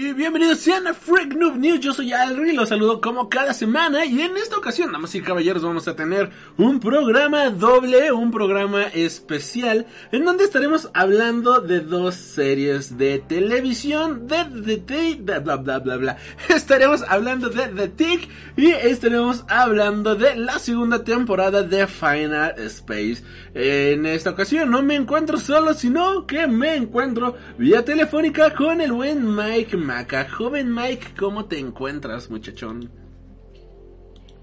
Y bienvenidos sean a Freak Noob News, yo soy Alri, los saludo como cada semana. Y en esta ocasión, damas y caballeros, vamos a tener un programa doble, un programa especial, en donde estaremos hablando de dos series de televisión, de The bla bla bla bla bla, estaremos hablando de The Tick y estaremos hablando de la segunda temporada de Final Space. En esta ocasión no me encuentro solo, sino que me encuentro vía telefónica con el buen Mike Maca. Joven Mike, ¿cómo te encuentras, muchachón?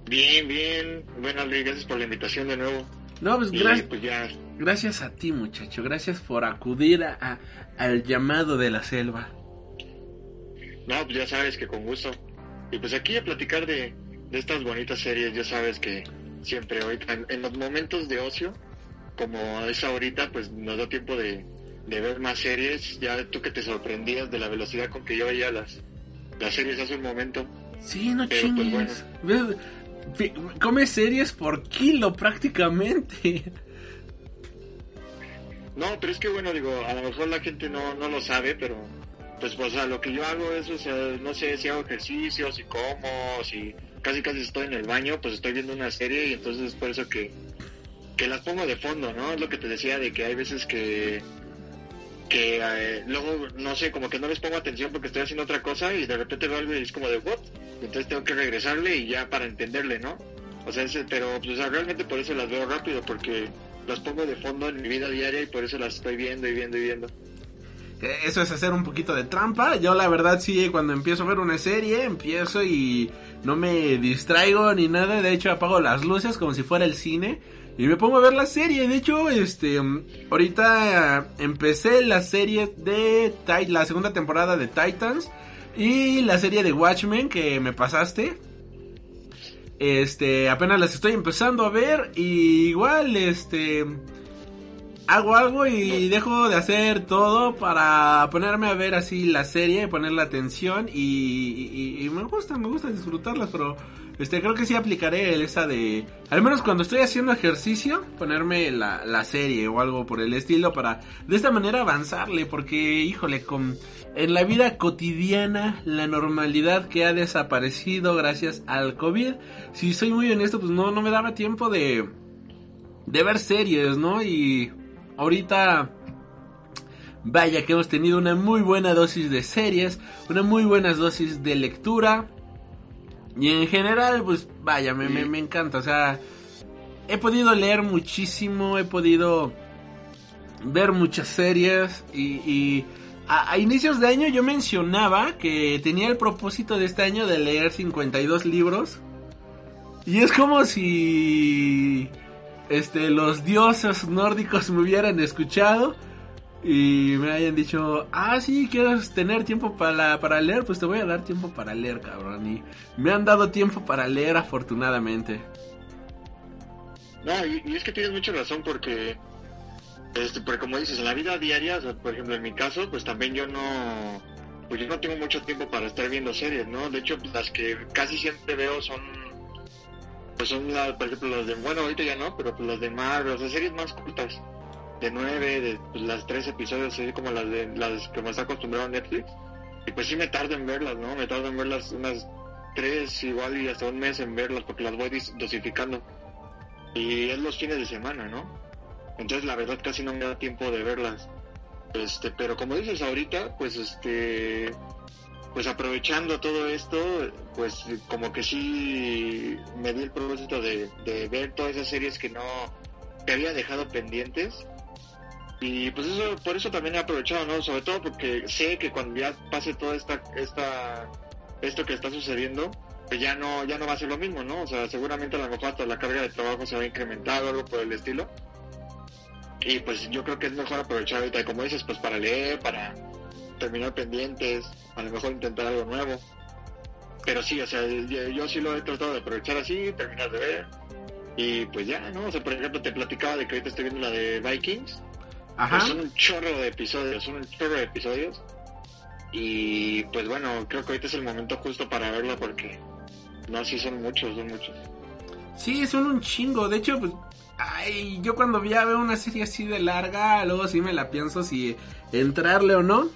Bien, bien. Bueno, Ale, gracias por la invitación de nuevo. No, pues, gracias. Pues ya. Gracias a ti, muchacho. Gracias por acudir a, al llamado de la selva. No, pues ya sabes que con gusto. Y pues aquí a platicar de, de estas bonitas series, ya sabes que siempre hoy, en, en, los momentos de ocio, como es ahorita, pues nos da tiempo de, de ver más series. Ya tú que te sorprendías de la velocidad con que yo veía las, las series hace un momento. Sí, no Pero, chingues. Pues, bueno. Come series por kilo prácticamente. No, pero es que bueno, digo, a lo mejor la gente no, no lo sabe, pero pues, o sea, lo que yo hago es, o sea, no sé si hago ejercicio, si como, si casi casi estoy en el baño, pues estoy viendo una serie y entonces es por eso que, que las pongo de fondo, ¿no? Es lo que te decía de que hay veces que que eh, luego, no sé, como que no les pongo atención porque estoy haciendo otra cosa y de repente veo algo y es como de, ¿what? Entonces tengo que regresarle y ya para entenderle, ¿no? O sea, ese, pero pues, realmente por eso las veo rápido, porque las pongo de fondo en mi vida diaria y por eso las estoy viendo y viendo y viendo. Eso es hacer un poquito de trampa. Yo la verdad sí, cuando empiezo a ver una serie, empiezo y no me distraigo ni nada. De hecho, apago las luces como si fuera el cine y me pongo a ver la serie. De hecho, este, ahorita empecé la serie de la segunda temporada de Titans y la serie de Watchmen que me pasaste. Este, apenas las estoy empezando a ver y igual, este, hago algo y dejo de hacer todo para ponerme a ver así la serie, poner la atención y, y, y me gusta, me gusta disfrutarlas, pero este, creo que sí aplicaré esa de, al menos cuando estoy haciendo ejercicio, ponerme la, la serie o algo por el estilo para de esta manera avanzarle, porque híjole, con, en la vida cotidiana, la normalidad que ha desaparecido gracias al COVID, si soy muy honesto, pues no, no me daba tiempo de, de ver series, ¿no? Y ahorita... Vaya que hemos tenido una muy buena dosis de series, una muy buena dosis de lectura, y en general, pues vaya, me, me, me, encanta. O sea, he podido leer muchísimo, he podido ver muchas series y, y a, a, inicios de año yo mencionaba que tenía el propósito de este año de leer 52 libros. Y es como si este los dioses nórdicos me hubieran escuchado y me hayan dicho, ah, sí, quieres tener tiempo para, para leer, pues te voy a dar tiempo para leer, cabrón. Y me han dado tiempo para leer, afortunadamente. No, y, es que tienes mucha razón porque, este, porque como dices, en la vida diaria, por ejemplo, en mi caso, pues también yo no, pues yo no tengo mucho tiempo para estar viendo series, ¿no? De hecho, las que casi siempre veo son, pues son, la, por ejemplo, las de, bueno, ahorita ya no, pero pues las de Marvel, o sea, series más cortas de nueve, de pues, las tres episodios, así como las de las que me está acostumbrado a Netflix. Y pues sí me tardo en verlas, ¿no? Me tardo en verlas unas tres igual y hasta un mes en verlas porque las voy dosificando. Y es los fines de semana, ¿no? Entonces la verdad casi no me da tiempo de verlas. Este, pero como dices ahorita, pues este pues aprovechando todo esto, pues como que sí me di el propósito de, de ver todas esas series que no que había dejado pendientes y pues eso, por eso también he aprovechado, ¿no? Sobre todo porque sé que cuando ya pase toda esta, esta, esto que está sucediendo, pues ya no, ya no va a ser lo mismo, ¿no? O sea, seguramente a lo mejor hasta la carga de trabajo se va a incrementar o algo por el estilo. Y pues yo creo que es mejor aprovechar ahorita, como dices, pues para leer, para terminar pendientes, a lo mejor intentar algo nuevo. pero sí, o sea, yo, yo sí lo he tratado de aprovechar así, terminar de ver. Y pues ya, ¿no? O sea, por ejemplo, te platicaba de que ahorita estoy viendo la de Vikings. Ajá. Pues son un chorro de episodios, son un chorro de episodios. Y pues bueno, creo que ahorita es el momento justo para verla porque no, sí son muchos, son muchos. Sí, son un chingo. De hecho, pues, ay, yo cuando ya veo una serie así de larga, luego sí me la pienso si entrarle o no.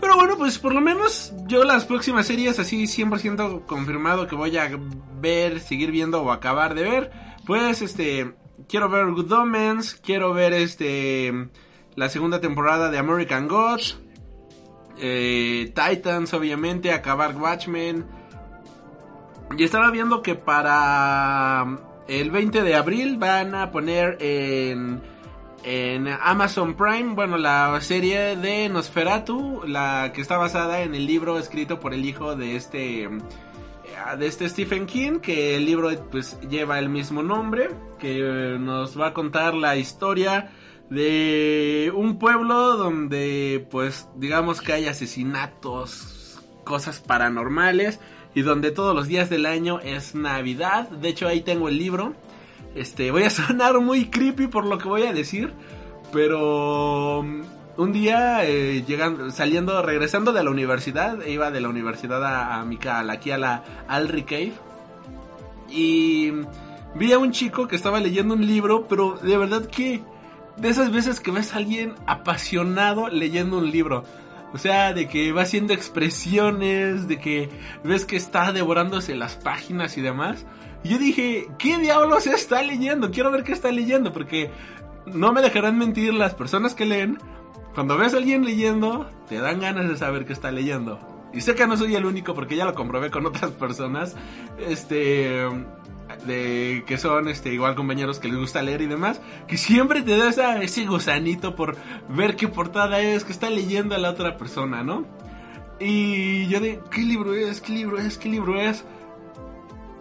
Pero bueno, pues por lo menos yo las próximas series así 100% confirmado que voy a ver, seguir viendo o acabar de ver. Pues este, quiero ver Good Omens, quiero ver este, la segunda temporada de American Gods. eh, Titans, obviamente, acabar Watchmen. Y estaba viendo que para el 20 de abril van a poner en, en Amazon Prime, bueno, la serie de Nosferatu, la que está basada en el libro escrito por el hijo de este de este Stephen King, que el libro pues lleva el mismo nombre, que nos va a contar la historia de un pueblo donde pues digamos que hay asesinatos, cosas paranormales y donde todos los días del año es Navidad. De hecho, ahí tengo el libro. Este, voy a sonar muy creepy por lo que voy a decir, pero un día eh, llegando, saliendo, regresando de la universidad, iba de la universidad a, mi ca- aquí a la Alri Cave y vi a un chico que estaba leyendo un libro, pero de verdad que de esas veces que ves a alguien apasionado leyendo un libro. O sea, de que va haciendo expresiones, de que ves que está devorándose las páginas y demás. Y yo dije, ¿qué diablos está leyendo? Quiero ver qué está leyendo, porque no me dejarán mentir las personas que leen. Cuando ves a alguien leyendo, te dan ganas de saber qué está leyendo. Y sé que no soy el único porque ya lo comprobé con otras personas. Este. De que son este igual compañeros que les gusta leer y demás. Que siempre te da ese gusanito por ver qué portada es, que está leyendo a la otra persona, ¿no? Y yo de, ¿qué libro es? ¿Qué libro es? ¿Qué libro es?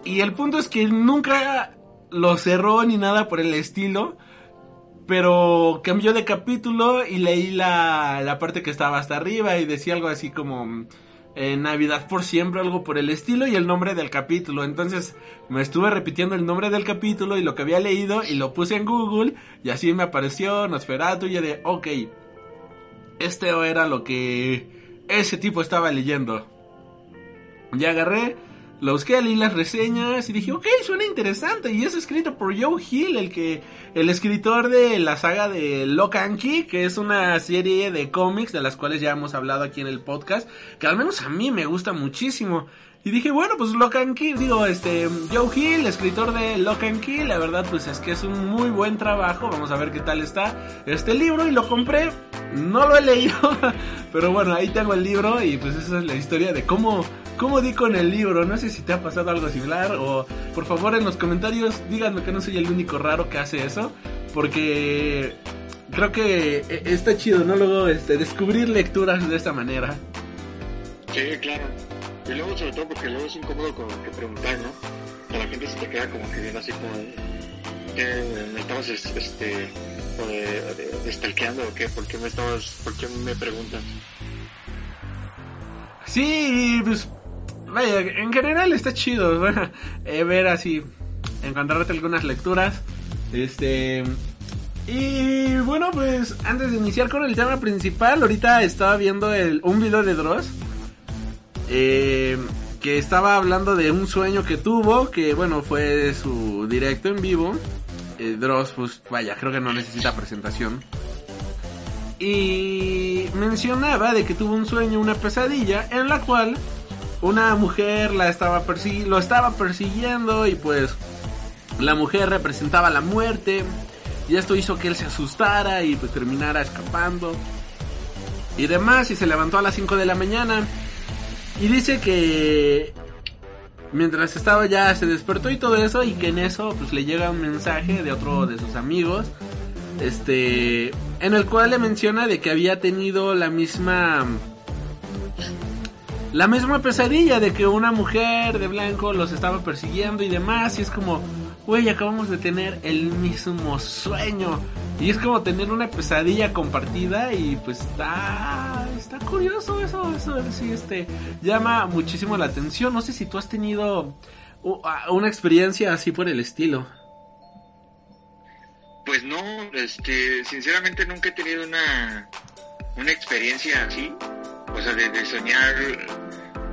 Y el punto es que nunca lo cerró ni nada por el estilo. Pero cambió de capítulo y leí la, la parte que estaba hasta arriba y decía algo así como eh, Navidad por siempre, algo por el estilo y el nombre del capítulo. Entonces me estuve repitiendo el nombre del capítulo y lo que había leído y lo puse en Google y así me apareció Nosferatu y yo de, ok, este era lo que ese tipo estaba leyendo. Ya agarré, lo busqué, leí las reseñas y dije, ok, suena interesante. Y es escrito por Joe Hill, el que, el escritor de la saga de Lock and Key, que es una serie de cómics de las cuales ya hemos hablado aquí en el podcast, que al menos a mí me gusta muchísimo. Y dije, bueno, pues Lock and Key, digo, este, Joe Hill, escritor de Lock and Key, la verdad pues es que es un muy buen trabajo, vamos a ver qué tal está este libro y lo compré, no lo he leído, pero bueno, ahí tengo el libro y pues esa es la historia de cómo, cómo di con el libro, no sé si te ha pasado algo similar o por favor en los comentarios díganme que no soy el único raro que hace eso, porque creo que eh, está chido, ¿no? Luego este, descubrir lecturas de esta manera. Sí, claro. Y luego, sobre todo, porque luego es incómodo como que preguntar, ¿no? A la gente se te queda como que viendo así como ¿qué me estabas es- este, o de, de, de stalkeando o qué? ¿Por qué me estabas, por qué me preguntas? Sí, pues vaya, en general está chido eh, ver así, encontrarte algunas lecturas. Este. Y bueno, pues antes de iniciar con el tema principal, ahorita estaba viendo el, un video de Dross. eh, que estaba hablando de un sueño que tuvo, que bueno, fue su directo en vivo. Eh, Dross, pues vaya, creo que no necesita presentación. Y mencionaba de que tuvo un sueño, una pesadilla, en la cual una mujer la estaba lo estaba persiguiendo y pues la mujer representaba la muerte. Y esto hizo que él se asustara y pues terminara escapando. Y demás, y se levantó a las 5 de la mañana. Y dice que mientras estaba ya se despertó y todo eso y que en eso pues le llega un mensaje de otro de sus amigos este en el cual le menciona de que había tenido la misma la misma pesadilla de que una mujer de blanco los estaba persiguiendo y demás. Y es como, güey, acabamos de tener el mismo sueño. Y es como tener una pesadilla compartida y pues está, está curioso eso, eso sí, este, llama muchísimo la atención. No sé si tú has tenido una experiencia así por el estilo. Pues no, este, sinceramente nunca he tenido una, una experiencia así, o sea, de, de soñar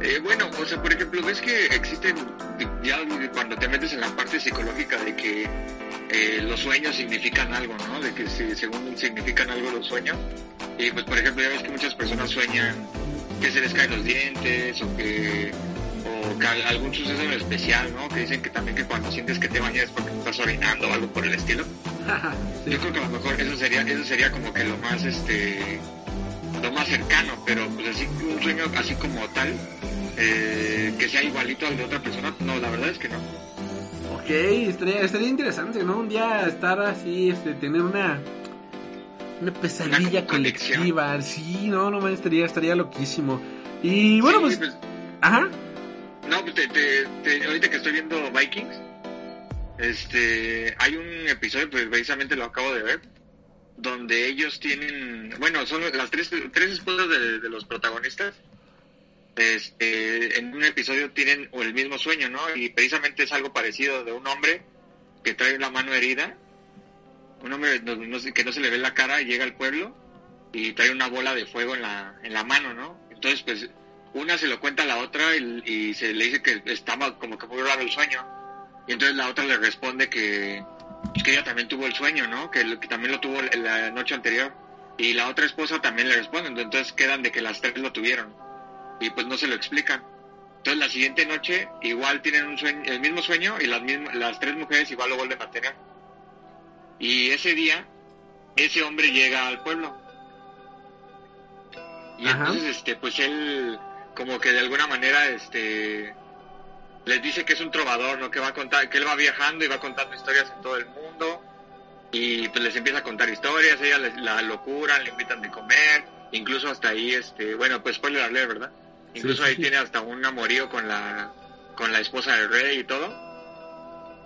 eh, bueno, o sea, por ejemplo, ves que existen, ya cuando te metes en la parte psicológica de que eh, los sueños significan algo, ¿no? De que según significan algo los sueños. Y pues, por ejemplo, ya ves que muchas personas sueñan que se les caen los dientes o que o que algún suceso en especial, ¿no? Que dicen que también que cuando sientes que te bañas es porque estás orinando o algo por el estilo. Yo creo que a lo mejor eso sería eso sería como que lo más este lo más cercano, pero pues así un sueño así como tal eh, que sea igualito al de otra persona, no, la verdad es que no. Ok, estaría, estaría interesante, ¿no? Un día estar así, este, tener una una pesadilla colectiva, sí, no, no, estaría, estaría loquísimo. Y bueno, pues, pues, ajá. No, pues te, te, ahorita que estoy viendo Vikings, este, hay un episodio, pues precisamente lo acabo de ver, donde ellos tienen, bueno, son las tres, tres esposas de, los protagonistas, este, en un episodio tienen el mismo sueño, ¿no? Y precisamente es algo parecido de un hombre que trae la mano herida, un hombre que no se le ve la cara y llega al pueblo y trae una bola de fuego en la, en la mano, ¿no? Entonces, pues, una se lo cuenta a la otra y, se le dice que estaba como que muy raro el sueño. Y entonces la otra le responde que, que ella también tuvo el sueño, ¿no? Que, que también lo tuvo la noche anterior. Y la otra esposa también le responde, entonces quedan de que las tres lo tuvieron y pues no se lo explican. Entonces la siguiente noche igual tienen un sueño, el mismo sueño y las, mismas, las tres mujeres igual lo vuelven a tener. Y ese día, ese hombre llega al pueblo. Y entonces, este, pues él, como que de alguna manera, este, les dice que es un trovador, ¿no? Que va a contar, que él va viajando y va contando historias en todo el mundo. Y pues les empieza a contar historias, ella la locura, le invitan de comer, incluso hasta ahí, este, bueno, pues spoiler alert, ¿verdad? Incluso ahí tiene hasta un amorío con la, con la esposa del rey y todo.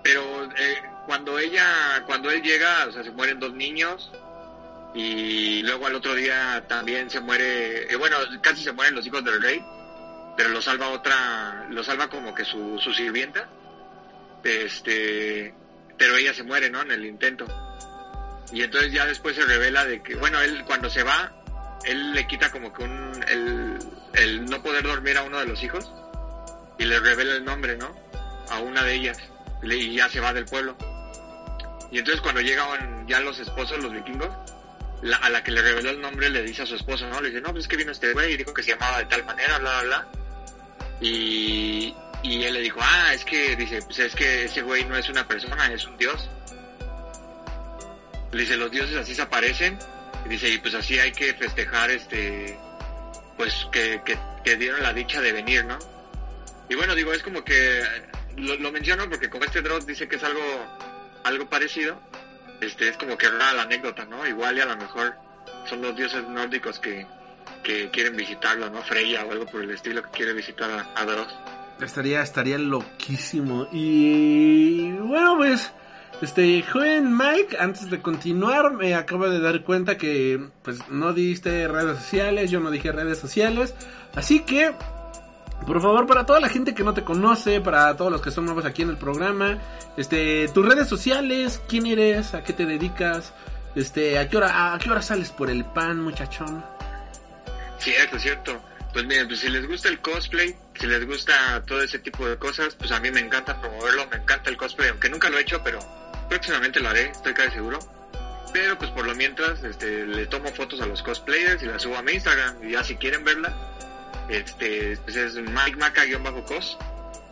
Pero eh, cuando ella, cuando él llega, o sea, se mueren dos niños y luego al otro día también se muere, eh, bueno, casi se mueren los hijos del rey, pero lo salva otra, lo salva como que su, su sirvienta, este, pero ella se muere, ¿no? En el intento. Y entonces ya después se revela de que, bueno, él cuando se va, él le quita como que un, el, el no poder dormir a uno de los hijos y le revela el nombre, ¿no? A una de ellas y ya se va del pueblo. Y entonces cuando llegan ya los esposos, los vikingos, a la que le reveló el nombre le dice a su esposo, ¿no? Le dice, no, pues es que vino este güey y dijo que se llamaba de tal manera, bla, bla, bla. Y, y él le dijo, ah, es que, dice, pues es que ese güey no es una persona, es un dios. Dice, los dioses así se aparecen. Y dice, y pues así hay que festejar este pues que, que, dieron la dicha de venir, ¿no? Y bueno, digo, es como que lo, menciono porque como este Dross dice que es algo, algo parecido, este es como que rara la anécdota, ¿no? Igual y a lo mejor son los dioses nórdicos que, que quieren visitarlo, ¿no? Freya o algo por el estilo que quiere visitar a, a. Estaría, estaría loquísimo. Y bueno, pues este, joven Mike, antes de continuar, me acabo de dar cuenta que pues no diste redes sociales, yo no dije redes sociales, así que por favor, para toda la gente que no te conoce, para todos los que son nuevos aquí en el programa, este, tus redes sociales, quién eres, a qué te dedicas, este, a qué hora, a qué hora sales por el pan, muchachón. Cierto, cierto. Pues miren, pues si les gusta el cosplay, si les gusta todo ese tipo de cosas, pues a mí me encanta promoverlo, me encanta el cosplay, aunque nunca lo he hecho, pero próximamente lo haré, estoy casi seguro. Pero pues por lo mientras, este, le tomo fotos a los cosplayers y las subo a mi Instagram. Y ya si quieren verla, este, pues es Mike Maca-cos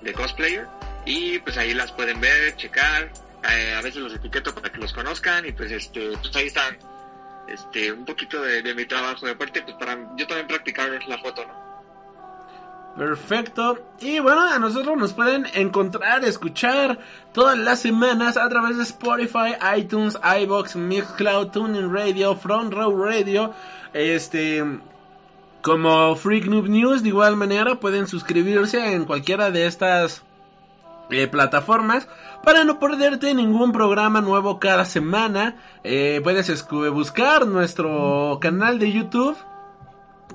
de cosplayer. Y pues ahí las pueden ver, checar. Eh, a veces los etiqueto para que los conozcan. Y pues este, pues ahí están este, un poquito de, de mi trabajo. Y aparte, pues para yo también practicar la foto, ¿no? Perfecto. Y bueno, a nosotros nos pueden encontrar, escuchar todas las semanas a través de Spotify, iTunes, iBox, Mixcloud, Tuning Radio, Front Row Radio, este como Freak News. De igual manera pueden suscribirse en cualquiera de estas eh, plataformas para no perderte ningún programa nuevo cada semana. Eh, puedes buscar nuestro canal de YouTube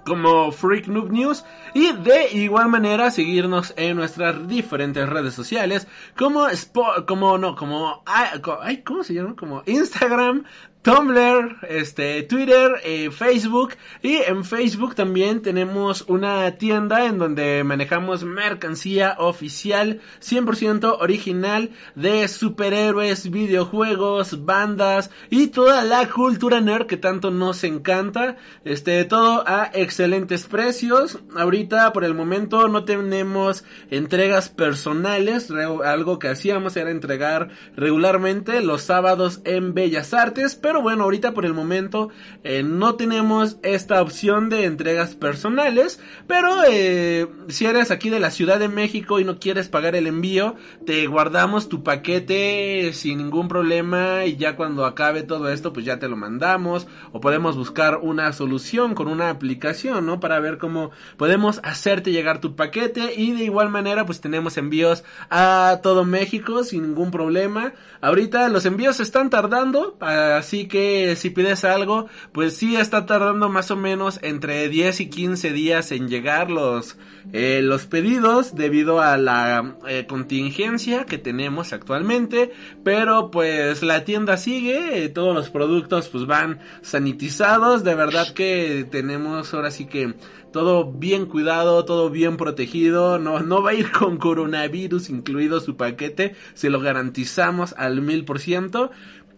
como Freak Noob News y de igual manera seguirnos en nuestras diferentes redes sociales como Spo- como no como co- ay, cómo se llama como Instagram Tumblr, este, Twitter, eh, Facebook y en Facebook también tenemos una tienda en donde manejamos mercancía oficial 100% original de superhéroes, videojuegos, bandas y toda la cultura nerd que tanto nos encanta. Este, todo a excelentes precios. Ahorita por el momento no tenemos entregas personales, algo que hacíamos era entregar regularmente los sábados en Bellas Artes, pero bueno, ahorita por el momento eh, no tenemos esta opción de entregas personales, pero eh, si eres aquí de la Ciudad de México y no quieres pagar el envío, te guardamos tu paquete sin ningún problema y ya cuando acabe todo esto pues ya te lo mandamos o podemos buscar una solución con una aplicación, ¿no? Para ver cómo podemos hacerte llegar tu paquete y de igual manera pues tenemos envíos a todo México sin ningún problema. Ahorita los envíos están tardando, así que si pides algo, pues sí está tardando más o menos entre 10 y 15 días en llegar los, eh, los pedidos debido a la eh, contingencia que tenemos actualmente. Pero pues la tienda sigue, eh, todos los productos pues van sanitizados, de verdad que tenemos ahora sí que todo bien cuidado, todo bien protegido, no, no va a ir con coronavirus incluido su paquete, se lo garantizamos al mil por ciento.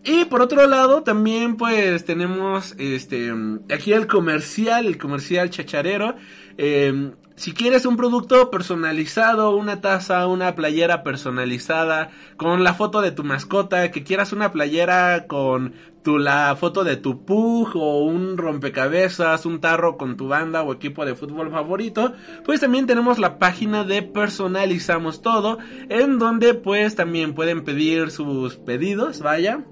Y por otro lado, también pues tenemos este aquí el comercial, el comercial chacharero. Eh, si quieres un producto personalizado, una taza, una playera personalizada, con la foto de tu mascota, que quieras una playera con tu, la foto de tu pug o un rompecabezas, un tarro con tu banda o equipo de fútbol favorito, pues también tenemos la página de personalizamos todo, en donde pues también pueden pedir sus pedidos, vaya.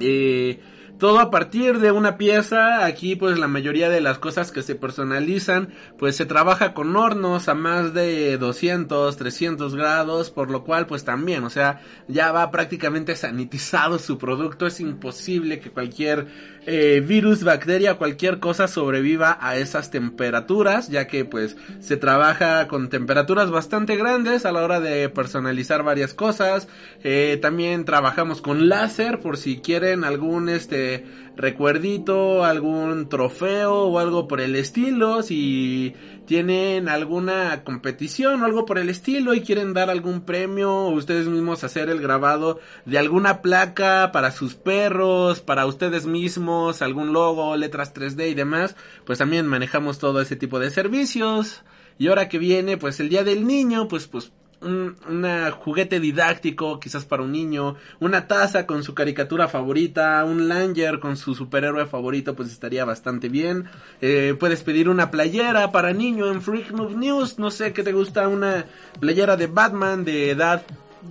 Eh, todo a partir de una pieza, aquí pues la mayoría de las cosas que se personalizan, pues se trabaja con hornos a más de 200, 300 grados, por lo cual pues también, o sea, ya va prácticamente sanitizado su producto, es imposible que cualquier eh, virus, bacteria, cualquier cosa sobreviva a esas temperaturas, ya que pues se trabaja con temperaturas bastante grandes a la hora de personalizar varias cosas, eh, también trabajamos con láser por si quieren algún este recuerdito, algún trofeo o algo por el estilo, si tienen alguna competición o algo por el estilo y quieren dar algún premio o ustedes mismos hacer el grabado de alguna placa para sus perros, para ustedes mismos, algún logo, letras 3D y demás, pues también manejamos todo ese tipo de servicios. Y ahora que viene pues el Día del Niño, pues pues un una juguete didáctico, quizás para un niño, una taza con su caricatura favorita, un Langer con su superhéroe favorito, pues estaría bastante bien. Eh, puedes pedir una playera para niño en Freak Noob News, no sé qué te gusta, una playera de Batman de edad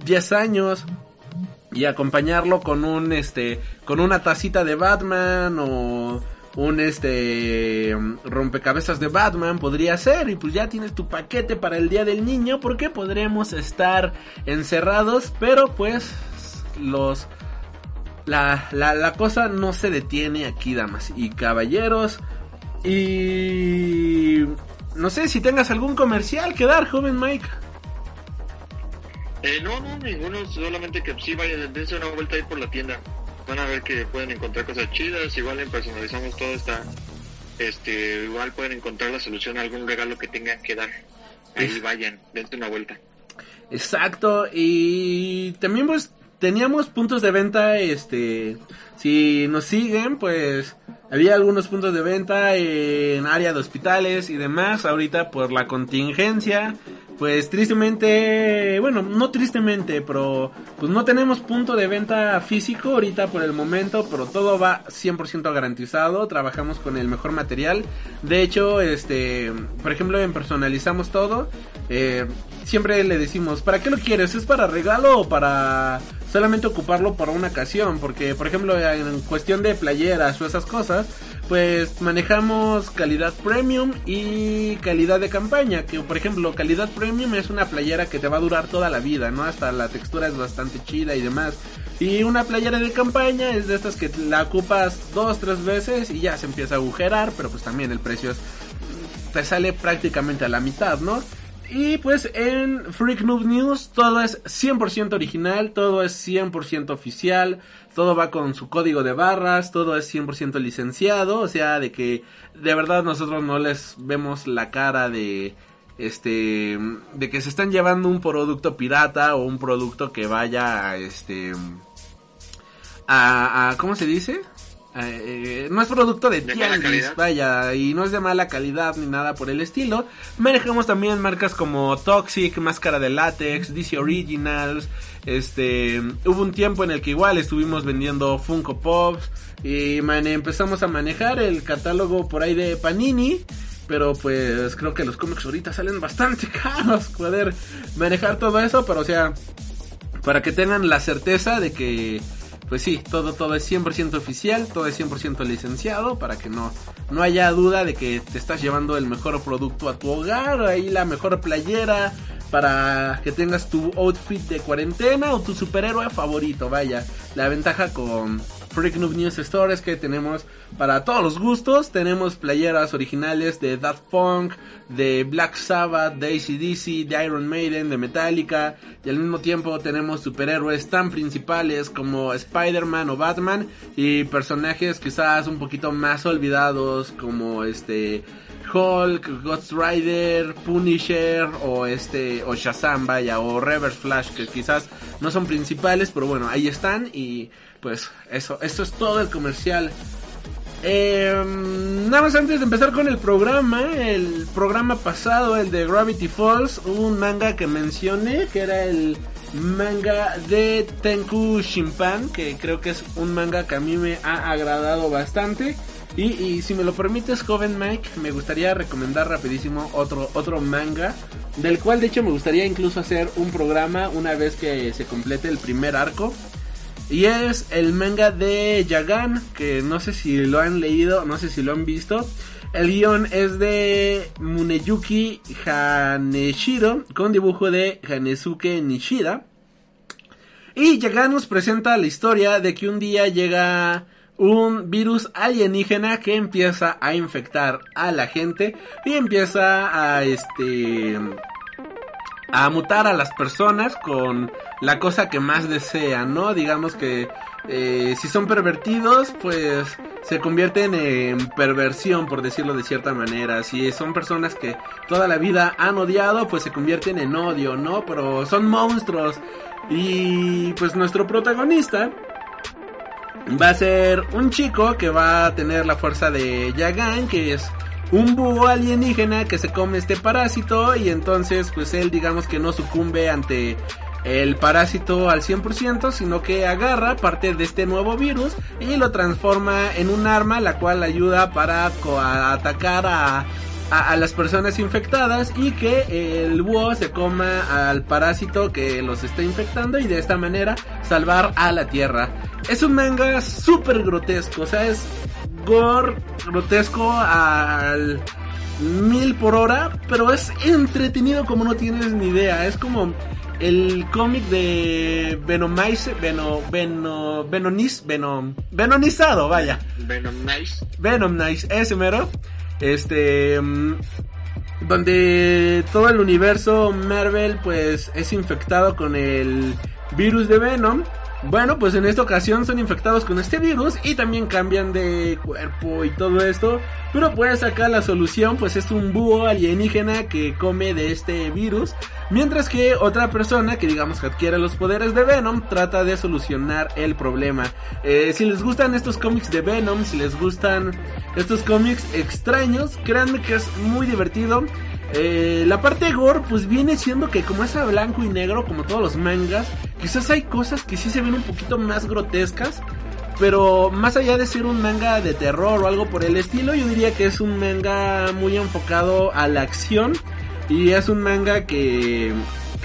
10 años y acompañarlo con un este con una tacita de Batman o un este rompecabezas de Batman podría ser y pues ya tienes tu paquete para el día del niño porque podremos estar encerrados pero pues los la, la, la cosa no se detiene aquí damas y caballeros y no sé si tengas algún comercial que dar joven Mike Eh, no, no, ninguno, solamente que sí vayan, dense una vuelta ahí por la tienda. Van a ver que pueden encontrar cosas chidas, igual en personalizamos todo está, este, igual pueden encontrar la solución a algún regalo que tengan que dar. Ahí vayan, dense una vuelta. Exacto, y también pues teníamos puntos de venta, este, si nos siguen, pues había algunos puntos de venta en área de hospitales y demás, ahorita por la contingencia, pues tristemente, bueno, no tristemente, pero pues no tenemos punto de venta físico ahorita por el momento, pero todo va 100% garantizado, trabajamos con el mejor material. De hecho, este, por ejemplo, en personalizamos todo, eh, siempre le decimos, ¿para qué lo quieres? ¿Es para regalo o para solamente ocuparlo para una ocasión? Porque, por ejemplo, en cuestión de playeras o esas cosas, pues manejamos calidad premium y calidad de campaña, que por ejemplo calidad premium es una playera que te va a durar toda la vida, ¿no? Hasta la textura es bastante chida y demás. Y una playera de campaña es de estas que la ocupas dos, tres veces y ya se empieza a agujerar, pero pues también el precio es, te sale prácticamente a la mitad, ¿no? Y pues en Freak Noob News todo es 100% original, todo es 100% oficial, todo va con su código de barras, todo es 100% licenciado, o sea, de que de verdad nosotros no les vemos la cara de este de que se están llevando un producto pirata o un producto que vaya este a, a ¿cómo se dice? Eh, no es producto de, De tianguis, vaya, y no es de mala calidad ni nada por el estilo. Manejamos también marcas como Toxic, Máscara de Látex, DC Originals. Este, hubo un tiempo en el que igual estuvimos vendiendo Funko Pops y man, empezamos a manejar el catálogo por ahí de Panini. Pero pues creo que los cómics ahorita salen bastante caros poder manejar todo eso, pero o sea, para que tengan la certeza de que pues sí, todo todo es 100% oficial, todo es 100% licenciado para que no no haya duda de que te estás llevando el mejor producto a tu hogar, ahí la mejor playera para que tengas tu outfit de cuarentena o tu superhéroe favorito, vaya. La ventaja con Freak Noob News Store que tenemos para todos los gustos, tenemos playeras originales de Daft Punk, de Black Sabbath, de ACDC, de Iron Maiden, de Metallica, y al mismo tiempo tenemos superhéroes tan principales como Spider-Man o Batman, y personajes quizás un poquito más olvidados como este Hulk, Ghost Rider, Punisher o este o Shazam, vaya, o Reverse Flash que quizás no son principales, pero bueno, ahí están y pues eso, esto es todo el comercial. Eh, nada más antes de empezar con el programa, el programa pasado, el de Gravity Falls, hubo un manga que mencioné, que era el manga de Tenku Shimpan, que creo que es un manga que a mí me ha agradado bastante. Y, si me lo permites, joven Mike, me gustaría recomendar rapidísimo otro, otro manga, del cual de hecho me gustaría incluso hacer un programa una vez que se complete el primer arco. Y es el manga de Yagan, que no sé si lo han leído, no sé si lo han visto. El guion es de Muneyuki Haneshiro, con dibujo de Hanesuke Nishida. Y Yagan nos presenta la historia de que un día llega un virus alienígena que empieza a infectar a la gente y empieza a este a mutar a las personas con la cosa que más desean, ¿no? Digamos que eh, si son pervertidos, pues se convierten en perversión, por decirlo de cierta manera. Si son personas que toda la vida han odiado, pues se convierten en odio, ¿no? Pero son monstruos. Y pues nuestro protagonista va a ser un chico que va a tener la fuerza de Yagan, que es un búho alienígena que se come este parásito y entonces pues él digamos que no sucumbe ante el parásito al 100%, sino que agarra parte de este nuevo virus y lo transforma en un arma la cual ayuda para atacar a, a, a las personas infectadas y que el búho se coma al parásito que los está infectando y de esta manera salvar a la tierra. Es un manga súper grotesco, o sea, es gore grotesco al mil por hora, pero es entretenido como no tienes ni idea. Es como el cómic de Venomize, Veno, Veno, Venonis, Venom, Venonizado, vaya. Venom Nice. Venom Nice, ese mero. Este. mm, Donde todo el universo Marvel, pues, es infectado con el virus de Venom. Bueno, pues en esta ocasión son infectados con este virus y también cambian de cuerpo y todo esto. Pero pues acá la solución pues es un búho alienígena que come de este virus. Mientras que otra persona que digamos que adquiere los poderes de Venom trata de solucionar el problema. Eh, si les gustan estos cómics de Venom, si les gustan estos cómics extraños, créanme que es muy divertido. Eh, la parte gore pues viene siendo que como es a blanco y negro como todos los mangas, quizás hay cosas que sí se ven un poquito más grotescas. Pero más allá de ser un manga de terror o algo por el estilo, yo diría que es un manga muy enfocado a la acción. Y es un manga que,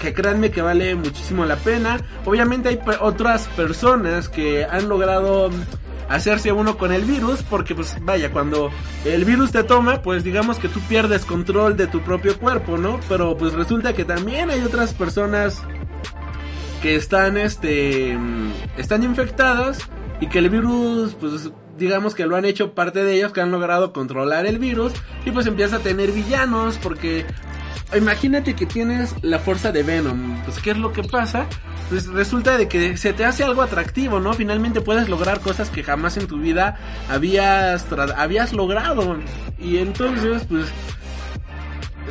que créanme que vale muchísimo la pena. Obviamente hay otras personas que han logrado hacerse uno con el virus, porque pues vaya, cuando el virus te toma, pues digamos que tú pierdes control de tu propio cuerpo, ¿no? Pero pues resulta que también hay otras personas que están, este, están infectadas y que el virus, pues digamos que lo han hecho parte de ellos, que han logrado controlar el virus y pues empieza a tener villanos porque imagínate que tienes la fuerza de Venom, pues ¿qué es lo que pasa? Pues resulta de que se te hace algo atractivo, ¿no? Finalmente puedes lograr cosas que jamás en tu vida habías, habías logrado. Y entonces, pues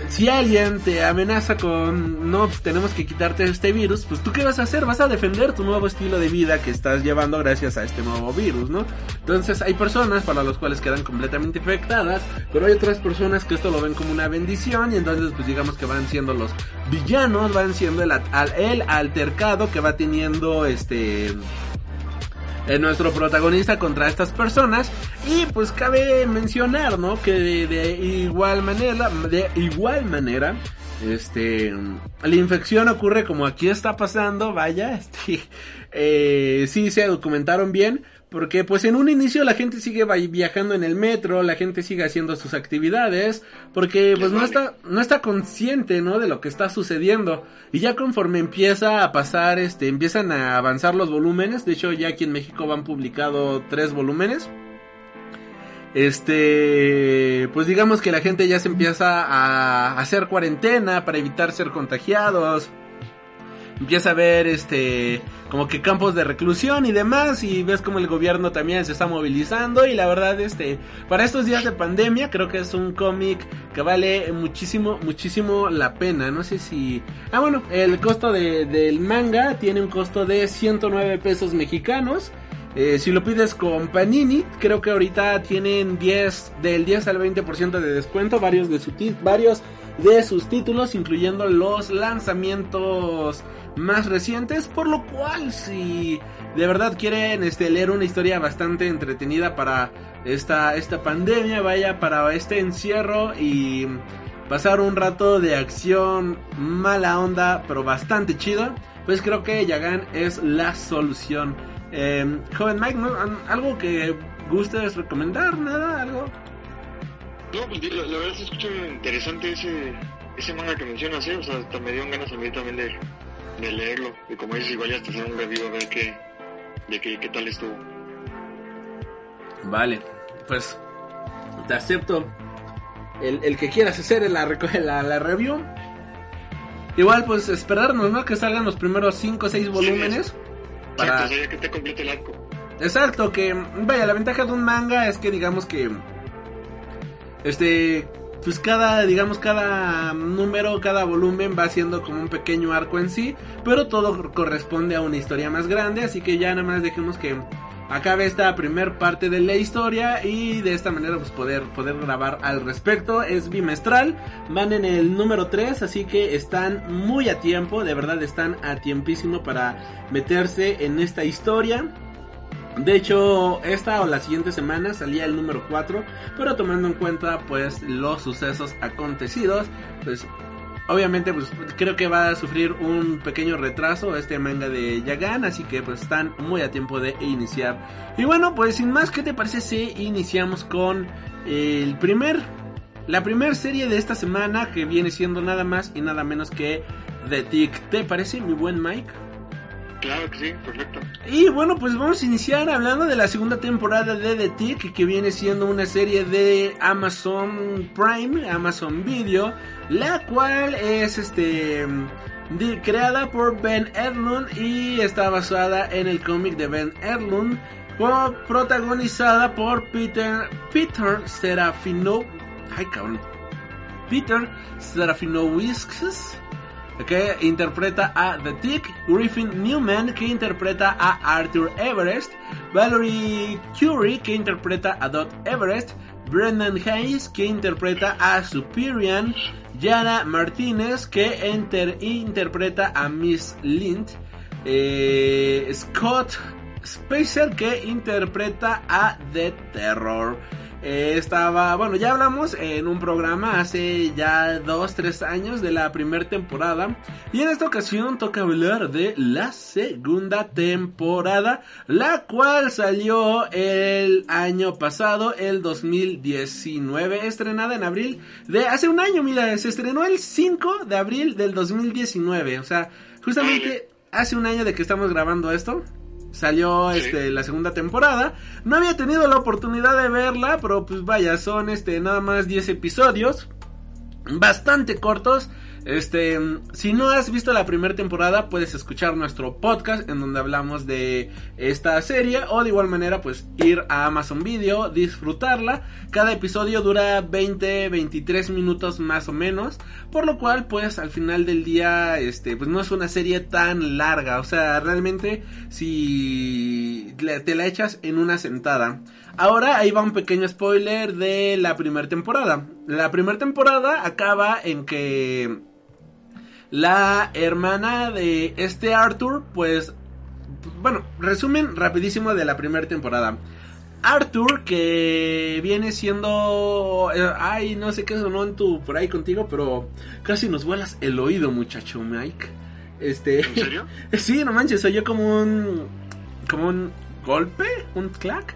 si alguien te amenaza con, no, pues tenemos que quitarte este virus, pues tú qué vas a hacer? Vas a defender tu nuevo estilo de vida que estás llevando gracias a este nuevo virus, ¿no? Entonces hay personas para las cuales quedan completamente infectadas, pero hay otras personas que esto lo ven como una bendición y entonces pues digamos que van siendo los villanos, van siendo el altercado que va teniendo este en nuestro protagonista contra estas personas. Y pues cabe mencionar no que de, igual manera de igual manera este la infección ocurre como aquí está pasando vaya este eh, sí se documentaron bien porque pues en un inicio la gente sigue viajando en el metro, la gente sigue haciendo sus actividades, porque pues no está, no está consciente, ¿no? De lo que está sucediendo. Y ya conforme empieza a pasar, este, empiezan a avanzar los volúmenes. De hecho ya aquí en México van publicado tres volúmenes. Este, pues digamos que la gente ya se empieza a hacer cuarentena para evitar ser contagiados empieza a ver este como que campos de reclusión y demás y ves como el gobierno también se está movilizando y la verdad este para estos días de pandemia creo que es un cómic que vale muchísimo muchísimo la pena no sé si ah bueno el costo de, del manga tiene un costo de 109 pesos mexicanos eh, si lo pides con Panini, creo que ahorita tienen 10, del 10 al 20% de descuento, varios de, su varios de sus títulos, incluyendo los lanzamientos más recientes, por lo cual si de verdad quieren este, leer una historia bastante entretenida para esta, esta pandemia, vaya para este encierro y pasar un rato de acción mala onda, pero bastante chido, pues creo que Yagan es la solución. Em, joven Mike, ¿algo que gustes recomendar? ¿Nada? ¿Algo? No, pues la, verdad se escucha interesante ese, ese manga que mencionas, ¿eh? O sea, hasta me dieron ganas a mí también de, de leerlo. Y como dices, igual ya hasta hacer un review a ver qué, de qué, qué tal estuvo. Vale, pues te acepto el, el que quieras hacer la, la, la review. Igual, pues esperarnos, ¿no? Que salgan los primeros 5 o 6 volúmenes. para... Que te complete el arco. Exacto, que vaya, la ventaja de un manga es que digamos que este pues cada, digamos, cada número, cada volumen va siendo como un pequeño arco en sí, pero todo corresponde a una historia más grande, así que ya nada más dejemos que acabe esta primer parte de la historia y de esta manera pues poder, poder grabar al respecto. Es bimestral, van en el número 3, así que están muy a tiempo, de verdad están a tiempísimo para meterse en esta historia. De hecho, esta o la siguiente semana salía el número 4, pero tomando en cuenta pues los sucesos acontecidos, pues obviamente pues creo que va a sufrir un pequeño retraso este manga de Yagan, así que pues están muy a tiempo de iniciar. Y bueno, pues sin más, ¿qué te parece si iniciamos con el primer la primera serie de esta semana que viene siendo nada más y nada menos que The Tick? ¿Te parece mi buen Mike? Claro que sí, perfecto. Y bueno, pues vamos a iniciar hablando de la segunda temporada de The Tick, que viene siendo una serie de Amazon Prime, Amazon Video, la cual es este creada por Ben Edlund y está basada en el cómic de Ben Edlund, protagonizada por Peter Peter Serafino, ay cabrón, Peter Serafinowicz que interpreta a The Tick, Griffin Newman que interpreta a Arthur Everest, Valerie Curie que interpreta a Dot Everest, Brendan Hayes que interpreta a Superior, Yara Martínez que interpreta a Miss Lind, eh, Scott Spacer que interpreta a The Terror. Eh, estaba, bueno, ya hablamos en un programa hace ya dos, tres años de la primera temporada. Y en esta ocasión toca hablar de la segunda temporada, la cual salió el año pasado, el 2019, estrenada en abril de hace un año, mira, se estrenó el 5 de abril del 2019. O sea, justamente hace un año de que estamos grabando esto. Salió este la segunda temporada. No había tenido la oportunidad de verla, pero pues vaya, son este nada más 10 episodios bastante cortos. Este, si no has visto la primera temporada, puedes escuchar nuestro podcast en donde hablamos de esta serie o de igual manera pues ir a Amazon Video, disfrutarla. Cada episodio dura 20, 23 minutos más o menos, por lo cual pues al final del día este pues no es una serie tan larga, o sea, realmente si te la echas en una sentada. Ahora ahí va un pequeño spoiler de la primera temporada. La primera temporada acaba en que la hermana de este Arthur, pues, bueno, resumen rapidísimo de la primera temporada. Arthur, que viene siendo... eh, ay, no sé qué sonó en tu, por ahí contigo, pero casi nos vuelas el oído, muchacho Mike. Este... ¿En serio? sí, no manches, oyó como un... como un golpe, un clack.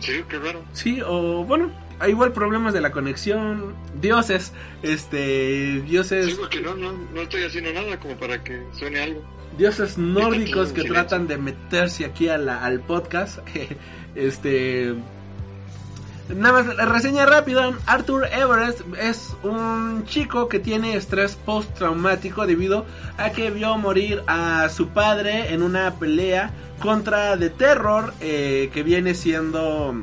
Sí, qué raro. Sí, o bueno, hay igual problemas de la conexión, dioses, este, dioses, Sí, porque no, no, no estoy haciendo nada como para que suene algo. dioses nórdicos que tratan de meterse aquí a la- al podcast, este, nada más, la reseña rápida, Arthur Everest es un chico que tiene estrés postraumático debido a que vio morir a su padre en una pelea contra The Terror, eh, que viene siendo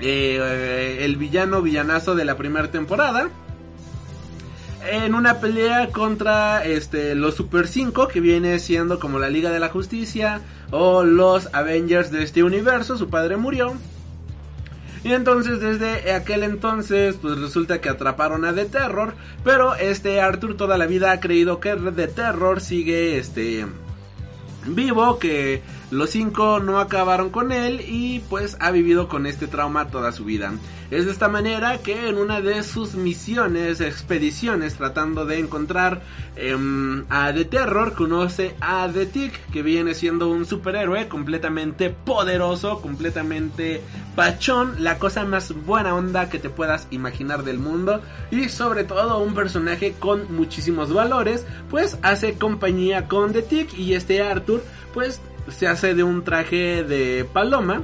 eh, el villano villanazo de la primera temporada. En una pelea contra este, los Super 5, que viene siendo como la Liga de la Justicia o los Avengers de este universo, su padre murió. Y entonces desde aquel entonces pues resulta que atraparon a The Terror, pero este Arthur toda la vida ha creído que The Terror sigue este vivo, que los cinco no acabaron con él y pues ha vivido con este trauma toda su vida. Es de esta manera que en una de sus misiones, expediciones, tratando de encontrar em, a The Terror, conoce a The Tick, que viene siendo un superhéroe completamente poderoso, completamente pachón, la cosa más buena onda que te puedas imaginar del mundo y sobre todo un personaje con muchísimos valores, pues hace compañía con The Tick y este Arthur pues se hace de un traje de paloma.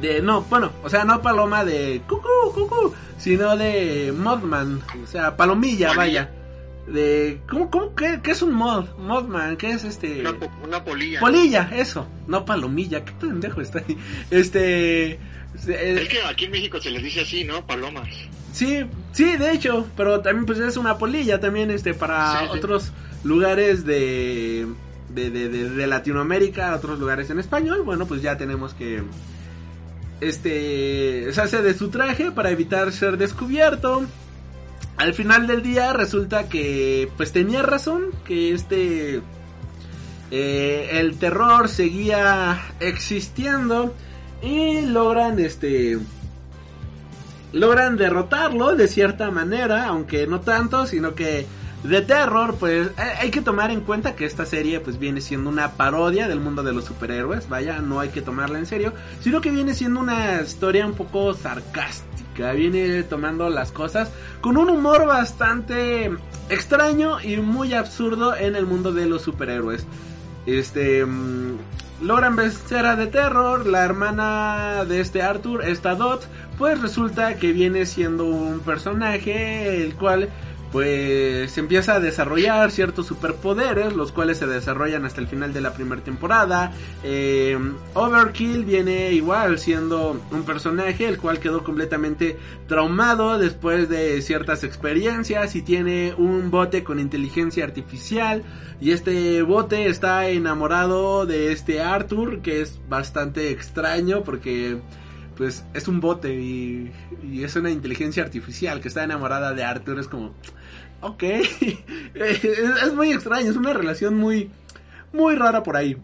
De, no, bueno, o sea, no paloma de cucú, cucú, sino de Mothman, o sea, palomilla, vaya. De, ¿cómo, cómo, qué, qué es un mod? Mothman, ¿qué es este? Una, una polilla. Polilla, eso, no palomilla, qué pendejo está ahí. Este, eh, Es que aquí en México se les dice así, ¿no? Palomas. Sí, sí, de hecho, pero también pues es una polilla también este para Sí, sí. otros lugares de de, de, de- Latinoamérica, otros lugares en español, bueno, pues ya tenemos que este se hace de su traje para evitar ser descubierto. Al final del día resulta que pues tenía razón que este eh, el terror seguía existiendo y logran este logran derrotarlo de cierta manera, aunque no tanto, sino que de terror, pues eh, hay que tomar en cuenta que esta serie pues viene siendo una parodia del mundo de los superhéroes, vaya, no hay que tomarla en serio, sino que viene siendo una historia un poco sarcástica, viene tomando las cosas con un humor bastante extraño y muy absurdo en el mundo de los superhéroes. Este mm, logran vencer a The Terror, la hermana de este Arthur, esta Dot, pues resulta que viene siendo un personaje el cual pues empieza a desarrollar ciertos superpoderes, los cuales se desarrollan hasta el final de la primera temporada. Eh, Overkill viene igual siendo un personaje el cual quedó completamente traumado después de ciertas experiencias y tiene un bote con inteligencia artificial y este bote está enamorado de este Arthur que es bastante extraño porque pues es un bote y, y es una inteligencia artificial que está enamorada de Arthur es como ok es, muy extraño es una relación muy muy rara por ahí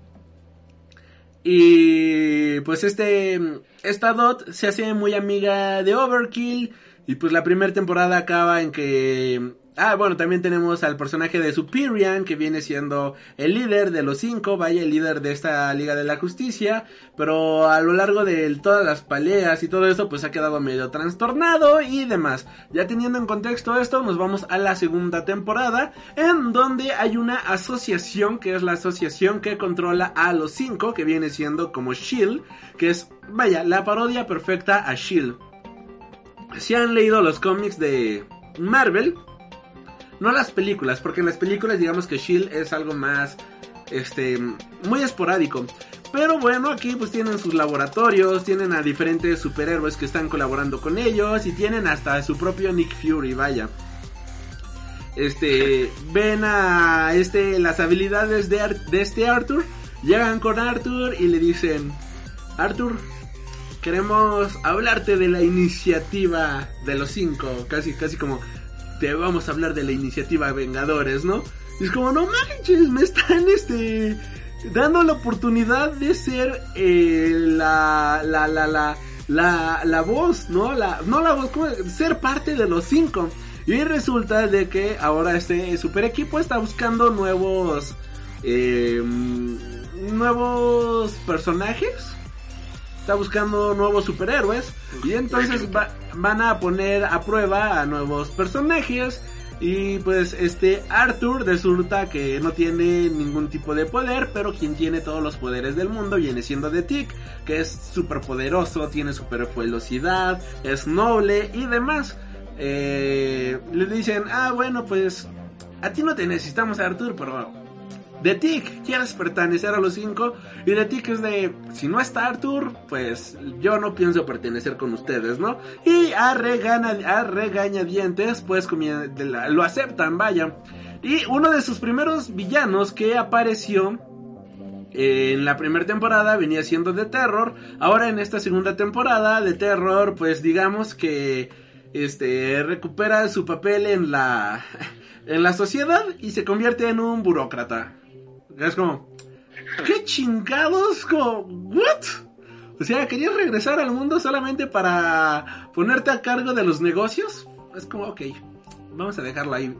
Y pues este, esta Dot se hace muy amiga de Overkill. Y pues la primera temporada acaba en que Ah, bueno, también tenemos al personaje de Superior, que viene siendo el líder de los cinco, vaya, el líder de esta Liga de la Justicia, pero a lo largo de todas las peleas y todo eso, pues ha quedado medio trastornado y demás. Ya teniendo en contexto esto, nos vamos a la segunda temporada, en donde hay una asociación, que es la asociación que controla a los cinco, que viene siendo como Shield, que es, vaya, la parodia perfecta a Shield. Si han leído los cómics de Marvel, no las películas, porque en las películas digamos que Shield es algo más, este, muy esporádico. Pero bueno, aquí pues tienen sus laboratorios, tienen a diferentes superhéroes que están colaborando con ellos y tienen hasta su propio Nick Fury, vaya. Este, ven a este, las habilidades de, de este Arthur, llegan con Arthur y le dicen, Arthur, queremos hablarte de la iniciativa de los cinco, casi, casi como te vamos a hablar de la iniciativa Vengadores, ¿no? Y es como, no manches, me están, este, dando la oportunidad de ser eh, la, la, la, la, la, la voz, ¿no? La, no la voz, ¿cómo? ser parte de los cinco. Y resulta de que ahora este super equipo está buscando nuevos, eh, nuevos personajes está buscando nuevos superhéroes y entonces van a poner a prueba a nuevos personajes y pues este Arthur resulta que no tiene ningún tipo de poder, pero quien tiene todos los poderes del mundo viene siendo The Tick, que es súper poderoso, tiene super velocidad, es noble y demás. Eh, le dicen, ah bueno pues a ti no te necesitamos Arthur, pero de Tick, quieres pertenecer a los cinco. Y de Tick es de, si no está Arthur, pues yo no pienso pertenecer con ustedes, ¿no? Y a, regana, a regañadientes, pues lo aceptan, vaya. Y uno de sus primeros villanos que apareció en la primera temporada venía siendo de terror. Ahora en esta segunda temporada de terror, pues digamos que este recupera su papel en la en la sociedad y se convierte en un burócrata. Es como, ¿qué chingados? Como, ¿what? O sea, ¿querías regresar al mundo solamente para ponerte a cargo de los negocios? Es como, ok, vamos a dejarlo ahí.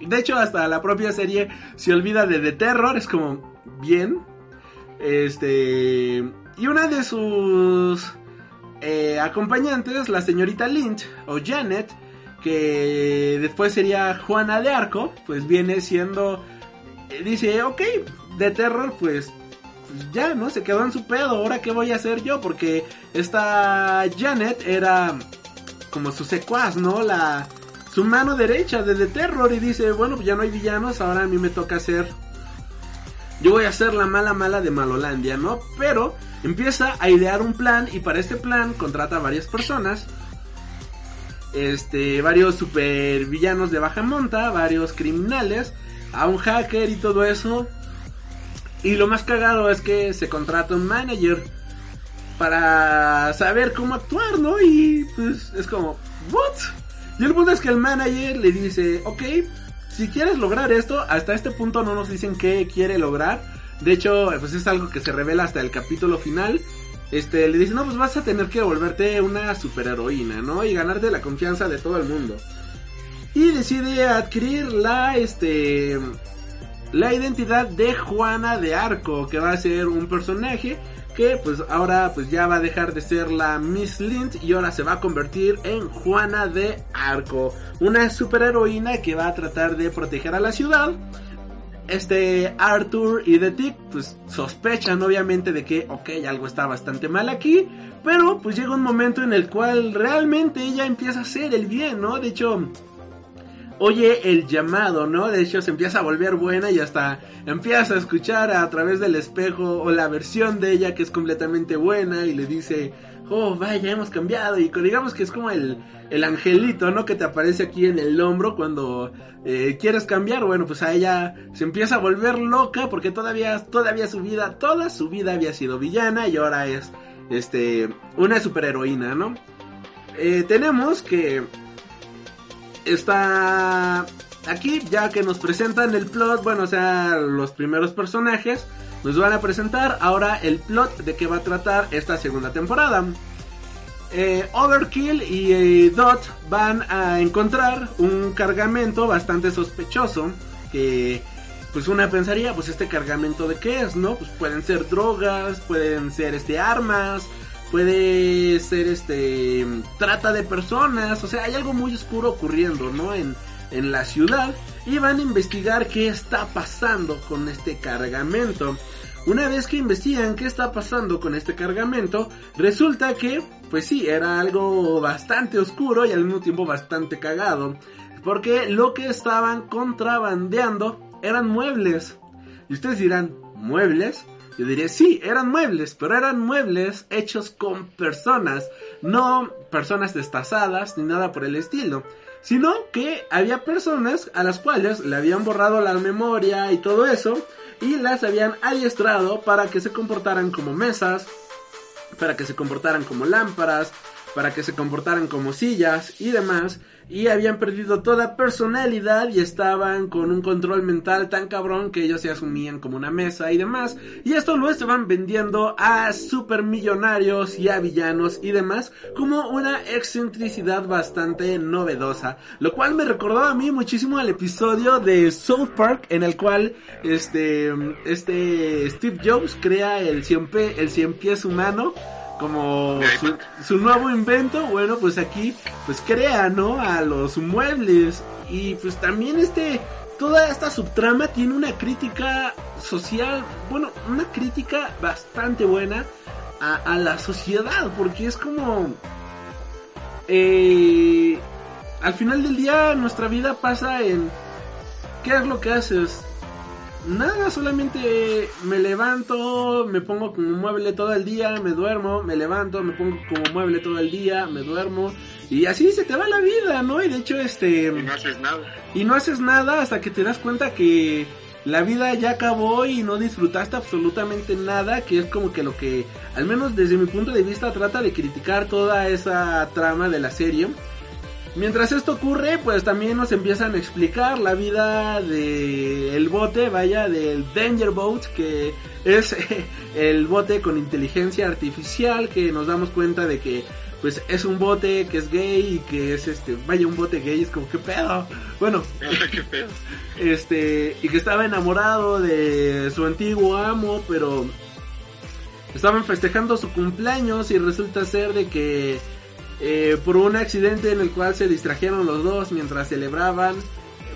De hecho, hasta la propia serie se olvida de The Terror, es como, bien. Este. Y una de sus eh, acompañantes, la señorita Lynch, o Janet, que después sería Juana de Arco, pues viene siendo dice, ok, de terror, pues, ya, ¿no? Se quedó en su pedo, ahora qué voy a hacer yo, porque esta Janet era como su secuaz, ¿no? La su mano derecha de The Terror y dice, bueno, pues ya no hay villanos, ahora a mí me toca hacer yo voy a ser la mala mala de Malolandia, ¿no? Pero empieza a idear un plan y para este plan contrata a varias personas. Este, varios super villanos de baja monta, varios criminales a un hacker y todo eso. Y lo más cagado es que se contrata un manager para saber cómo actuar, ¿no? Y pues es como, ¿what? Y el punto es que el manager le dice, ok, si quieres lograr esto, hasta este punto no nos dicen qué quiere lograr. De hecho, pues es algo que se revela hasta el capítulo final. Este, le dice, no, pues vas a tener que volverte una superheroína, ¿no? Y ganarte la confianza de todo el mundo y decide adquirir la este la identidad de Juana de Arco, que va a ser un personaje que pues ahora pues ya va a dejar de ser la Miss Lint y ahora se va a convertir en Juana de Arco, una superheroína que va a tratar de proteger a la ciudad. Este Arthur y The Tick pues sospechan obviamente de que ok algo está bastante mal aquí, pero pues llega un momento en el cual realmente ella empieza a hacer el bien, ¿no? De hecho oye el llamado, ¿no? De hecho se empieza a volver buena y hasta empieza a escuchar a través del espejo o la versión de ella que es completamente buena y le dice, oh, vaya, hemos cambiado y digamos que es como el, el angelito, ¿no? Que te aparece aquí en el hombro cuando eh, quieres cambiar, bueno, pues a ella se empieza a volver loca porque todavía, todavía su vida, toda su vida había sido villana y ahora es, este, una superheroína, ¿no? Eh, tenemos que está aquí ya que nos presentan el plot, bueno, o sea, los primeros personajes, nos van a presentar ahora el plot de qué va a tratar esta segunda temporada. Eh, Overkill y eh, Dot van a encontrar un cargamento bastante sospechoso que pues una pensaría, pues este cargamento de qué es, ¿no? Pues pueden ser drogas, pueden ser este armas, puede ser este trata de personas, o sea, hay algo muy oscuro ocurriendo, ¿no? En, en la ciudad y van a investigar qué está pasando con este cargamento. Una vez que investigan qué está pasando con este cargamento, resulta que, pues sí, era algo bastante oscuro y al mismo tiempo bastante cagado. Porque lo que estaban contrabandeando eran muebles. Y ustedes dirán, ¿muebles? Yo diría, sí, eran muebles, pero eran muebles hechos con personas, no personas destazadas ni nada por el estilo sino que había personas a las cuales le habían borrado la memoria y todo eso y las habían adiestrado para que se comportaran como mesas, para que se comportaran como lámparas, para que se comportaran como sillas y demás. Y habían perdido toda personalidad y estaban con un control mental tan cabrón que ellos se asumían como una mesa y demás. Y esto lo estaban vendiendo a supermillonarios y a villanos y demás como una excentricidad bastante novedosa. Lo cual me recordaba a mí muchísimo al episodio de South Park en el cual este, este Steve Jobs crea el 100, el 100 pies humano como su, nuevo invento, bueno, pues aquí pues crea, ¿no? A los muebles. Y pues también este toda esta subtrama tiene una crítica social, bueno, una crítica bastante buena a, la sociedad, porque es como eh, al final del día nuestra vida pasa en qué es lo que haces Nada, solamente me levanto, me pongo como mueble todo el día, me duermo, me levanto, me pongo como mueble todo el día, me duermo y así se te va la vida, ¿no? Y de hecho este... Y no haces nada. Y no haces nada hasta que te das cuenta que la vida ya acabó y no disfrutaste absolutamente nada, que es como que lo que, al menos desde mi punto de vista, trata de criticar toda esa trama de la serie. Mientras esto ocurre, pues también nos empiezan a explicar la vida del el bote, vaya, del Danger Boat, que es el bote con inteligencia artificial, que nos damos cuenta de que pues es un bote que es gay y que es este, vaya un bote gay, es como que pedo. Bueno, este, y que estaba enamorado de su antiguo amo, pero estaban festejando su cumpleaños y resulta ser de que eh, por un accidente en el cual se distrajeron los dos mientras celebraban,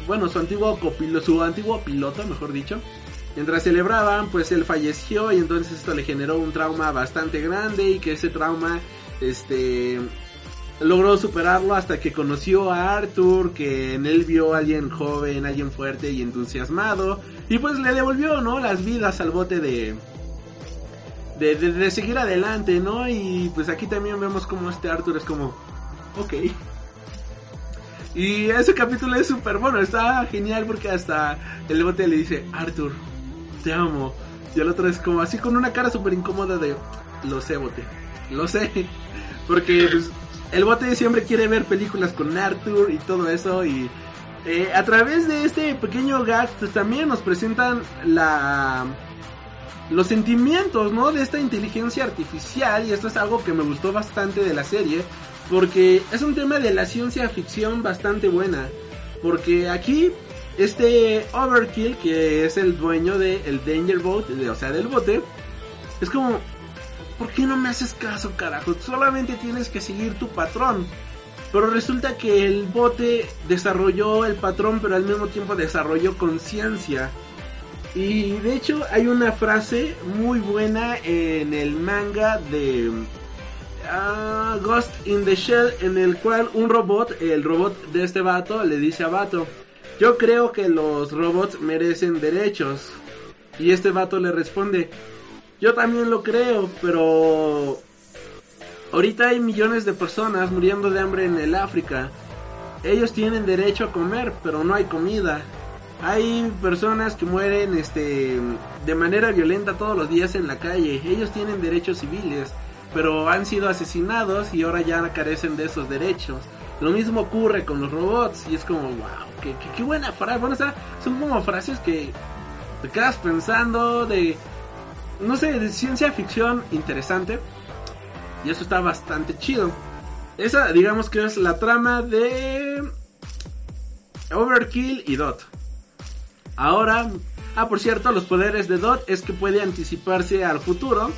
bueno, su antiguo copiloto, su antiguo piloto, mejor dicho, mientras celebraban, pues él falleció y entonces esto le generó un trauma bastante grande y que ese trauma, este, logró superarlo hasta que conoció a Arthur, que en él vio a alguien joven, alguien fuerte y entusiasmado, y pues le devolvió, ¿no? Las vidas al bote de, de, de, seguir adelante, ¿no? Y pues aquí también vemos como este Arthur es como, ok. Y ese capítulo es súper bueno, está genial porque hasta el bote le dice, Arthur, te amo. Y el otro es como así con una cara súper incómoda de, lo sé, bote, lo sé. Porque pues, el bote siempre quiere ver películas con Arthur y todo eso y... Eh, a través de este pequeño gag pues, también nos presentan la los sentimientos, ¿no? De esta inteligencia artificial y esto es algo que me gustó bastante de la serie porque es un tema de la ciencia ficción bastante buena porque aquí este Overkill que es el dueño del Danger Boat, o sea, del bote, es como ¿por qué no me haces caso, carajo? Solamente tienes que seguir tu patrón. Pero resulta que el bote desarrolló el patrón, pero al mismo tiempo desarrolló conciencia. Y de hecho hay una frase muy buena en el manga de uh, Ghost in the Shell en el cual un robot, el robot de este vato, le dice a vato, yo creo que los robots merecen derechos. Y este vato le responde, yo también lo creo, pero ahorita hay millones de personas muriendo de hambre en el África. Ellos tienen derecho a comer, pero no hay comida. Hay personas que mueren este de manera violenta todos los días en la calle. Ellos tienen derechos civiles, pero han sido asesinados y ahora ya carecen de esos derechos. Lo mismo ocurre con los robots y es como, wow, qué, qué, buena frase. Bueno, o sea, son como frases que te quedas pensando de, no sé, de ciencia ficción interesante. Y eso está bastante chido. Esa, digamos que es la trama de Overkill y Dot. Ahora, ah, por cierto, los poderes de Dot es que puede anticiparse al futuro,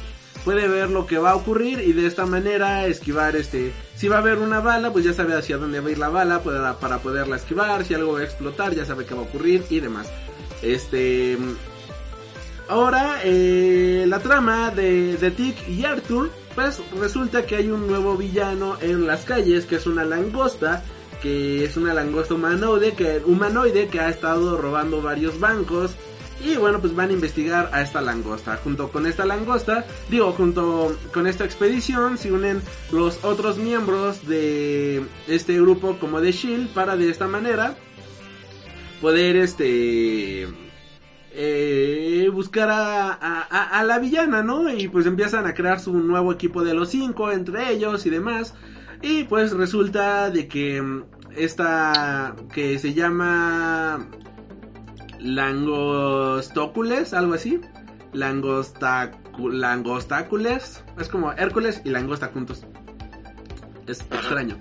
puede ver lo que va a ocurrir y de esta manera esquivar este, si va a haber una bala, pues ya sabe hacia dónde va a ir la bala para, para poderla esquivar, si algo va a explotar, ya sabe qué va a ocurrir y demás. Este, ahora eh, la trama de, de Tick y Arthur, pues resulta que hay un nuevo villano en las calles que es una langosta que es una langosta humanoide que, humanoide que ha estado robando varios bancos. Y bueno, pues van a investigar a esta langosta. Junto con esta langosta, digo, junto con esta expedición, se unen los otros miembros de este grupo como de Shield para de esta manera poder este eh, buscar a, a, a, la villana, ¿no? Y pues empiezan a crear su nuevo equipo de los cinco entre ellos y demás. Y pues resulta de que mm, esta que se llama Langostócules, algo así. Langostácules. Es como Hércules y langosta juntos. Es extraño.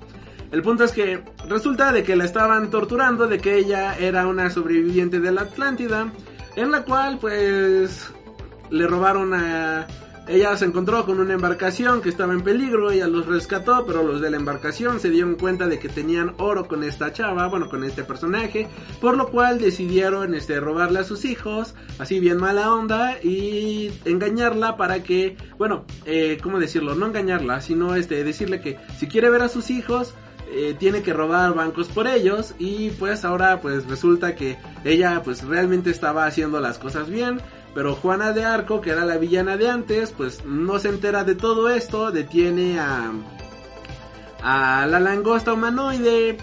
El punto es que resulta de que la estaban torturando, de que ella era una sobreviviente de la Atlántida, en la cual pues le robaron a ella se encontró con una embarcación que estaba en peligro, ella los rescató, pero los de la embarcación se dieron cuenta de que tenían oro con esta chava, bueno, con este personaje, por lo cual decidieron este robarle a sus hijos, así bien mala onda y engañarla para que, bueno, eh, ¿cómo decirlo? No engañarla, sino este decirle que si quiere ver a sus hijos eh, tiene que robar bancos por ellos y pues ahora pues resulta que ella pues realmente estaba haciendo las cosas bien pero Juana de Arco, que era la villana de antes, pues no se entera de todo esto, detiene a, a la langosta humanoide.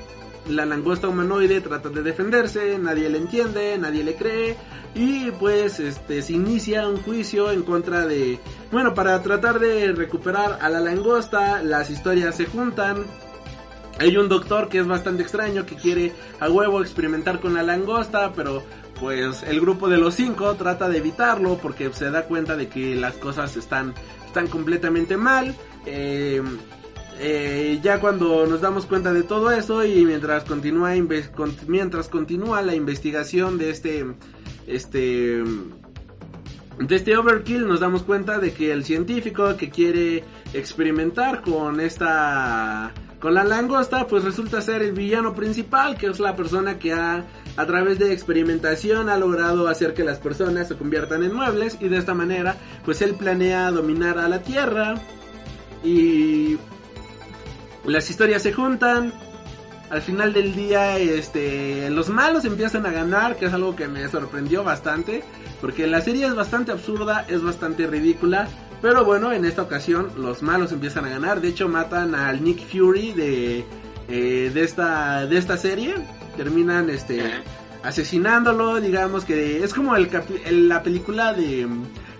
La langosta humanoide trata de defenderse, nadie le entiende, nadie le cree. Y pues este se inicia un juicio en contra de. Bueno, para tratar de recuperar a la langosta, las historias se juntan. Hay un doctor que es bastante extraño que quiere a huevo experimentar con la langosta, pero pues el grupo de los cinco trata de evitarlo porque se da cuenta de que las cosas están, completamente mal. Eh, eh, ya cuando nos damos cuenta de todo eso y mientras continúa mientras continúa la investigación de este este de este overkill nos damos cuenta de que el científico que quiere experimentar con esta con la langosta, pues resulta ser el villano principal, que es la persona que ha, a través de experimentación, ha logrado hacer que las personas se conviertan en muebles y de esta manera, pues él planea dominar a la Tierra y las historias se juntan. Al final del día, este, los malos empiezan a ganar, que es algo que me sorprendió bastante, porque la serie es bastante absurda, es bastante ridícula, pero bueno, en esta ocasión los malos empiezan a ganar. De hecho, matan al Nick Fury de, eh, de, esta, de esta serie. Terminan este, asesinándolo. Digamos que es como el, la película de.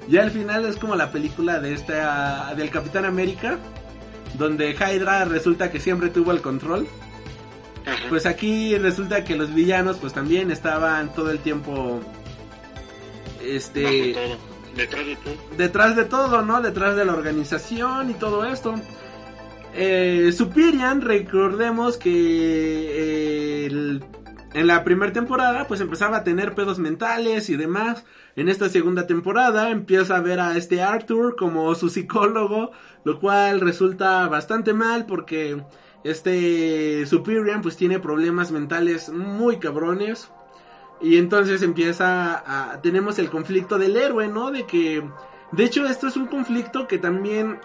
Ya al final es como la película de esta, del Capitán América. Donde Hydra resulta que siempre tuvo el control. Pues aquí resulta que los villanos pues también estaban todo el tiempo este Detrás de todo. Detrás de todo, ¿no? Detrás de la organización y todo esto. Eh, Superian, recordemos que eh, en la primera temporada pues empezaba a tener pedos mentales y demás. En esta segunda temporada empieza a ver a este Arthur como su psicólogo, lo cual resulta bastante mal porque este Superian pues tiene problemas mentales muy cabrones. Y entonces empieza a... Tenemos el conflicto del héroe, ¿no? De que... De hecho, esto es un conflicto que también...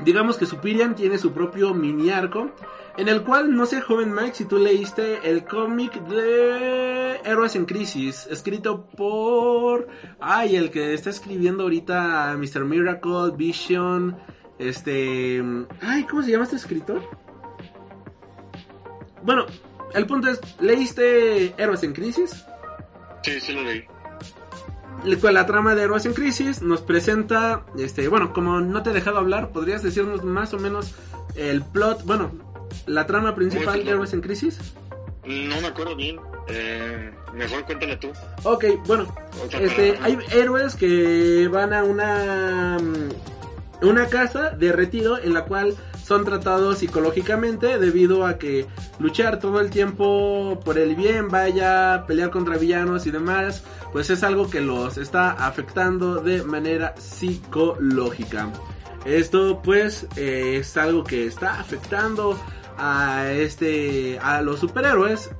Digamos que Superian tiene su propio mini arco. En el cual, no sé, joven Mike, si tú leíste el cómic de Héroes en Crisis. Escrito por... Ay, el que está escribiendo ahorita Mr. Miracle, Vision... Este... Ay, ¿cómo se llama este escritor? Bueno, el punto es, ¿leíste Héroes en Crisis? Sí, sí lo leí. La trama de Héroes en Crisis nos presenta, este, bueno, como no te he dejado hablar, podrías decirnos más o menos el plot, bueno, la trama principal de Héroes en Crisis? No me acuerdo bien. Eh, mejor cuéntale tú. Ok, bueno, Otra este, hay héroes que van a una mm, una casa de retiro en la cual son tratados psicológicamente debido a que luchar todo el tiempo por el bien, vaya, pelear contra villanos y demás, pues es algo que los está afectando de manera psicológica. Esto pues eh, es algo que está afectando a este a los superhéroes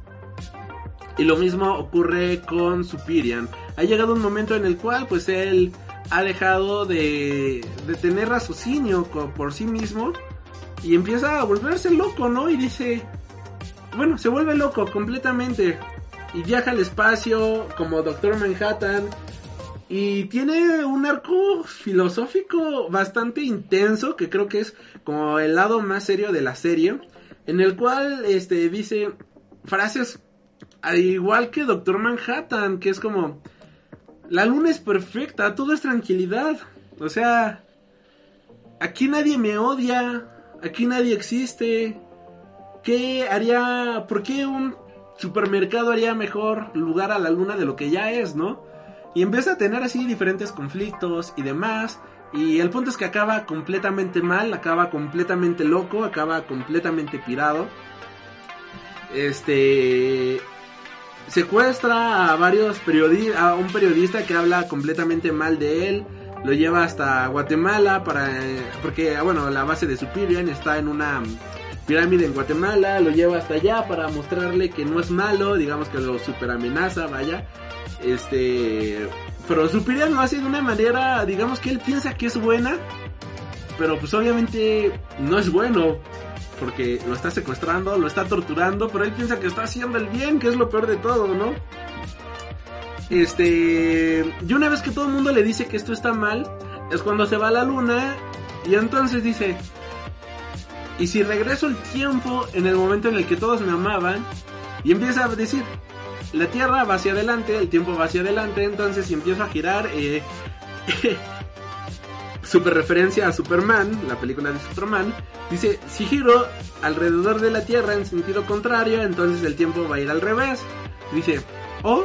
y lo mismo ocurre con Superian. Ha llegado un momento en el cual pues él ha dejado de, de tener raciocinio por sí mismo y empieza a volverse loco, ¿no? Y dice, bueno, se vuelve loco completamente y viaja al espacio como Doctor Manhattan y tiene un arco filosófico bastante intenso que creo que es como el lado más serio de la serie en el cual este dice frases al igual que Doctor Manhattan, que es como la luna es perfecta, todo es tranquilidad. O sea, aquí nadie me odia, aquí nadie existe. ¿Qué haría, por qué un supermercado haría mejor lugar a la luna de lo que ya es, no? Y empieza a tener así diferentes conflictos y demás. Y el punto es que acaba completamente mal, acaba completamente loco, acaba completamente pirado. Este secuestra a varios periodistas, a un periodista que habla completamente mal de él, lo lleva hasta Guatemala para porque bueno, la base de Superior está en una pirámide en Guatemala, lo lleva hasta allá para mostrarle que no es malo, digamos que lo super amenaza, vaya. Este, pero Superior lo hace de una manera, digamos que él piensa que es buena, pero pues obviamente no es bueno porque lo está secuestrando, lo está torturando, pero él piensa que está haciendo el bien, que es lo peor de todo, ¿no? Este, y una vez que todo el mundo le dice que esto está mal, es cuando se va a la luna y entonces dice, y si regreso el tiempo en el momento en el que todos me amaban, y empieza a decir, la Tierra va hacia adelante, el tiempo va hacia adelante, entonces si empiezo a girar, eh, super referencia a Superman, la película de Superman, dice, si giro alrededor de la Tierra en sentido contrario, entonces el tiempo va a ir al revés. Dice, o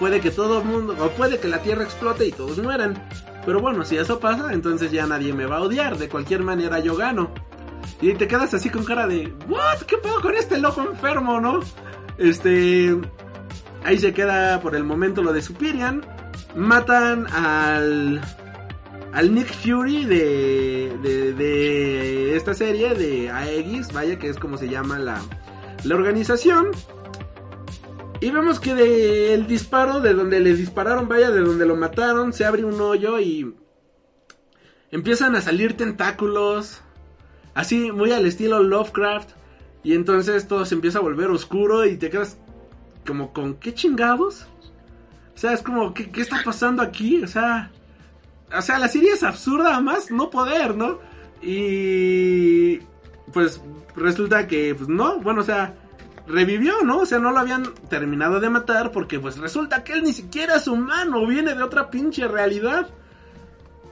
puede que todo el mundo, o puede que la Tierra explote y todos mueran. Pero bueno, si eso pasa, entonces ya nadie me va a odiar, de cualquier manera yo gano. Y te quedas así con cara de, ¿what? ¿Qué pedo con este loco enfermo, no? Este... Ahí se queda por el momento lo de Superian. Matan al al Nick Fury de, de, de esta serie, de Aegis, vaya que es como se llama la, la organización. Y vemos que del disparo, de donde le dispararon, vaya, de donde lo mataron, se abre un hoyo y empiezan a salir tentáculos, así muy al estilo Lovecraft. Y entonces todo se empieza a volver oscuro y te quedas como con qué chingados. O sea, es como, ¿qué, qué está pasando aquí? O sea, o sea, la serie es absurda más no poder, ¿no? Y pues resulta que pues no, bueno, o sea, revivió, ¿no? O sea, no lo habían terminado de matar porque pues resulta que él ni siquiera es humano, viene de otra pinche realidad.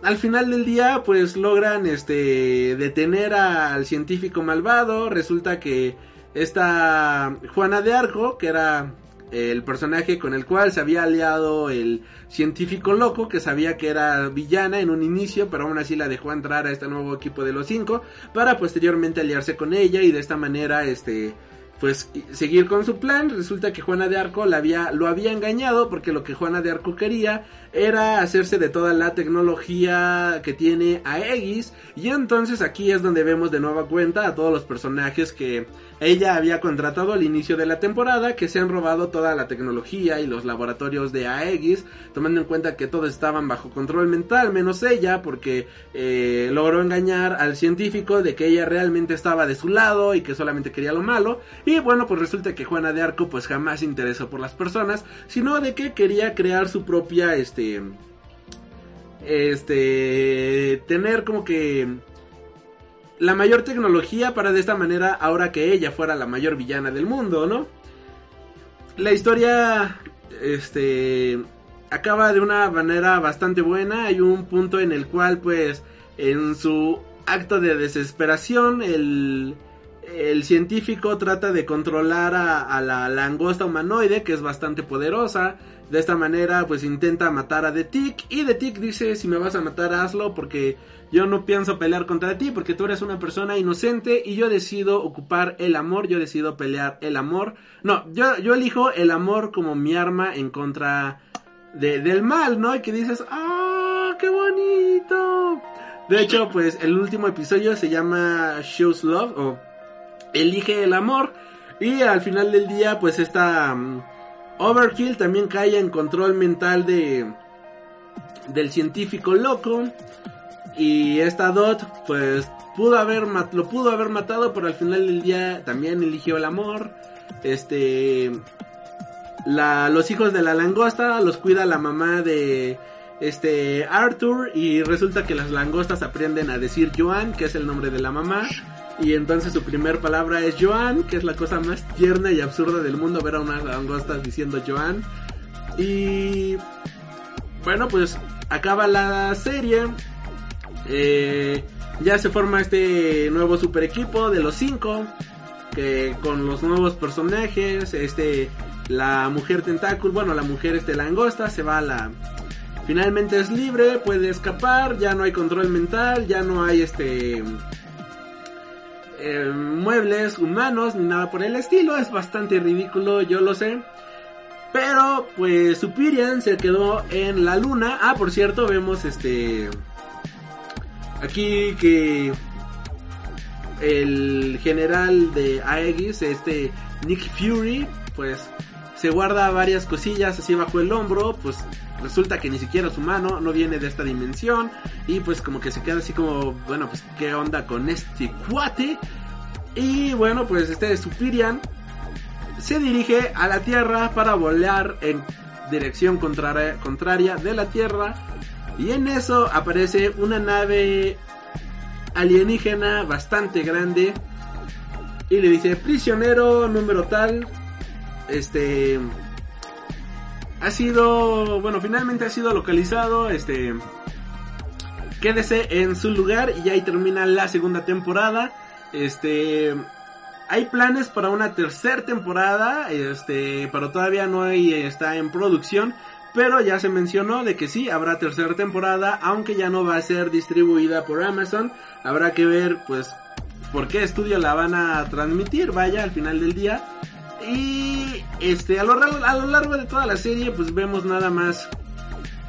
Al final del día, pues logran este detener al científico malvado. Resulta que esta Juana de Arco, que era el personaje con el cual se había aliado el científico loco, que sabía que era villana en un inicio, pero aún así la dejó entrar a este nuevo equipo de los cinco, para posteriormente aliarse con ella y de esta manera, este, pues seguir con su plan. Resulta que Juana de Arco la había, lo había engañado porque lo que Juana de Arco quería era hacerse de toda la tecnología que tiene Aegis y entonces aquí es donde vemos de nueva cuenta a todos los personajes que ella había contratado al inicio de la temporada que se han robado toda la tecnología y los laboratorios de Aegis, tomando en cuenta que todos estaban bajo control mental, menos ella, porque eh, logró engañar al científico de que ella realmente estaba de su lado y que solamente quería lo malo. Y bueno, pues resulta que Juana de Arco pues jamás se interesó por las personas, sino de que quería crear su propia, este, este, tener como que la mayor tecnología para de esta manera, ahora que ella fuera la mayor villana del mundo, ¿no? La historia, este, acaba de una manera bastante buena. Hay un punto en el cual, pues, en su acto de desesperación, el, el científico trata de controlar a, la langosta humanoide, que es bastante poderosa. De esta manera, pues intenta matar a The Tick. Y The Tick dice, si me vas a matar, hazlo, porque yo no pienso pelear contra ti, porque tú eres una persona inocente y yo decido ocupar el amor, yo decido pelear el amor. No, yo, elijo el amor como mi arma en contra de, del mal, ¿no? Y que dices, ¡ah, qué bonito! De hecho, pues el último episodio se llama Shows Love o Elige el amor. Y al final del día, pues esta um, Overkill también cae en control mental de del científico loco. Y esta Dot, pues pudo haber lo pudo haber matado, pero al final del día también eligió el amor. Este la, los hijos de la langosta los cuida la mamá de este Arthur y resulta que las langostas aprenden a decir Joan, que es el nombre de la mamá. Y entonces su primer palabra es Joan, que es la cosa más tierna y absurda del mundo ver a unas langostas diciendo Joan. Y bueno, pues acaba la serie. Eh, ya se forma este nuevo super equipo de los cinco. Que con los nuevos personajes. Este. La mujer tentáculo. Bueno, la mujer este langosta. Se va a la. Finalmente es libre. Puede escapar. Ya no hay control mental. Ya no hay este. Eh, muebles humanos. Ni nada por el estilo. Es bastante ridículo. Yo lo sé. Pero pues Superian se quedó en la luna. Ah, por cierto, vemos este aquí que el general de Aegis, este Nick Fury, pues se guarda varias cosillas así bajo el hombro, pues resulta que ni siquiera es humano, no viene de esta dimensión y pues como que se queda así como, bueno, pues qué onda con este cuate. Y bueno, pues este Superian se dirige a la Tierra para volar en dirección contraria, contraria de la Tierra. Y en eso aparece una nave alienígena bastante grande. Y le dice, prisionero número tal. Este... Ha sido... Bueno, finalmente ha sido localizado. Este... Quédese en su lugar y ahí termina la segunda temporada. Este hay planes para una tercera temporada, este, pero todavía no hay, está en producción. Pero ya se mencionó de que sí, habrá tercera temporada, aunque ya no va a ser distribuida por Amazon. Habrá que ver, pues, por qué estudio la van a transmitir, vaya, al final del día. Y, este, a lo, largo de toda la serie, pues vemos nada más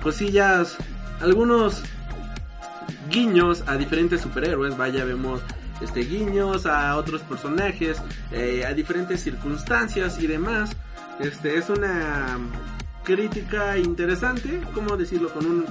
cosillas, algunos guiños a diferentes superhéroes, vaya, vemos este guiños a otros personajes, eh, a diferentes circunstancias y demás. Este es una crítica interesante, ¿cómo decirlo? Con un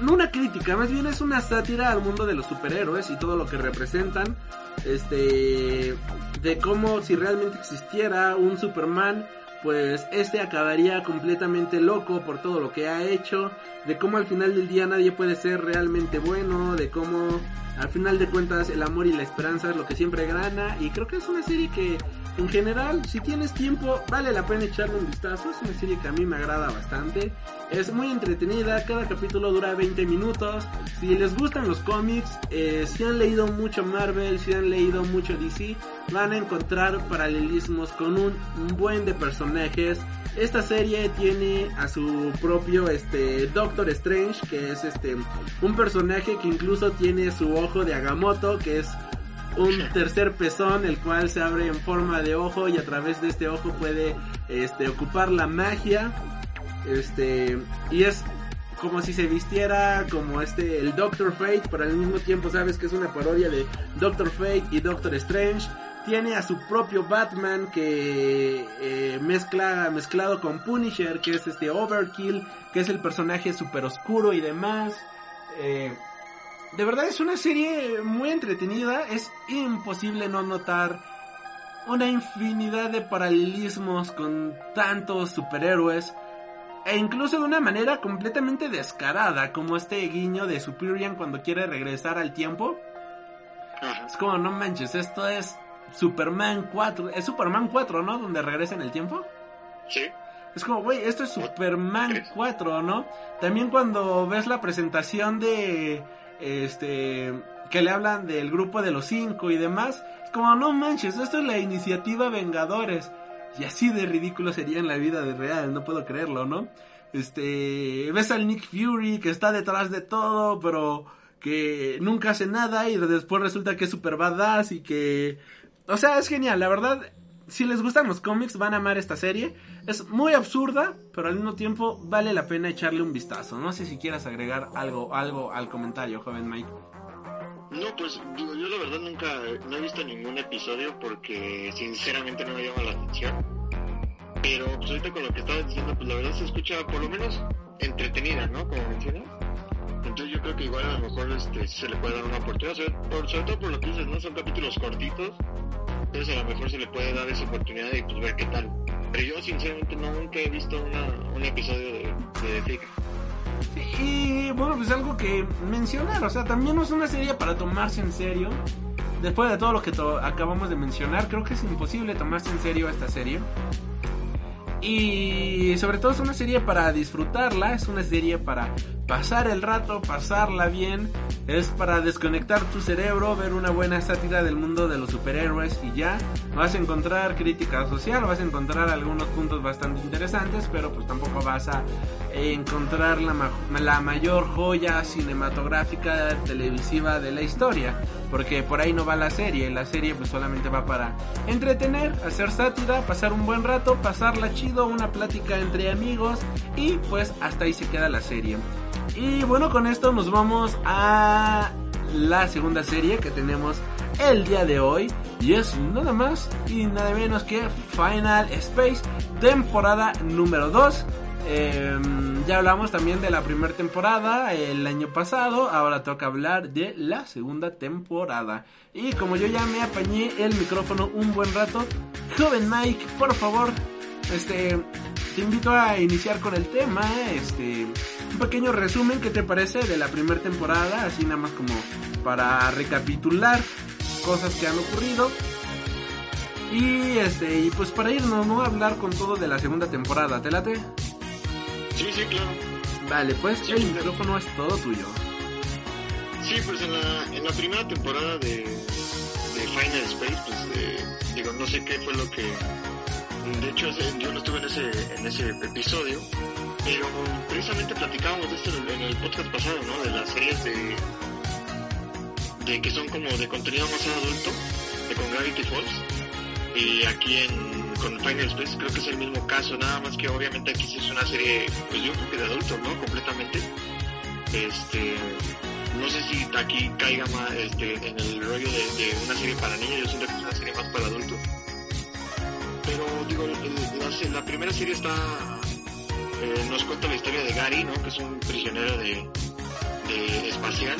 no una crítica, más bien es una sátira al mundo de los superhéroes y todo lo que representan. Este de cómo si realmente existiera un Superman pues este acabaría completamente loco por todo lo que ha hecho, de cómo al final del día nadie puede ser realmente bueno, de cómo al final de cuentas el amor y la esperanza es lo que siempre gana y creo que es una serie que en general si tienes tiempo vale la pena echarle un vistazo, es una serie que a mí me agrada bastante, es muy entretenida, cada capítulo dura 20 minutos, si les gustan los cómics, eh, si han leído mucho Marvel, si han leído mucho DC, van a encontrar paralelismos con un, buen de personajes. Esta serie tiene a su propio este Doctor Strange, que es este un personaje que incluso tiene su ojo de Agamotto, que es un tercer pezón el cual se abre en forma de ojo y a través de este ojo puede este ocupar la magia. Este y es como si se vistiera como este el Doctor Fate, pero al mismo tiempo sabes que es una parodia de Doctor Fate y Doctor Strange tiene a su propio Batman que eh, mezcla mezclado con Punisher que es este Overkill que es el personaje super oscuro y demás eh, de verdad es una serie muy entretenida es imposible no notar una infinidad de paralelismos con tantos superhéroes e incluso de una manera completamente descarada como este guiño de Superior cuando quiere regresar al tiempo es como no manches esto es Superman 4. Es Superman 4, ¿no? Donde regresa en el tiempo. Sí. Es como, güey, esto es Superman 4, ¿no? También cuando ves la presentación de. Este. Que le hablan del grupo de los cinco y demás. como no manches, esto es la iniciativa Vengadores. Y así de ridículo sería en la vida de real, no puedo creerlo, ¿no? Este, ves al Nick Fury que está detrás de todo, pero que nunca hace nada y después resulta que es super badass y que... O sea, es genial, la verdad, si les gustan los cómics van a amar esta serie. Es muy absurda, pero al mismo tiempo vale la pena echarle un vistazo. No sé si quieras agregar algo, algo al comentario, joven Mike. No, pues yo la verdad nunca no he visto ningún episodio porque sinceramente no me llama la atención. Pero pues ahorita con lo que estabas diciendo, pues la verdad se escucha por lo menos entretenida, ¿no? Como mencionas. Entonces yo creo que igual a lo mejor este, se le puede dar una oportunidad, sobre, por, sobre todo por lo que dices, ¿no? Son capítulos cortitos, entonces a lo mejor se le puede dar esa oportunidad y pues ver qué tal. Pero yo sinceramente no, nunca he visto una, un episodio de, de The Flick. Y bueno, pues algo que mencionar, o sea, también es una serie para tomarse en serio. Después de todo lo que acabamos de mencionar, creo que es imposible tomarse en serio esta serie. Y sobre todo es una serie para disfrutarla, es una serie para pasar el rato, pasarla bien, es para desconectar tu cerebro, ver una buena sátira del mundo de los superhéroes y ya. Vas a encontrar crítica social, vas a encontrar algunos puntos bastante interesantes, pero pues tampoco vas a encontrar la, la mayor joya cinematográfica televisiva de la historia, porque por ahí no va la serie, la serie pues solamente va para entretener, hacer sátira, pasar un buen rato, pasarla chido, una plática entre amigos y pues hasta ahí se queda la serie. Y bueno, con esto nos vamos a la segunda serie que tenemos el día de hoy. Y es nada más y nada menos que Final Space, temporada número 2. Eh, ya hablamos también de la primera temporada el año pasado, ahora toca hablar de la segunda temporada. Y como yo ya me apañé el micrófono un buen rato, joven Mike, por favor, este, te invito a iniciar con el tema, este, un pequeño resumen, ¿qué te parece de la primera temporada? Así nada más como para recapitular cosas que han ocurrido. Y este, y pues para irnos, ¿no? A hablar con todo de la segunda temporada, ¿te late? Sí, sí, claro. Vale, pues Sí, el claro. micrófono es todo tuyo. Sí, pues en la, en la primera temporada de, de Final Space, pues eh, digo, no sé qué fue lo que... De hecho, yo no estuve en ese, en ese episodio, pero precisamente platicábamos de esto en el podcast pasado, ¿no? De las series de... de que son como de contenido más adulto, de con Gravity Falls. Y aquí en, con Final Space creo que es el mismo caso, nada más que obviamente aquí sí es una serie, pues yo creo que de adulto, ¿no? Completamente. Este, no sé si aquí caiga más este, en el rollo de, una serie para niños, yo siento que es una serie más para adultos. Pero digo, la primera serie está, eh, nos cuenta la historia de Gary, ¿no? Que es un prisionero de, espacial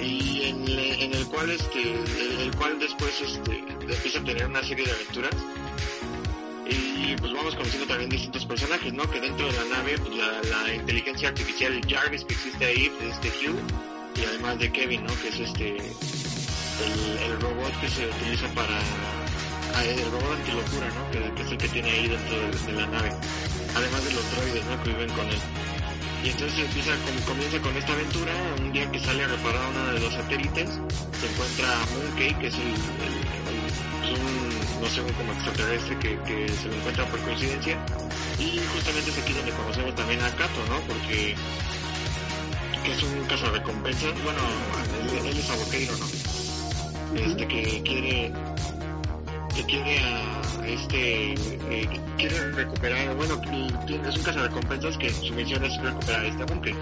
y en, el cual este el, cual después este empieza a tener una serie de aventuras. Y pues vamos conociendo también distintos personajes no que dentro de la nave pues la, inteligencia artificial Jarvis que existe ahí pues, este Hugh y además de Kevin no que es este el, robot que se utiliza para ah, el robot antilocura no que, es el que tiene ahí dentro de, de la nave además de los droides no que viven con él y entonces empieza comienza con esta aventura, un día que sale a reparar uno de los satélites, se encuentra a Mooncake, que es el, un, no sé, un como extraterrestre que, se lo encuentra por coincidencia, y justamente es aquí donde conocemos también a Kato, ¿no? Porque que es un cazarrecompensas, bueno, él, él es aboqueiro, ¿no? Este que quiere que quiere a este eh, quiere recuperar bueno es un cazarrecompensas que su misión es recuperar este búnker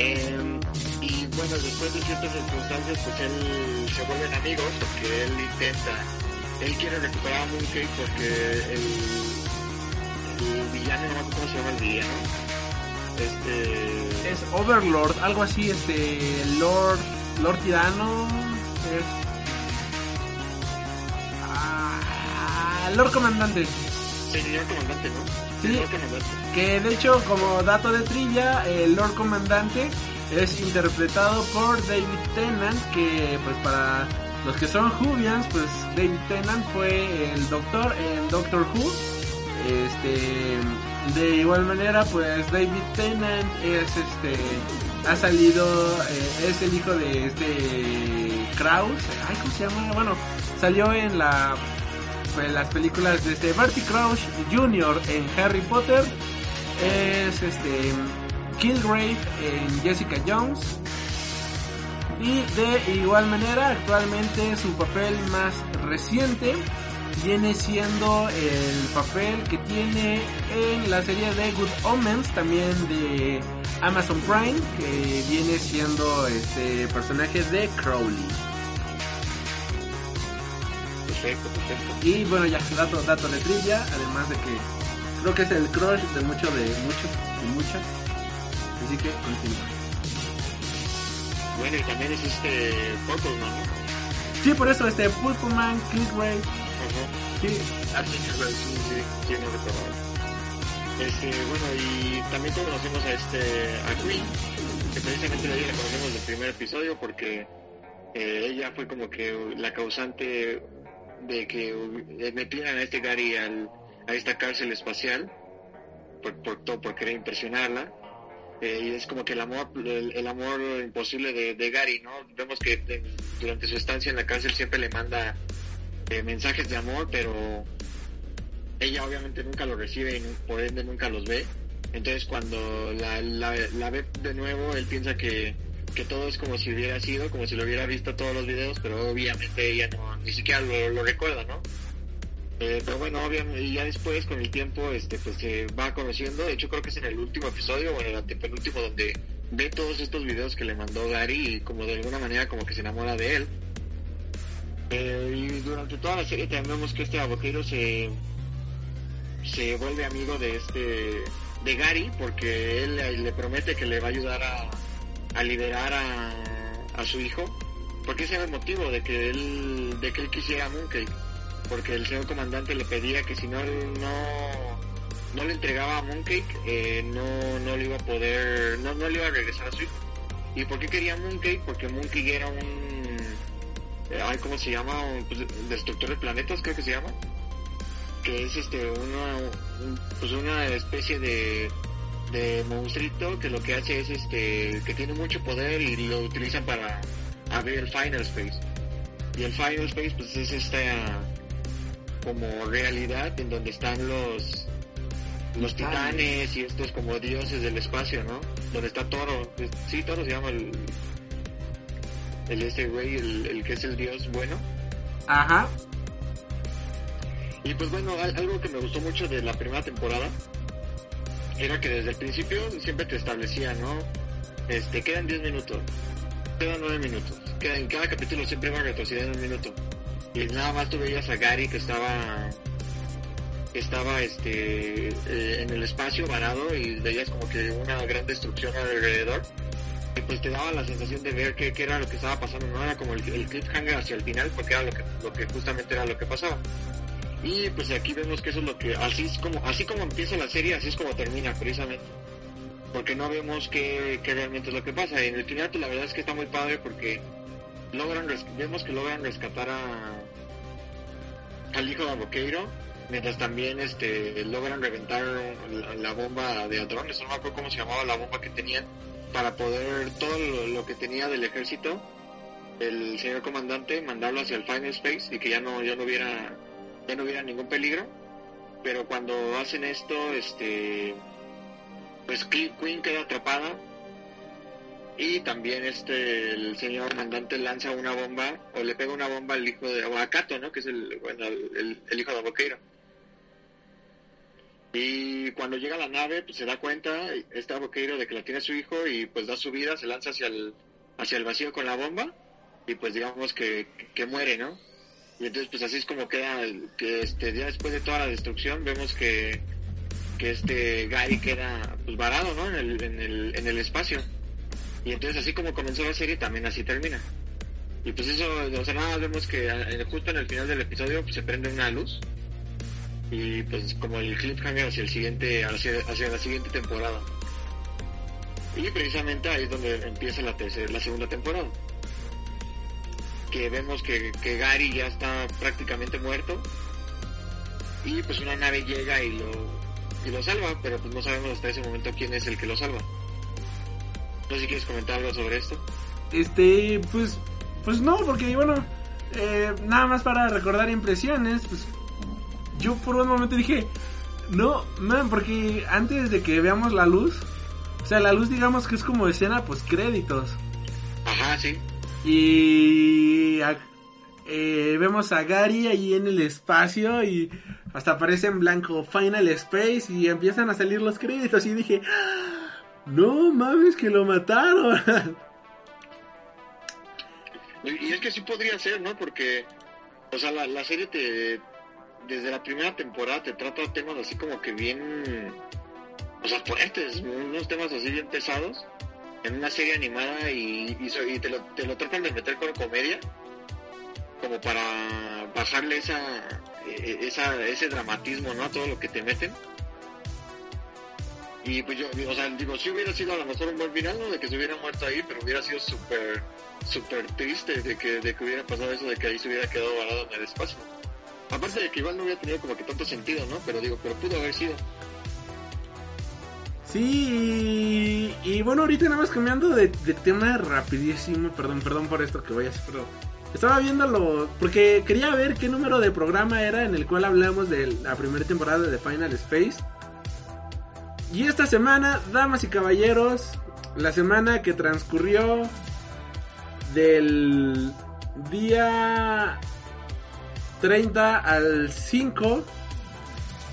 Eh, y bueno después de ciertas circunstancias pues él se vuelven amigos porque él intenta él quiere recuperar a Mooncake porque el, villano no me cómo se llama el villano este Es Overlord, algo así, este, Lord, Lord Tirano. Ah, Lord Comandante. señor comandante no Sí. señor comandante Que de hecho, como dato de trivia, el Lord Comandante es interpretado por David Tennant, que pues para los que son Whovians, pues David Tennant fue el doctor en Doctor Who. Este, De igual manera, pues David Tennant es este ha salido eh, es el hijo de este Kraus, ay cómo se llama, bueno salió en la en las películas de este Barty Crouch Jr. en Harry Potter, es este Kilgrave en Jessica Jones y de igual manera actualmente su papel más reciente viene siendo el papel que tiene en la serie de Good Omens, también de Amazon Prime, que viene siendo este personaje de Crowley. Perfecto, perfecto. Y bueno, ya dato, dato de trivia, además de que creo que es el crush de muchos de muchos y muchas. Así que continúa. Bueno, y también es este Purple Man, ¿no? Sí, por eso este Purple Man, Kilgrave, Sí, Ah, sí, sí, sí, sí, no recordaba. Este, bueno, y también conocemos a este, a Queen, que precisamente de ella la conocemos del primer episodio porque eh, ella fue como que la causante de que metieran a este Gary a esta cárcel espacial por, todo, por querer impresionarla. Eh, y es como que el amor, el, amor imposible de, de Gary, ¿no? Vemos que eh, durante su estancia en la cárcel siempre le manda eh, mensajes de amor, pero ella obviamente nunca lo recibe y por ende nunca los ve. Entonces cuando la, la, la ve de nuevo, él piensa que, que todo es como si hubiera sido, como si lo hubiera visto todos los videos, pero obviamente ella no, ni siquiera lo, lo recuerda, ¿no? Eh, pero bueno, obviamente, ya después con el tiempo, este, pues se va conociendo. De hecho, creo que es en el último episodio o en el antepenúltimo donde ve todos estos videos que le mandó Gary y como de alguna manera como que se enamora de él. Eh, durante toda la serie también vemos que este aboquero se se vuelve amigo de este de Gary porque él le, le promete que le va a ayudar a, a liberar a, a su hijo porque ese era el motivo de que él de que él quisiera Mooncake porque el señor comandante le pedía que si no no no le entregaba a Mooncake eh, no no le iba a poder no no le iba a regresar a su hijo. Y por qué quería Mooncake porque Mooncake era un eh, ay, ¿cómo se llama? Pues, destructor de planetas creo que se llama. Que es este una un- pues una especie de de monstruito que lo que hace es este que tiene mucho poder y lo utilizan para abrir el final space. Y el final space pues es esta como realidad en donde están los los titanes. y estos como dioses del espacio no donde está Toro. Sí Toro se llama el el este güey el, el que es el dios bueno ajá, Y pues bueno, al- algo que me gustó mucho de la primera temporada era que desde el principio siempre te establecía, ¿no? Este, quedan 10 minutos, quedan 9 minutos, queda, en cada capítulo siempre va retrocediendo un minuto. Y nada más tú veías a Gary que estaba que estaba este eh, en el espacio varado y veías como que una gran destrucción alrededor pues te daba la sensación de ver qué, era lo que estaba pasando no era como el, el cliffhanger hacia el final porque era lo que justamente era lo que pasaba y pues aquí vemos que eso es lo que, así es como, así como empieza la serie, así es como termina precisamente. Porque no vemos qué, qué realmente es lo que pasa. En el final pues, la verdad es que está muy padre porque logran vemos que logran rescatar a al hijo de Aboqueiro, mientras también este logran reventar la, bomba de hadrones, no me acuerdo cómo se llamaba la bomba que tenían, para poder todo lo, que tenía del ejército, el señor comandante, mandarlo hacia el Final Space y que ya no, ya no hubiera ya no hubiera ningún peligro. Pero cuando hacen esto, este, pues Queen queda atrapada y también este el señor comandante lanza una bomba o le pega una bomba al hijo de o a Kato, ¿no? Que es el bueno el- el hijo de Boqueiro. Y cuando llega la nave, pues se da cuenta está Boqueiro de que la tiene su hijo y pues da su vida, se lanza hacia el hacia el vacío con la bomba y pues digamos que, que muere, ¿no? Y entonces pues así es como queda, que este día después de toda la destrucción vemos que, que este Gary queda pues varado, ¿no? En el, en el, en el espacio. Y entonces así como comenzó la serie también así termina. Y pues eso, o sea, nada vemos que eh, justo en el final del episodio pues, se prende una luz. Y pues como el cliffhanger hacia el siguiente, hacia, hacia la siguiente temporada. Y precisamente ahí es donde empieza la tercera, la segunda temporada que vemos que, que Gary ya está prácticamente muerto y pues una nave llega y lo y lo salva, pero pues no sabemos hasta ese momento quién es el que lo salva. No sé si quieres comentar algo sobre esto. Este, pues, pues no, porque bueno, eh, nada más para recordar impresiones, pues yo por un momento dije, no, man, porque antes de que veamos la luz, o sea, la luz digamos que es como escena pues créditos. Ajá, sí. Y a- eh, vemos a Gary ahí en el espacio y hasta aparece en blanco Final Space y empiezan a salir los créditos y dije, "Ah, no mames que lo mataron. Y y es que sí podría ser, ¿no? Porque, o sea, la, la serie te, desde la primera temporada te trata temas así como que bien, o sea, fuertes, unos temas así bien pesados en una serie animada y, te, lo, tratan de meter con comedia como para bajarle esa, e- esa ese dramatismo, ¿no? A todo lo que te meten. Y pues yo, o sea, digo, si hubiera sido a lo mejor un buen final, ¿no? De que se hubiera muerto ahí, pero hubiera sido súper, súper triste de que, de que hubiera pasado eso, de que ahí se hubiera quedado varado en el espacio. Aparte de que igual no hubiera tenido como que tanto sentido, ¿no? Pero digo, pero pudo haber sido. Sí, y, bueno, ahorita nada más cambiando de, de tema rapidísimo, perdón, perdón por esto que voy a hacer, pero estaba viéndolo, porque quería ver qué número de programa era en el cual hablamos de la primera temporada de Final Space. Y esta semana, damas y caballeros, la semana que transcurrió del día 30 al 5,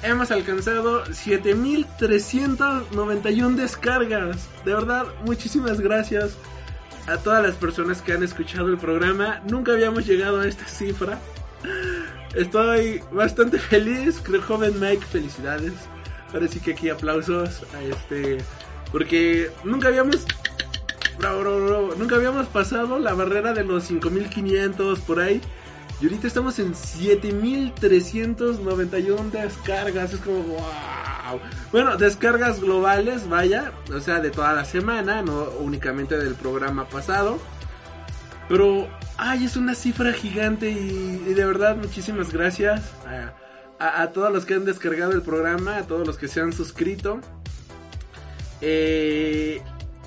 hemos alcanzado 7391 descargas. De verdad, muchísimas gracias a todas las personas que han escuchado el programa. Nunca habíamos llegado a esta cifra. Estoy bastante feliz, creo joven Mike, felicidades. Ahora sí que aquí aplausos a este porque nunca habíamos nunca habíamos pasado la barrera de los 5500 por ahí. Y ahorita estamos en 7391 descargas. Es como, wow. Bueno, descargas globales, vaya. O sea, de toda la semana, no únicamente del programa pasado. Pero, ay, es una cifra gigante y, de verdad muchísimas gracias a todos los que han descargado el programa, a todos los que se han suscrito. Eh,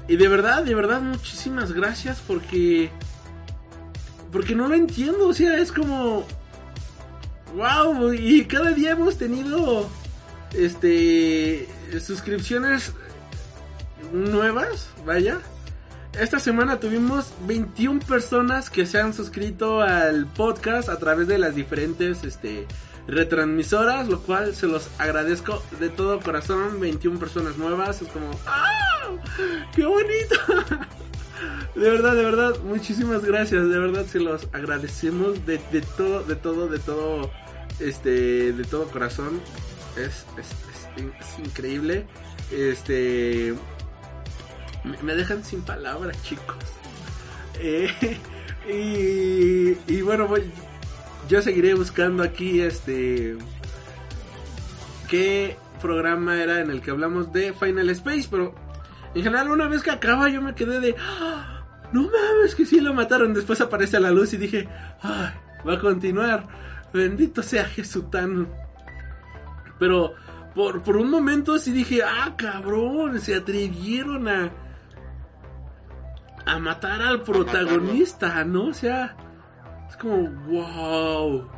y de verdad, de verdad, muchísimas gracias porque porque no lo entiendo, o sea, es como wow, y cada día hemos tenido este suscripciones nuevas, vaya. Esta semana tuvimos 21 personas que se han suscrito al podcast a través de las diferentes este retransmisoras, lo cual se los agradezco de todo corazón, 21 personas nuevas, es como ¡ah! ¡Qué bonito! De verdad, de verdad, muchísimas gracias, de verdad se los agradecemos de, todo, de todo, de todo, este, de todo corazón. Es, es, es in- es increíble. Este, me, me dejan sin palabras, chicos. Eh, y, y bueno, voy, yo seguiré buscando aquí, este, qué programa era en el que hablamos de Final Space, pero en general, una vez que acaba, yo me quedé de. "Ah, No mames, que sí lo mataron. Después aparece la luz y dije. Ay, va a continuar. Bendito sea Jesutano. Pero por, por un momento sí dije. Ah, cabrón, se atrevieron a. A matar al protagonista, ¿no? O sea. Es como. Wow.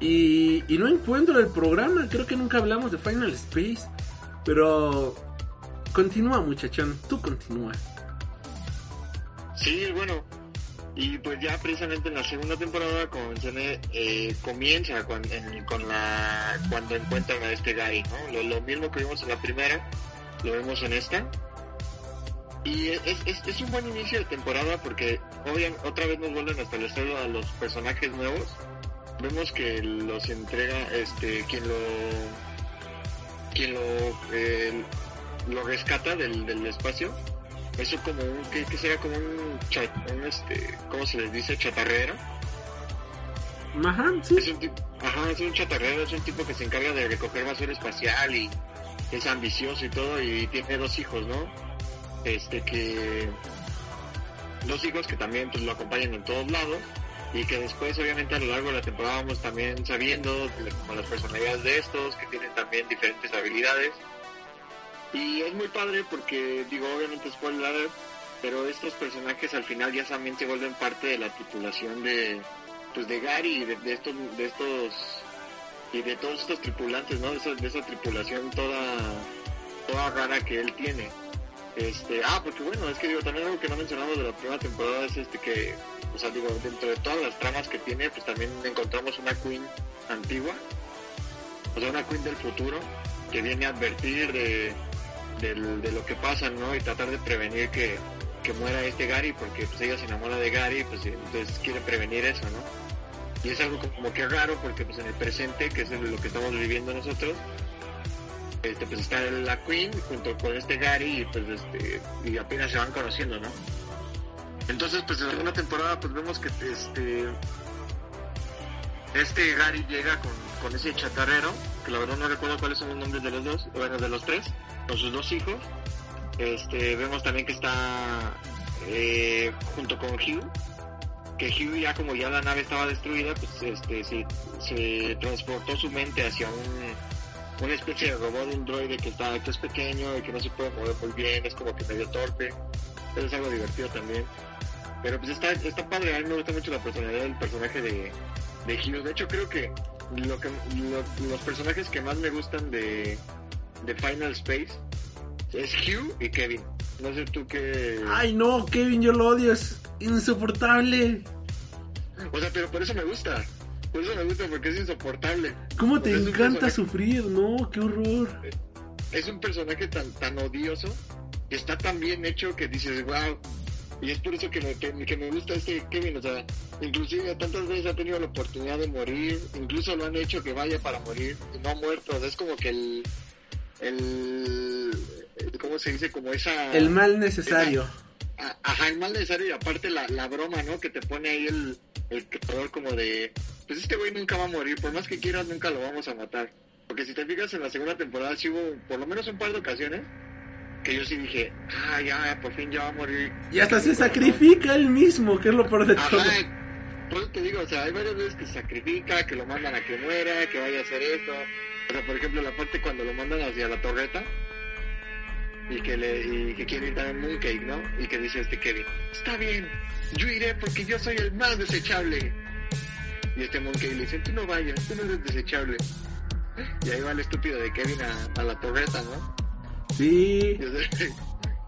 Y, y no encuentro el programa. Creo que nunca hablamos de Final Space. Pero continúa, muchachón. Tú continúa. Sí, bueno, y pues ya precisamente en la segunda temporada como mencioné, eh, comienza con, con la cuando encuentran a este Gary, ¿no? Lo, mismo que vimos en la primera, lo vemos en esta. Y es, es, es un buen inicio de temporada porque obviamente otra vez nos vuelven a establecer a los personajes nuevos. Vemos que los entrega este quien lo quien lo eh, lo rescata del, del espacio eso como un que, que sería como un, cha- un este cómo se les dice chatarrero. Ajá, sí. es un tipo ajá es un chatarrero es un tipo que se encarga de recoger basura espacial y es ambicioso y todo y tiene dos hijos no este que dos hijos que también pues lo acompañan en todos lados y que después obviamente a lo largo de la temporada vamos también sabiendo como las personalidades de estos que tienen también diferentes habilidades y es muy padre porque digo obviamente spoiler alert, pero estos personajes al final ya también se vuelven parte de la tripulación de pues de Gary y de, de estos de estos y de todos estos tripulantes no de, esa- de esa tripulación toda toda rara que él tiene. Este ah porque bueno es que digo también algo que no mencionamos de la primera temporada es este que o sea digo dentro de todas las tramas que tiene pues también encontramos una queen antigua o sea una queen del futuro que viene a advertir de del- de lo que pasa no y tratar de prevenir que que muera este Gary porque pues ella se enamora de Gary pues entonces quiere prevenir eso no y es algo como que raro porque pues en el presente que es lo que estamos viviendo nosotros este pues está la Queen junto con este Gary y pues este y apenas se van conociendo no entonces pues en la segunda temporada pues vemos que este este Gary llega con, con ese chatarrero que la verdad no recuerdo cuáles son los nombres de los dos bueno de los tres con sus dos hijos este vemos también que está eh, junto con Hugh que Hugh ya como ya la nave estaba destruida, pues este se, transportó su mente hacia un, una especie de robot, un droide que está que es pequeño y que no se puede mover muy bien, es como que medio torpe, pero es algo divertido también. Pero pues está, está padre, a mí me gusta mucho la personalidad del personaje de, de Hugh. De hecho creo que, lo que lo- los personajes que más me gustan de, de Final Space es Hugh y Kevin. No sé tú qué... Ay, no, Kevin, yo lo odio, es insoportable. O sea, pero por eso me gusta. Por eso me gusta porque es insoportable. ¿Cómo te sea, encanta personaje- sufrir? No, qué horror. Es un personaje tan, tan odioso y está tan bien hecho que dices, wow. Y es por eso que me, que, que me gusta este Kevin. O sea, inclusive tantas veces ha tenido la oportunidad de morir. Incluso lo han hecho que vaya para morir y no ha muerto. O sea, es como que el... El... el- ¿Cómo se dice? Como esa... El mal necesario. A- Ajá, el mal necesario y aparte la, la broma, ¿no? Que te pone ahí el, el creador como de, pues este güey nunca va a morir, por más que quieras nunca lo vamos a matar. Porque si te fijas en la segunda temporada sí hubo por lo menos un par de ocasiones que yo sí dije, ah, ya, por fin ya va a morir. Y hasta se sacrifica él mismo, que es lo peor de todo. Ajá, por eso te digo, o sea, hay varias veces que se sacrifica, que lo mandan a que muera, que vaya a hacer esto. O sea, por ejemplo, la parte cuando lo mandan hacia la torreta y que le y que quiere ir también Mooncake, ¿no? Y que dice este Kevin, está bien, yo iré porque yo soy el más desechable. Y este Mooncake le dice, tú no vayas, tú no eres desechable. Y ahí va el estúpido de Kevin a, a la torreta, ¿no? Sí.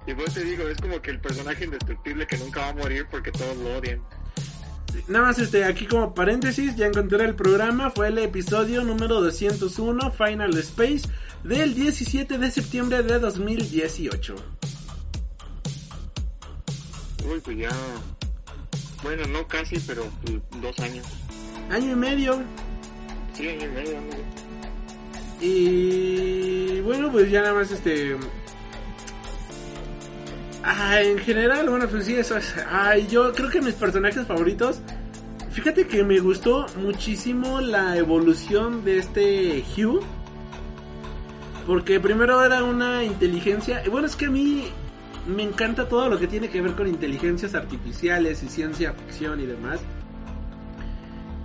Y, y pues te digo, es como que el personaje indestructible que nunca va a morir porque todos lo odian. Nada más este, aquí como paréntesis, ya encontré el programa, fue el episodio número 201, Final Space, del 17 de septiembre de 2018. Uy, pues ya. Bueno, no casi, pero pues, dos años. Año y medio. Sí, año y medio, ¿no? Y bueno, pues ya nada más este... Ah, en general, bueno, pues sí, eso es... Ay, yo creo que mis personajes favoritos... Fíjate que me gustó muchísimo la evolución de este Hugh. Porque primero era una inteligencia... Bueno, es que a mí me encanta todo lo que tiene que ver con inteligencias artificiales y ciencia ficción y demás.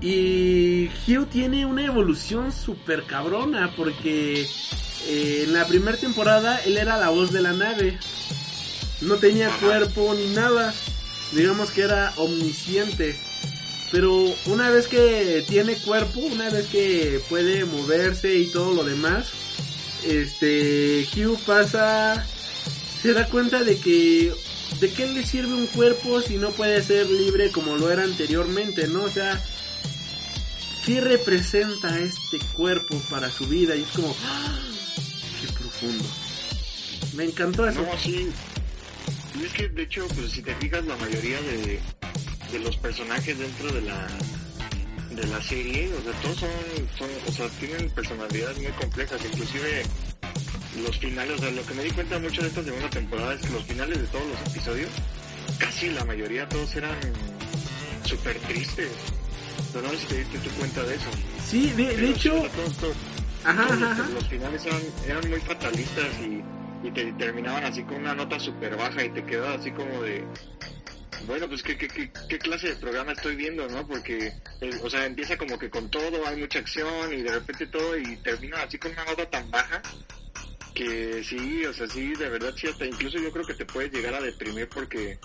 Y Hugh tiene una evolución súper cabrona porque eh, en la primera temporada él era la voz de la nave. No tenía cuerpo ni nada. Digamos que era omnisciente. Pero una vez que tiene cuerpo, una vez que puede moverse y todo lo demás, este Hugh pasa se da cuenta de que de qué le sirve un cuerpo si no puede ser libre como lo era anteriormente, ¿no? O sea, ¿qué representa este cuerpo para su vida? Y es como, ¡ah! qué profundo. Me encantó eso. No, sí. Y es que, de hecho, pues si te fijas, la mayoría de, de los personajes dentro de la de la serie, o sea, todos son, son, o sea, tienen personalidades muy complejas, inclusive los finales, o sea, lo que me di cuenta mucho de esta segunda temporada es que los finales de todos los episodios, casi la mayoría todos eran súper tristes. Pero no si te diste tu cuenta de eso. Sí, de, hecho, o sea, todos- todos- ajá, todos ajá, ajá. los finales eran, eran muy fatalistas y, y te terminaban así con una nota súper baja y te quedaba así como de... bueno, pues ¿qué, qué, qué, qué clase de programa estoy viendo, ¿no? Porque, eh, o sea, empieza como que con todo, hay mucha acción y de repente todo y termina así con una nota tan baja que sí, o sea, sí, de verdad sí, hasta incluso yo creo que te puedes llegar a deprimir porque,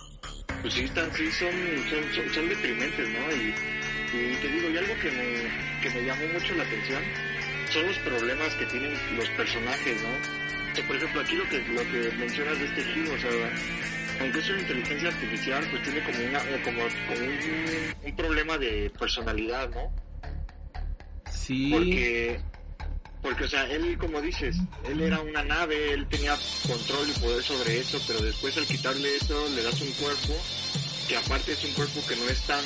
pues sí, están, sí son, son, son, son deprimentes, ¿no? Y, y te digo, y algo que me, que me llamó mucho la atención son los problemas que tienen los personajes, ¿no? O sea, por ejemplo, aquí lo que, lo que mencionas de este giro, o sea, aunque es una inteligencia artificial, pues tiene como, una, como, como un, un problema de personalidad, ¿no? Sí. Porque, porque, o sea, él, como dices, él era una nave, él tenía control y poder sobre eso, pero después al quitarle eso, le das un cuerpo, que aparte es un cuerpo que no es tan,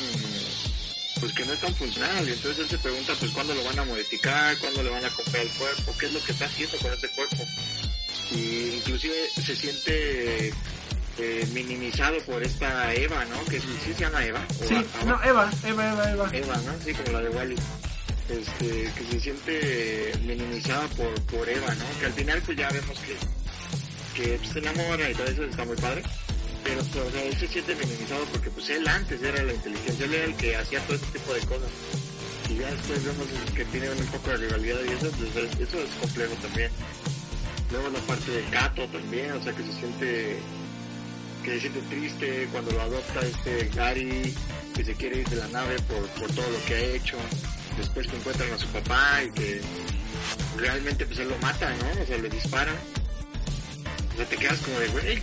pues que no es tan funcional, y entonces él se pregunta, pues, ¿cuándo lo van a modificar? ¿Cuándo le van a comprar el cuerpo? ¿Qué es lo que está haciendo con ese cuerpo? Y inclusive se siente eh, minimizado por esta Eva, ¿no? Que sí, sí se llama Eva. o Sí, Ava. no, Eva, Eva, Eva, Eva. Eva, ¿no? Sí, como la de Wally. Este, que se siente minimizada por, por Eva, ¿no? Que al final pues ya vemos que, que pues, se enamora y todo eso está muy padre. Pero o sea, él se siente minimizado porque pues él antes era la inteligencia, él era el que hacía todo ese tipo de cosas. Y ya después vemos que tiene un poco de rivalidad y eso, pues, eso es complejo también. Luego la parte de Kato también, o sea que se siente que se siente triste cuando lo adopta este Gary, que se quiere ir de la nave por, por todo lo que ha hecho, después que encuentran a su papá y que realmente pues él lo mata, ¿no? O sea, le disparan. O sea, te quedas como de, güey,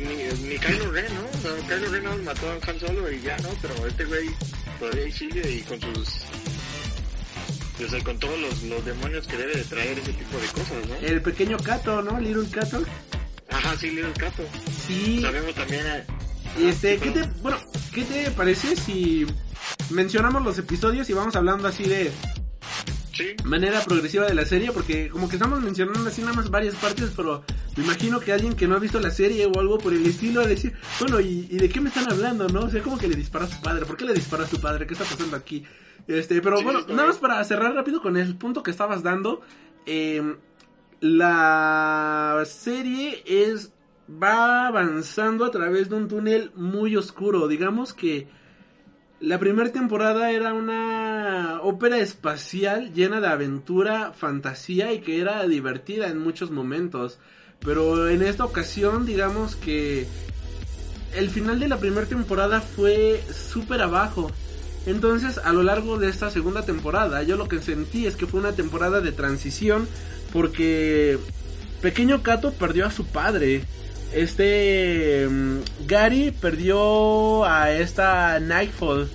ni, ni Kylo Ren, ¿no? O sea, Kylo Ren no mató a Han Solo y ya, ¿no? Pero este güey todavía sigue y con sus... O sea, con todos los, los demonios que debe de traer ese tipo de cosas, ¿no? El pequeño Cato, ¿no? Little Cato. Ajá, sí, Little Cato. Sí. Sabemos también a... Y este, Ah, ¿qué te, bueno, ¿qué te parece si mencionamos los episodios y vamos hablando así de Sí, manera progresiva de la serie? Porque como que estamos mencionando así nada más varias partes, pero me imagino que alguien que no ha visto la serie o algo por el estilo va a decir, bueno, ¿y, y de qué me están hablando, no? O sea, ¿cómo que le dispara a su padre? ¿Por qué le dispara a su padre? ¿Qué está pasando aquí? Este, pero Sí, bueno, nada más para cerrar rápido con el punto que estabas dando, eh, la serie es va avanzando a través de un túnel muy oscuro. Digamos que la primera temporada era una ópera espacial llena de aventura, fantasía y que era divertida en muchos momentos. Pero en esta ocasión, digamos que el final de la primera temporada fue súper abajo. Entonces, a lo largo de esta segunda temporada, yo lo que sentí es que fue una temporada de transición porque Pequeño Cato perdió a su padre. Este mm, Gary perdió a esta Nightfall.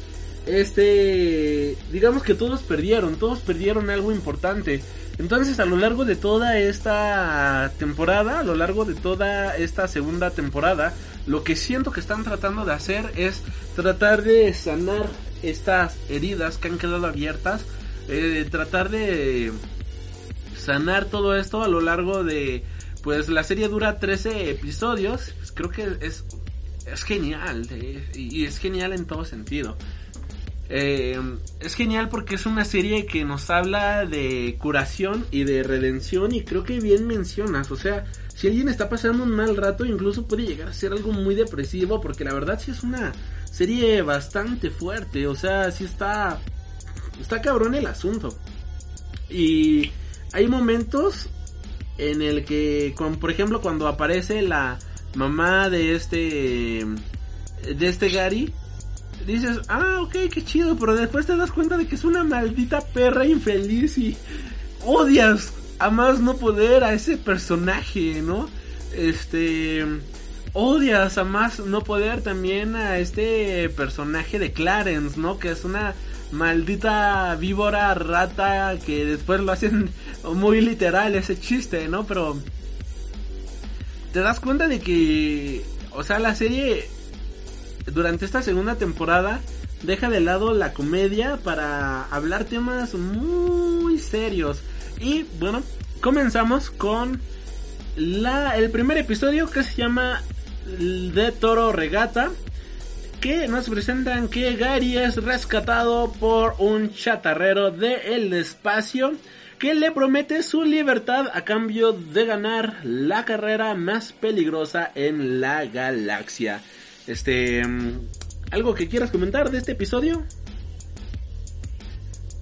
Este, digamos que todos perdieron, todos perdieron algo importante. Entonces, a lo largo de toda esta temporada, a lo largo de toda esta segunda temporada, lo que siento que están tratando de hacer es tratar de sanar estas heridas que han quedado abiertas, eh, tratar de sanar todo esto a lo largo de pues la serie dura 13 episodios. Pues, creo que es es genial y es genial en todo sentido. Eh, es genial porque es una serie que nos habla de curación y de redención y creo que bien mencionas. O sea si alguien está pasando un mal rato incluso puede llegar a ser algo muy depresivo porque la verdad sí es una serie bastante fuerte. O sea sí está está cabrón el asunto. Y hay momentos en el que, con, por ejemplo, cuando aparece la mamá de este, de este Gary, dices, ah, ok, qué chido, pero después te das cuenta de que es una maldita perra infeliz y odias a más no poder a ese personaje, ¿no? Este, odias a más no poder también a este personaje de Clarence, ¿no? Que es una maldita víbora rata que después lo hacen muy literal ese chiste, ¿no? Pero te das cuenta de que, o sea, la serie durante esta segunda temporada deja de lado la comedia para hablar temas muy serios. Y bueno, comenzamos con la, el primer episodio que se llama De Toro Regata. Que nos presentan que Gary es rescatado por un chatarrero del espacio que le promete su libertad a cambio de ganar la carrera más peligrosa en la galaxia. Este, mm, ¿algo que quieras comentar de este episodio?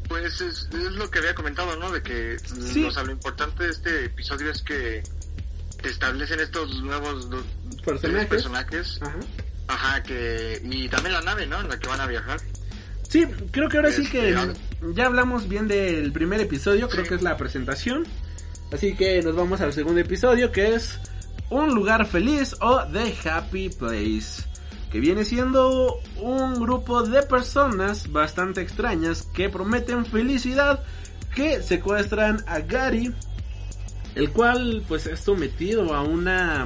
Pues es, es lo que había comentado, ¿no? De que mm, Sí. o sea, lo importante de este episodio es que te establecen estos nuevos Personajes. tres personajes. Ajá. Ajá, que y también la nave, ¿no? En la que van a viajar. Sí, creo que ahora sí Este, que al- ya hablamos bien del primer episodio, creo Sí. que es la presentación. Así que nos vamos al segundo episodio que es Un lugar feliz o The Happy Place. Que viene siendo un grupo de personas bastante extrañas que prometen felicidad que secuestran a Gary, el cual pues es sometido a una...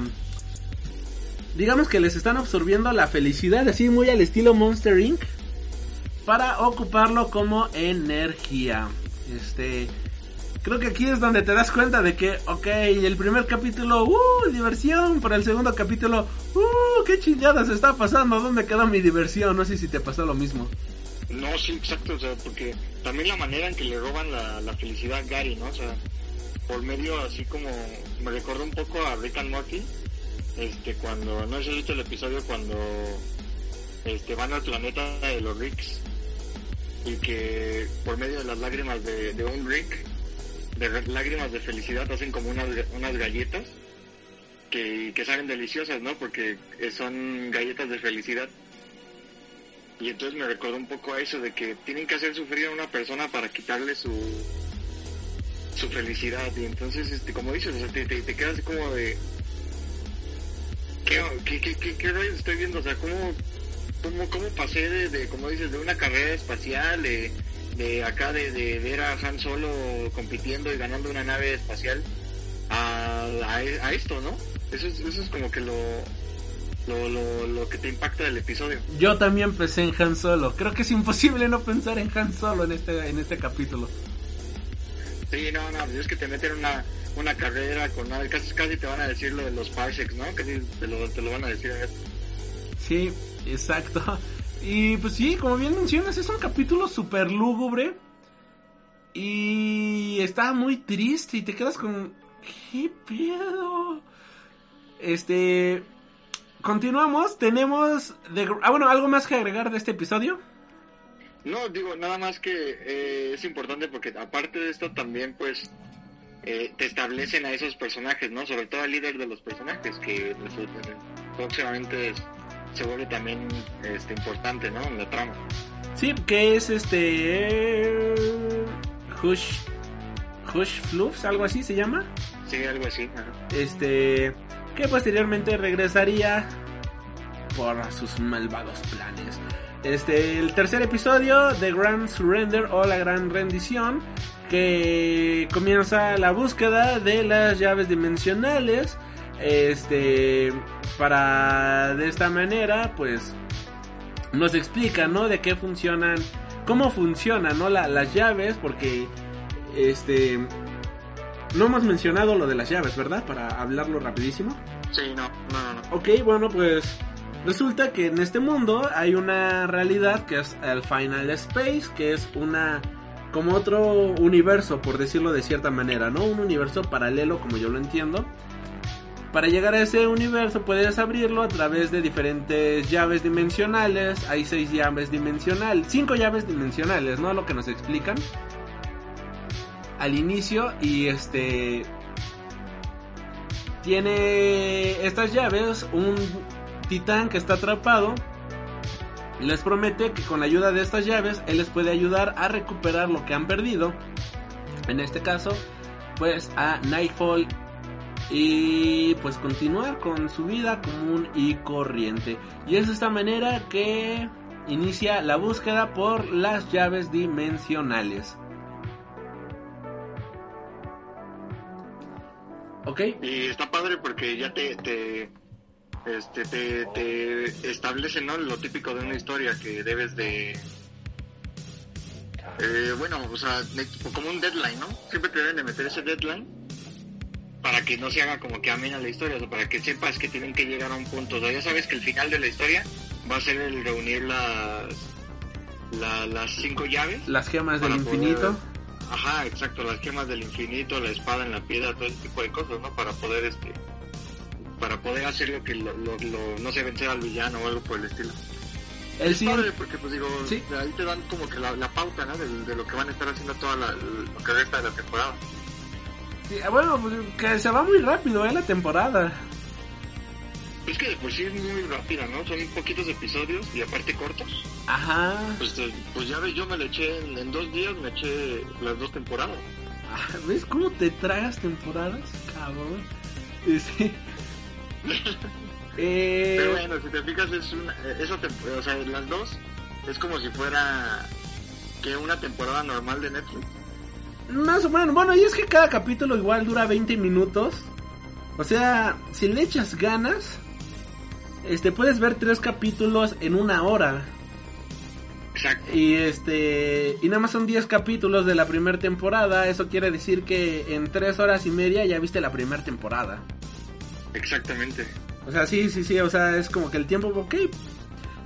Digamos que les están absorbiendo la felicidad así muy al estilo Monster Inc para ocuparlo como energía. Este, creo que aquí es donde te das cuenta de que, ok, el primer capítulo, uh, diversión, para el segundo capítulo, uh, qué chingadas está pasando, ¿dónde quedó mi diversión? No sé si te pasó lo mismo. No, sí, exacto, o sea, porque también la manera en que le roban la, la felicidad a Gary, ¿no? O sea, por medio así como, me recordó un poco a Rick and Morty, este, cuando, no sé si has visto el episodio cuando, este, van al planeta de los Ricks, y que por medio de las lágrimas de, de un Rick, de lágrimas de felicidad, hacen como unas, unas galletas, que, que saben deliciosas, ¿no? Porque son galletas de felicidad. Y entonces me recordó un poco a eso de que tienen que hacer sufrir a una persona para quitarle su su felicidad. Y entonces, este, como dices, te, te, te quedas como de... ¿Qué, qué, qué, qué, qué rayos estoy viendo? O sea, ¿cómo, cómo, cómo pasé de, de, como dices, de una carrera espacial, de, de acá de, de ver a Han Solo compitiendo y ganando una nave espacial a, a, a esto, ¿no? Eso es, eso es como que lo, lo, lo, lo que te impacta del episodio. Yo también pensé en Han Solo, creo que es imposible no pensar en Han Solo en este, en este capítulo. Sí, no, no, es que te meten una, una carrera con nada, casi, casi te van a decir lo de los parsecs, ¿no? Casi te lo, te lo van a decir. Sí, exacto. Y pues sí, como bien mencionas, es un capítulo súper lúgubre. Y está muy triste y te quedas con... ¿Qué pedo? Este... Continuamos, tenemos... Ah, bueno, ¿algo más que agregar de este episodio? No, digo, nada más que eh, es importante porque aparte de esto también pues eh, te establecen a esos personajes, ¿no? Sobre todo al líder de los personajes que pues, próximamente se vuelve también este, importante, ¿no? En la trama. Sí, que es este... Hush... Hush Fluffs, algo así se llama. Sí, algo así. ajá. Este... Que posteriormente regresaría por sus malvados planes. Este, el tercer episodio de Grand Surrender o la Gran Rendición, que comienza la búsqueda de las llaves dimensionales. Este, para de esta manera, pues, nos explica, ¿no? De qué funcionan, cómo funcionan, ¿no? La- las llaves, porque, este, no hemos mencionado lo de las llaves, ¿verdad? Para hablarlo rapidísimo. Sí, no, no, no, no. Ok, bueno, pues resulta que en este mundo hay una realidad que es el Final Space, que es una como otro universo, por decirlo de cierta manera, ¿no? Un universo paralelo, como yo lo entiendo. Para llegar a ese universo puedes abrirlo a través de diferentes llaves dimensionales. Hay seis llaves dimensionales, cinco llaves dimensionales, ¿no? Lo que nos explican al inicio y este tiene estas llaves un titán que está atrapado les promete que con la ayuda de estas llaves él les puede ayudar a recuperar lo que han perdido. En este caso pues a Nightfall y pues continuar con su vida común y corriente. Y es de esta manera que inicia la búsqueda por las llaves dimensionales. Ok. Y está padre porque ya te, te este te, te establece no lo típico de una historia que debes de eh, bueno o sea como un deadline no siempre te deben de meter ese deadline para que no se haga como que amena la historia o sea, para que sepas que tienen que llegar a un punto. O sea ya sabes que el final de la historia va a ser el reunir las la- las cinco llaves las gemas del poder- infinito. Ajá, exacto, las gemas del infinito, la espada en la piedra, todo ese tipo de cosas, ¿no? Para poder este para poder hacer lo que lo, lo- lo- no sé vencer al villano o algo por el estilo. El Es padre porque pues digo, Sí. ahí te dan como que la, la pauta, ¿no? De, de lo que van a estar haciendo toda la, lo que resta de la temporada. Sí, bueno, pues, que se va muy rápido, ¿eh? La temporada. Es que de por sí es muy rápida, ¿no? Son poquitos episodios y aparte cortos. Ajá. Pues, pues ya ves, yo me le eché en, en dos días, me eché las dos temporadas. Ah, ¿Ves cómo te tragas temporadas? Cabrón. Sí. Eh, Pero bueno, si te fijas, es una, esa o sea, las dos es como si fuera que una temporada normal de Netflix. Más o menos. Bueno, y es que cada capítulo igual dura 20 minutos. O sea, si le echas ganas, este, puedes ver tres capítulos en una hora. Exacto. Y este, y nada más son 10 capítulos de la primera temporada. Eso quiere decir que en 3 horas y media ya viste la primera temporada. Exactamente. O sea, sí, sí, sí, o sea, es como que el tiempo, ok.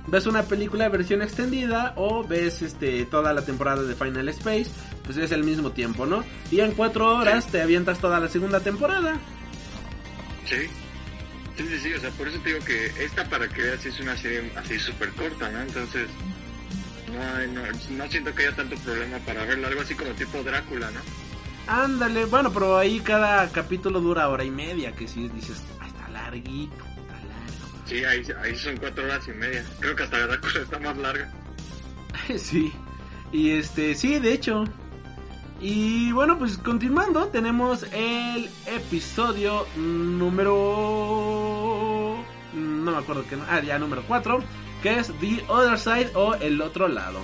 Ves una película de versión extendida o ves este toda la temporada de Final Space, pues es el mismo tiempo, ¿no? Y en cuatro horas te avientas toda la segunda temporada. Sí. Sí, sí, sí, o sea, por eso te digo que esta para que veas es una serie así súper corta, ¿no? Entonces, no, no, no siento que haya tanto problema para verlo, algo así como tipo Drácula, ¿no? Ándale, bueno, pero ahí cada capítulo dura hora y media, que si dices, "Ay, está larguito, está largo. Sí, ahí, ahí son cuatro horas y media. Creo que hasta Drácula está más larga. sí. Y este, sí, de hecho. Y bueno, pues continuando, tenemos el episodio número... No me acuerdo qué... Ah, ya número 4, que es The Other Side o El Otro Lado.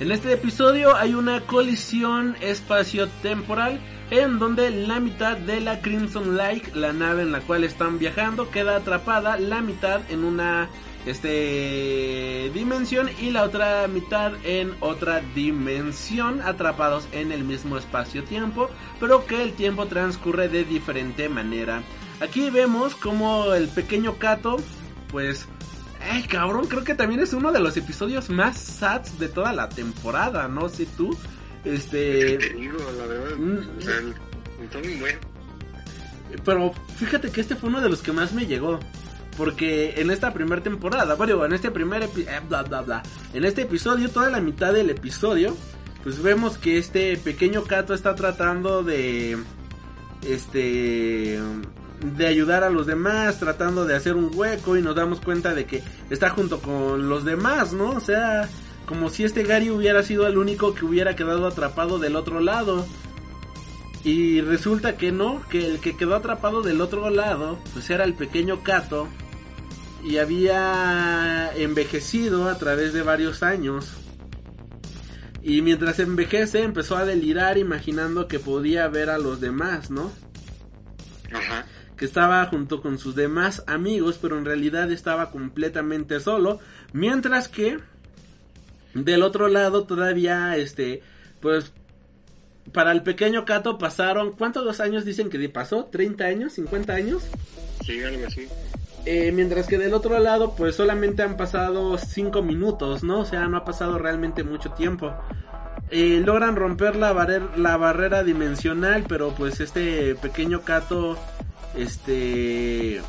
En este episodio hay una colisión espacio-temporal en donde la mitad de la Crimson Light, la nave en la cual están viajando, queda atrapada, la mitad en una este dimensión y la otra mitad en otra dimensión, atrapados en el mismo espacio-tiempo, pero que el tiempo transcurre de diferente manera. Aquí vemos como el pequeño Kato, pues Ay, cabrón, creo que también es uno de los episodios más sads de toda la temporada, no sé tú. Este, Te digo, la verdad, Mm. o sea, el- está muy bueno. pero fíjate que este fue uno de los que más me llegó. Porque en esta primera temporada, bueno, en este primer epi- eh, bla bla bla, en este episodio, toda la mitad del episodio, pues vemos que este pequeño Kato está tratando de este de ayudar a los demás, tratando de hacer un hueco y nos damos cuenta de que está junto con los demás, ¿no? O sea, como si este Gary hubiera sido el único que hubiera quedado atrapado del otro lado. Y resulta que no, que el que quedó atrapado del otro lado, pues era el pequeño Kato. Y había envejecido a través de varios años. Y mientras envejece empezó a delirar imaginando que podía ver a los demás, ¿no? Ajá. Que estaba junto con sus demás amigos, pero en realidad estaba completamente solo, mientras que del otro lado todavía este pues para el pequeño Kato pasaron ¿cuántos años dicen que pasó? ¿30 años? ¿50 años? Sí, algo así. Eh, mientras que del otro lado pues solamente han pasado 5 minutos, ¿no? O sea, no ha pasado realmente mucho tiempo. Eh, logran romper la, barrer- la barrera dimensional, pero pues este pequeño Kato este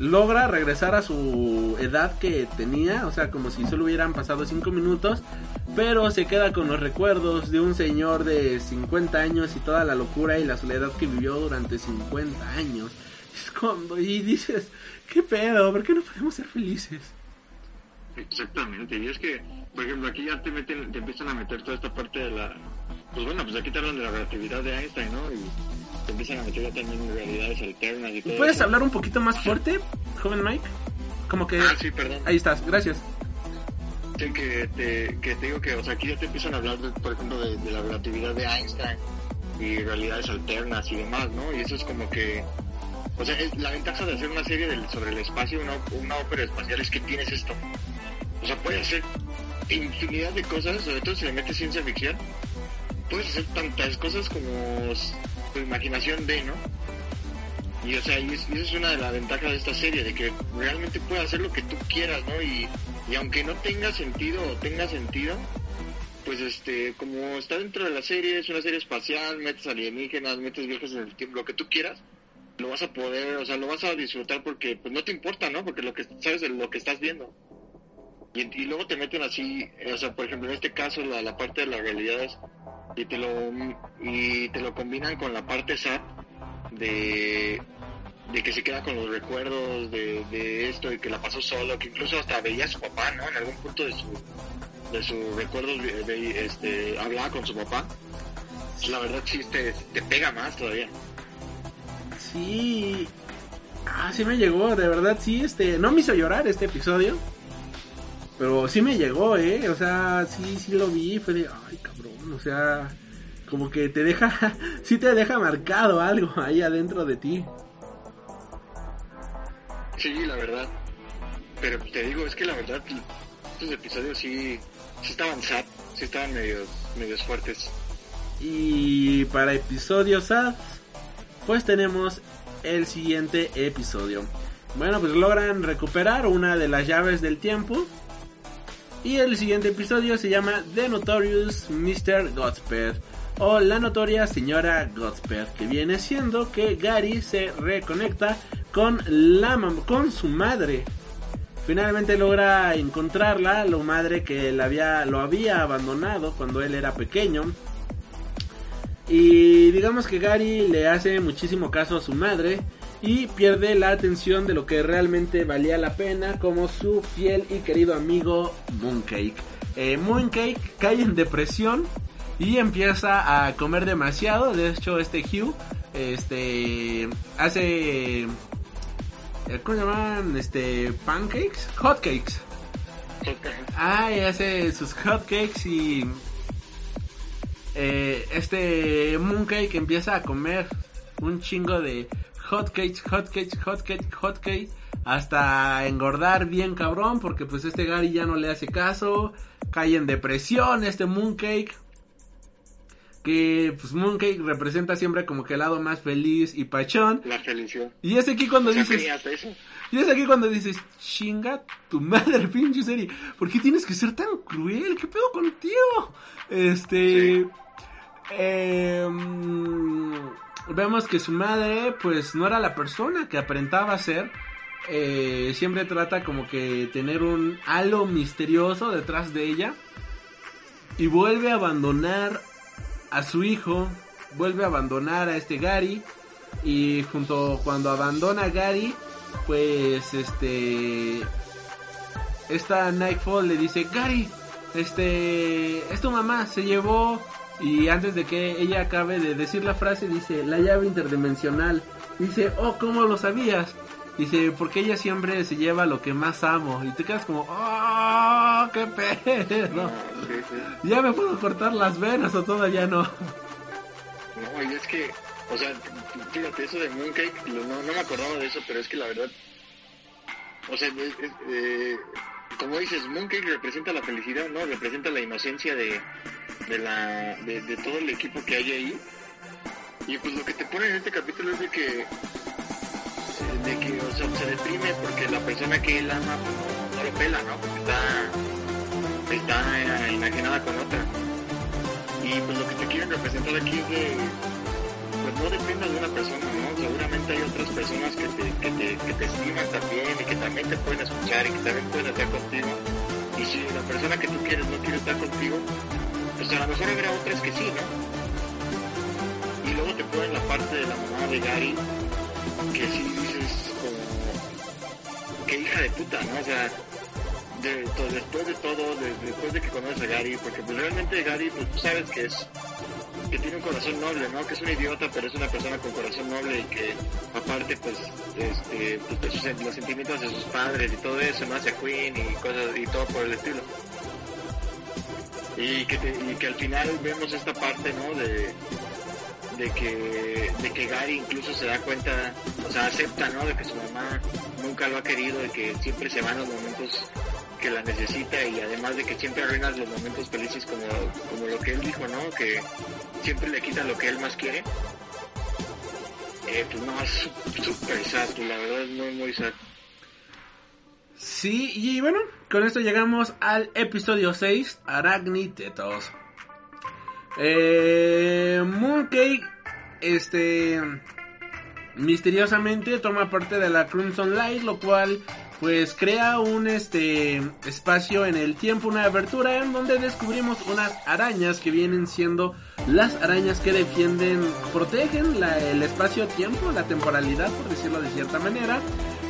logra regresar a su edad que tenía, o sea, como si solo hubieran pasado 5 minutos, pero se queda con los recuerdos de un señor de 50 años y toda la locura y la soledad que vivió durante 50 años. Es cuando, y dices, ¿qué pedo? ¿Por qué no podemos ser felices? Exactamente, y es que, por ejemplo, aquí ya te meten, te empiezan a meter toda esta parte de la... Pues bueno, pues aquí te hablan de la relatividad de Einstein, ¿no? Y empiezan a meter ya también realidades alternas y todo ¿Puedes eso. hablar un poquito más fuerte, joven Mike? Como que... Ah, sí, perdón. Ahí estás, gracias. Sí, que te, que te digo que, o sea, aquí ya te empiezan a hablar, de, por ejemplo, de, de la relatividad de Einstein y realidades alternas y demás, ¿no? Y eso es como que... O sea, es, la ventaja de hacer una serie del- sobre el espacio, una, una ópera espacial, es que tienes esto. O sea, puedes hacer infinidad de cosas, sobre todo si le metes ciencia ficción. Puedes hacer tantas cosas como tu imaginación de, ¿no? Y o sea, y es, y esa es una de las ventajas de esta serie, de que realmente puedes hacer lo que tú quieras, ¿no? Y, y aunque no tenga sentido o tenga sentido, pues este, como está dentro de la serie, es una serie espacial, metes alienígenas, metes viajes en el tiempo, lo que tú quieras, lo vas a poder, o sea, lo vas a disfrutar porque pues no te importa, ¿no? Porque lo que sabes de lo que estás viendo. Y, y luego te meten así, o sea, por ejemplo, en este caso la, la parte de las realidades y te lo y te lo combinan con la parte sad de de que se queda con los recuerdos de, de esto y que la pasó solo, que incluso hasta veía a su papá, ¿no? En algún punto de su de sus recuerdos este hablaba con su papá. La verdad sí te, te pega más todavía. Sí. Ah, sí me llegó, de verdad, sí, este, no me hizo llorar este episodio. Pero sí me llegó, eh, o sea, sí, sí lo vi, fue de, ay, cabrón, o sea, como que te deja, sí te deja marcado algo ahí adentro de ti. Sí, la verdad. Pero te digo, es que la verdad, estos episodios sí, sí estaban sad, sí estaban medios, medios fuertes. Y para episodio sad, pues tenemos el siguiente episodio. Bueno, pues logran recuperar una de las llaves del tiempo. Y el siguiente episodio se llama The Notorious Mr. Godspell. O la notoria señora Godspell. Que viene siendo que Gary se reconecta con, la con su madre. Finalmente logra encontrarla, la madre que la había, lo había abandonado cuando él era pequeño. Y digamos que Gary le hace muchísimo caso a su madre y pierde la atención de lo que realmente valía la pena como su fiel y querido amigo Mooncake. Eh, Mooncake cae en depresión y empieza a comer demasiado. De hecho, este Hugh este hace eh, ¿cómo se llaman? Este pancakes, hotcakes. Ah, y hace sus hotcakes y eh, este Mooncake empieza a comer un chingo de hotcakes, hotcakes, hotcakes, hotcakes, hasta engordar bien cabrón, porque pues este Gary ya no le hace caso, cae en depresión este Mooncake. Que pues Mooncake representa siempre como que el lado más feliz y pachón. La felicidad. Y es aquí cuando dices... sí. Y es aquí cuando dices, chinga tu madre, pinche serie. ¿Por qué tienes que ser tan cruel? ¿Qué pedo contigo? Este. eh, mm, vemos que su madre, pues no era la persona que aparentaba ser. Eh, siempre trata como que tener un halo misterioso detrás de ella. Y vuelve a abandonar a su hijo. Vuelve a abandonar a este Gary. Y junto cuando abandona a Gary, pues este esta Nightfall le dice Gary este es tu mamá se llevó y antes de que ella acabe de decir la frase dice la llave interdimensional. Dice oh cómo lo sabías dice porque ella siempre se lleva lo que más amo y te quedas como oh qué pedo No, sí, sí. ya me puedo cortar las venas o todavía no. No, y es que, o sea, fíjate, eso de Mooncake, no, no me acordaba de eso, pero es que la verdad, o sea, es- es, eh, como dices, Mooncake representa la felicidad, ¿no? Representa la inocencia de, de, la, de, todo el equipo que hay ahí. Y pues lo que te pone en este capítulo es de que, de que, o sea, se deprime porque la persona que él ama pues, no, no lo pela, ¿no? Porque está, está eh, enajenada con otra. Y pues lo que te quieren representar aquí es de, pues no dependas de una persona, ¿no? Seguramente hay otras personas que te, que te, que te estiman también y que también te pueden escuchar y que también pueden estar contigo. Y si la persona que tú quieres no quiere estar contigo, pues a lo mejor habrá otras que sí, ¿no? Y luego te ponen la parte de la mamá de Gary, que sí dices como, que hija de puta, ¿no? O sea, después de todo, de- después de que conoces a Gary, porque pues realmente Gary, pues tú sabes que es que tiene un corazón noble, ¿no? Que es un idiota, pero es una persona con corazón noble y que aparte, pues, este, pues, los sentimientos de sus padres y todo eso, ¿no? Hacia Queen y cosas y todo por el estilo. Y que, y que al final vemos esta parte, ¿no? De, de que de que Gary incluso se da cuenta, o sea, acepta, ¿no? De que su mamá nunca lo ha querido, de que siempre se van los momentos que la necesita y además de que siempre arruinas los momentos felices como, como lo que él dijo, ¿no? Que siempre le quita lo que él más quiere. Eh, pues no, es sú- súper sad, la verdad es muy, muy sad. Sí, y bueno, con esto llegamos al episodio 6, Aracni Tetos. Eh, Mooncake, este, misteriosamente toma parte de la Crimson Light, lo cual pues crea un este espacio en el tiempo, una abertura en donde descubrimos unas arañas que vienen siendo las arañas que defienden, protegen la- el espacio-tiempo, la temporalidad, por decirlo de cierta manera.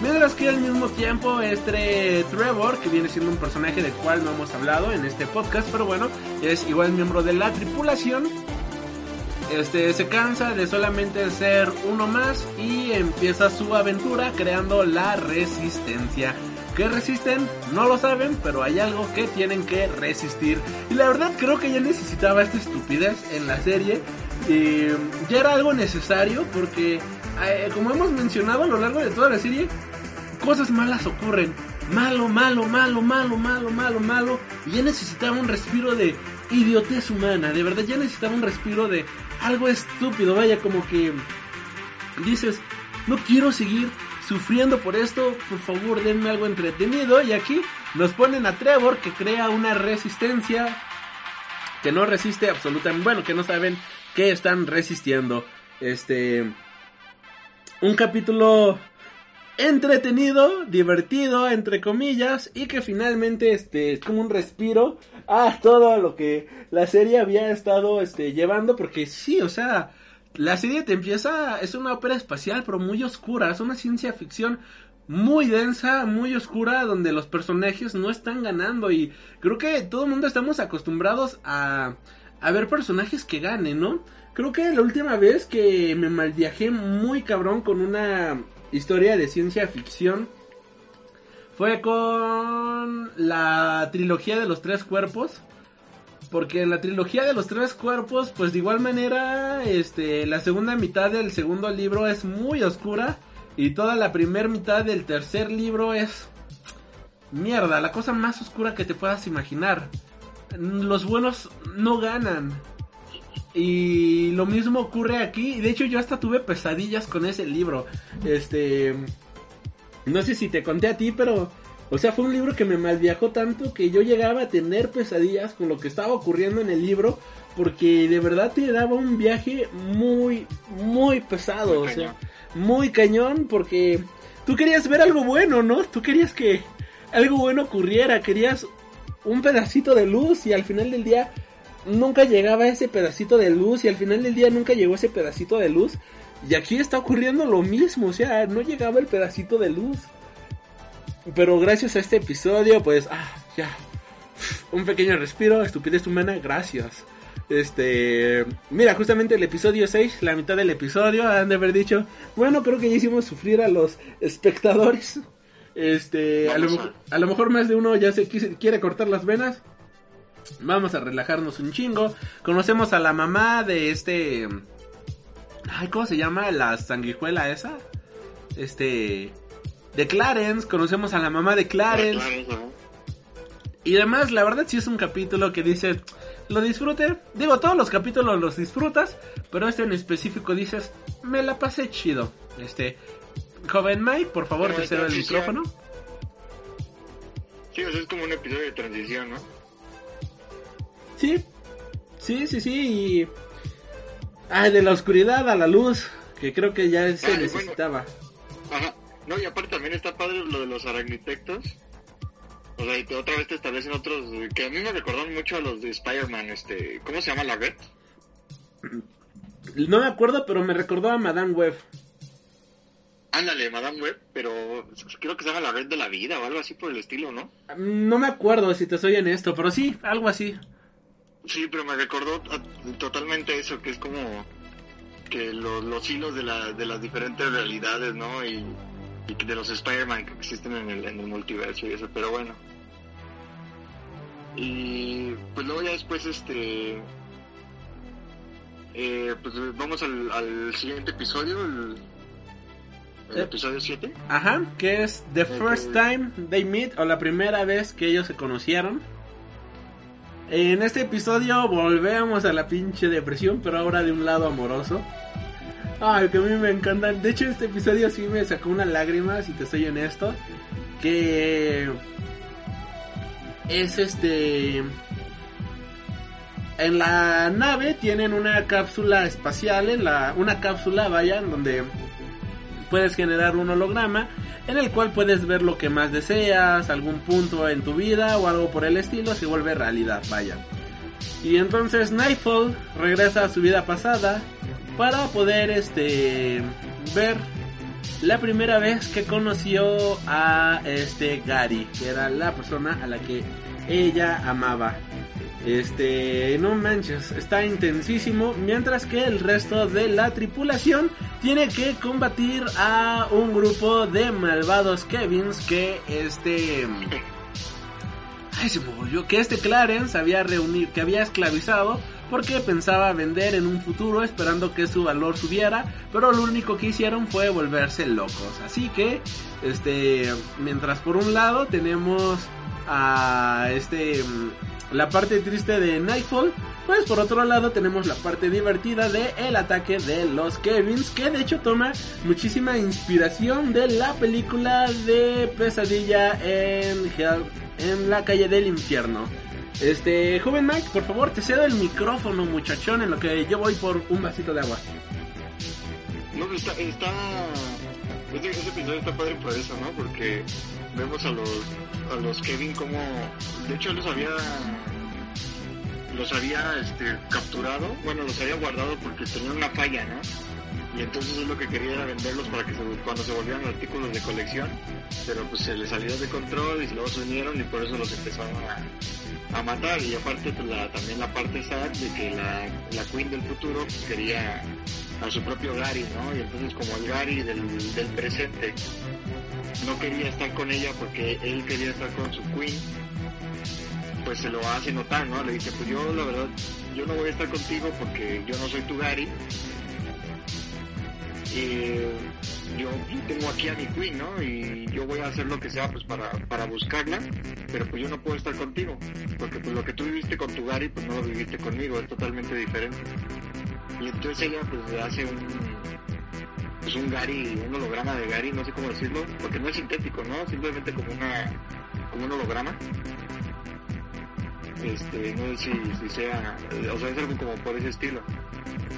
Mientras que al mismo tiempo este Trevor, que viene siendo un personaje del cual no hemos hablado en este podcast, pero bueno, es igual miembro de la tripulación, este se cansa de solamente ser uno más y empieza su aventura creando la resistencia. ¿Qué resisten? No lo saben, pero hay algo que tienen que resistir. Y la verdad creo que ya necesitaba esta estupidez en la serie. Eh, ya era algo necesario porque, eh, como hemos mencionado a lo largo de toda la serie, cosas malas ocurren. Malo, malo, malo, malo, malo, malo, malo. Y ya necesitaba un respiro de idiotez humana. De verdad, ya necesitaba un respiro de algo estúpido. Vaya, como que dices, no quiero seguir sufriendo por esto. Por favor, denme algo entretenido. Y aquí nos ponen a Trevor que crea una resistencia que no resiste absolutamente. Bueno, que no saben que están resistiendo. Este. Un capítulo entretenido, divertido, entre comillas, y que finalmente este es como un respiro a todo lo que la serie había estado este llevando, porque sí, o sea, la serie te empieza, es una ópera espacial, pero muy oscura, es una ciencia ficción muy densa, muy oscura, donde los personajes no están ganando y creo que todo el mundo estamos acostumbrados a, a ver personajes que ganen, ¿no? Creo que la última vez que me malviajé muy cabrón con una historia de ciencia ficción fue con la trilogía de los tres cuerpos. Porque en la trilogía de los tres cuerpos, pues de igual manera, este, la segunda mitad del segundo libro es muy oscura. Y toda la primera mitad del tercer libro es... Mierda, la cosa más oscura que te puedas imaginar. Los buenos no ganan. Y lo mismo ocurre aquí. De hecho, yo hasta tuve pesadillas con ese libro. Este. No sé si te conté a ti, pero. O sea, fue un libro que me malviajó tanto que yo llegaba a tener pesadillas con lo que estaba ocurriendo en el libro. Porque de verdad te daba un viaje muy, muy pesado. Muy o sea, muy cañón. Porque tú querías ver algo bueno, ¿no? Tú querías que algo bueno ocurriera. Querías un pedacito de luz y al final del día nunca llegaba ese pedacito de luz y al final del día nunca llegó ese pedacito de luz. Y aquí está ocurriendo lo mismo, o sea, no llegaba el pedacito de luz. Pero gracias a este episodio, pues, ah, ya. Un pequeño respiro, estupidez humana, gracias. Este, mira, justamente el episodio 6, la mitad del episodio, han de haber dicho, bueno, creo que ya hicimos sufrir a los espectadores. Este, a lo, mejor- a lo mejor más de uno ya se quise- quiere cortar las venas. Vamos a relajarnos un chingo. Conocemos a la mamá de este. Ay, ¿cómo se llama? La sanguijuela esa. Este. De Clarence. Conocemos a la mamá de Clarence. Y además, la verdad, sí es un capítulo que dices. Lo disfrute. Digo, todos los capítulos los disfrutas. Pero este en específico dices. Me la pasé chido. Este. Joven Mike, por favor, te cedo el micrófono. Sí, o sea, es como un episodio de transición, ¿no? Sí, sí, sí, sí. Y... Ah, de la oscuridad a la luz, que creo que ya se Ah, bueno. necesitaba. Ajá. No, y aparte también está padre lo de los aracnitectos. O sea, y te- otra vez te establecen otros eh, que a mí me recordaron mucho a los de Spider-Man, este, ¿cómo se llama la red? No me acuerdo, pero me recordó a Madame Web. Ándale, Madame Web, pero creo que se llama la red de la vida o algo así por el estilo, ¿no? No me acuerdo si te soy honesto, pero sí, algo así. Sí, pero me recordó totalmente eso, que es como que lo- los hilos de, la, de las diferentes realidades, ¿no? Y, y de los Spider-Man que existen en el, en el multiverso y eso, pero bueno. Y pues luego ya después, este... eh, pues vamos al, al siguiente episodio, el, el Eh. episodio 7. Ajá, que es The First Time They Meet, o la primera vez que ellos se conocieron. En este episodio volvemos a la pinche depresión, pero ahora de un lado amoroso. Ay, que a mí me encanta. De hecho, este episodio sí me sacó una lágrima, si te soy honesto. Que es este. En la nave tienen una cápsula espacial, en la, una cápsula, vaya, en donde puedes generar un holograma en el cual puedes ver lo que más deseas, algún punto en tu vida o algo por el estilo, se vuelve realidad, vaya. Y entonces Nightfall regresa a su vida pasada para poder este ver la primera vez que conoció a este Gary, que era la persona a la que ella amaba. Este, no manches, está intensísimo, mientras que el resto de la tripulación tiene que combatir a un grupo de malvados Kevins que este Ay, se me volvió que este Clarence había reunido, que había esclavizado porque pensaba vender en un futuro esperando que su valor subiera, pero lo único que hicieron fue volverse locos. Así que, este, mientras por un lado tenemos a este la parte triste de Nightfall, pues por otro lado tenemos la parte divertida de el ataque de los Kevins, que de hecho toma muchísima inspiración de la película de Pesadilla en Hell, en la calle del infierno. Este, joven Mike, por favor, te cedo el micrófono, muchachón, en lo que yo voy por un vasito de agua. No, está, está, este, este episodio está padre por eso, ¿no? Porque vemos a los, a los Kevin como, de hecho los había, los había, este, capturado, bueno, los había guardado porque tenían una falla, ¿no? y entonces es lo que quería era venderlos para que se, cuando se volvieran artículos de colección, pero pues se les salió de control y luego se unieron y por eso los empezaron a, a matar y aparte pues, la, también la parte sad de que la, la Queen del futuro pues, quería a su propio Gary, ¿no? Y entonces como el Gary del, del presente no quería estar con ella porque él quería estar con su Queen, pues se lo hace notar, ¿no? Le dice, pues yo la verdad, yo no voy a estar contigo porque yo no soy tu Gary, eh, yo tengo aquí a mi queen, ¿no? Y yo voy a hacer lo que sea pues para, para buscarla, pero pues yo no puedo estar contigo, porque pues lo que tú viviste con tu Gary, pues no lo viviste conmigo, es totalmente diferente. Y entonces ella pues le hace un, pues un Gary, un holograma de Gary, no sé cómo decirlo, porque no es sintético, ¿no? Simplemente como una, como un holograma. Este, no sé si, si sea, o sea, es algo como por ese estilo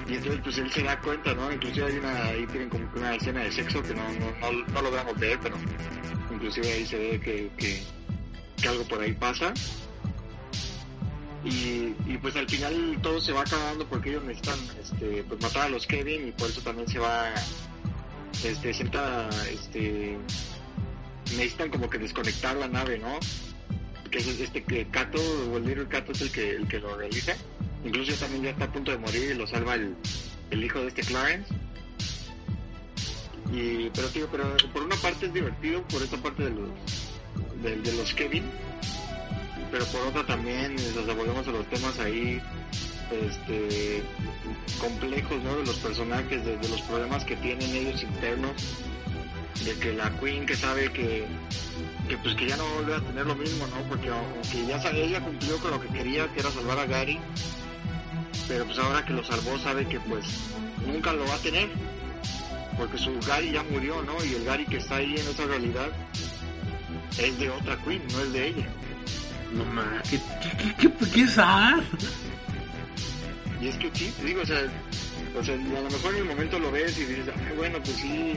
y entonces pues él se da cuenta, ¿no? Inclusive hay una, ahí tienen como una escena de sexo que no, no, no, no logramos ver, pero inclusive ahí se ve que, que, que algo por ahí pasa. Y, y, pues al final todo se va acabando porque ellos necesitan este, pues matar a los Kevin y por eso también se va este sienta este necesitan como que desconectar la nave no que es este que Cato o el Cato es el que el que lo realiza Incluso también ya está a punto de morir y lo salva el, el hijo de este Clarence. Y, pero tío, pero por una parte es divertido, por esta parte de los, de, de los Kevin, pero por otra también nos volvemos a los temas ahí este complejos ¿no? de los personajes, de, de, los problemas que tienen ellos internos, de que la Queen que sabe que, que pues que ya no vuelve a tener lo mismo, ¿no? Porque aunque ya ella cumplió con lo que quería, que era salvar a Gary, pero pues ahora que lo salvó sabe que pues nunca lo va a tener porque su Gary ya murió, ¿no? Y el Gary que está ahí en esa realidad es de otra Queen, no es de ella. No mames, ¿qué, qué, qué, qué, Y es que sí, digo, o sea, a lo mejor en el momento lo ves y dices, bueno, pues sí,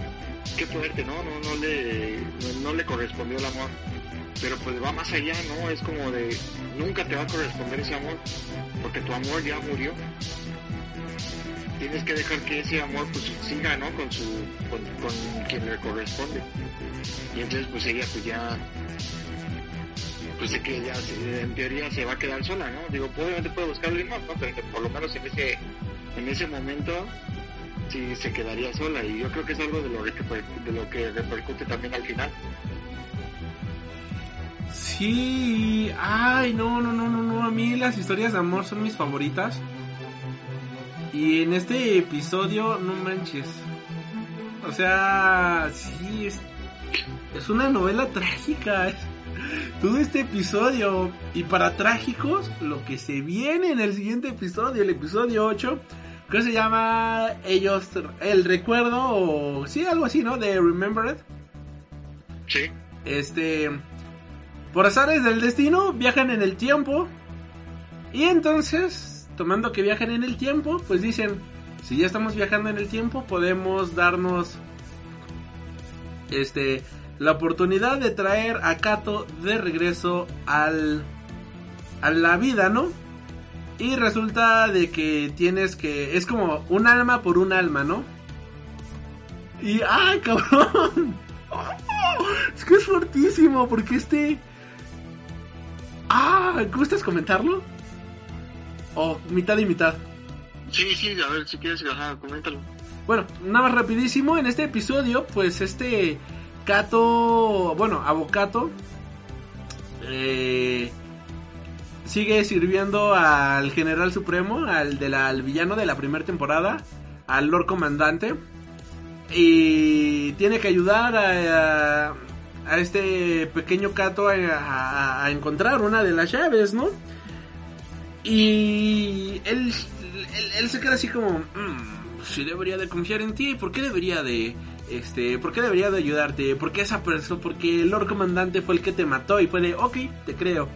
qué fuerte, ¿no? No, no le, no, le correspondió el amor pero pues va más allá, ¿no? Es como de, nunca te va a corresponder ese amor, porque tu amor ya murió. Tienes que dejar que ese amor pues siga, ¿no? Con su, con quien le corresponde. Y entonces pues ella pues ya, pues sé que ella en teoría se va a quedar sola, ¿no? Digo, obviamente puede buscar alguien más, ¿no? Pero por lo menos en ese, en ese momento sí se quedaría sola y yo creo que es algo de lo que, de lo que repercute también al final. Sí, ay, no, no, no, no, no, a mí las historias de amor son mis favoritas. Y en este episodio, no manches. O sea, sí, es, es una novela trágica. Todo este episodio. Y para trágicos, lo que se viene en el siguiente episodio, el episodio 8, que se llama Ellos, el recuerdo, o sí, algo así, ¿no? De Remembered. Sí. Este por azares del destino, viajan en el tiempo. Y entonces, tomando que viajan en el tiempo, pues dicen, si ya estamos viajando en el tiempo, podemos darnos este, la oportunidad de traer a Kato de regreso al, a la vida, ¿no? Y resulta de que tienes que, es como un alma por un alma, ¿no? Y, ¡ay, cabrón! es que es fortísimo, porque este... Ah, ¿gustas comentarlo? O mitad y mitad. Sí, sí, a ver, si quieres, ajá, coméntalo. Bueno, nada más rapidísimo, en este episodio, pues este Kato, bueno, Avocato, eh, sigue sirviendo al General Supremo, al, villano de la primera temporada, al Lord Comandante, y tiene que ayudar a, a, este pequeño Kato a, encontrar una de las llaves, ¿no? Y él, él, se queda así como, "Mm, sí debería de confiar en ti, ¿por qué debería de, este, por qué debería de ayudarte? ¿Por qué esa persona, porque el Lord Comandante fue el que te mató y fue de, ok, te creo,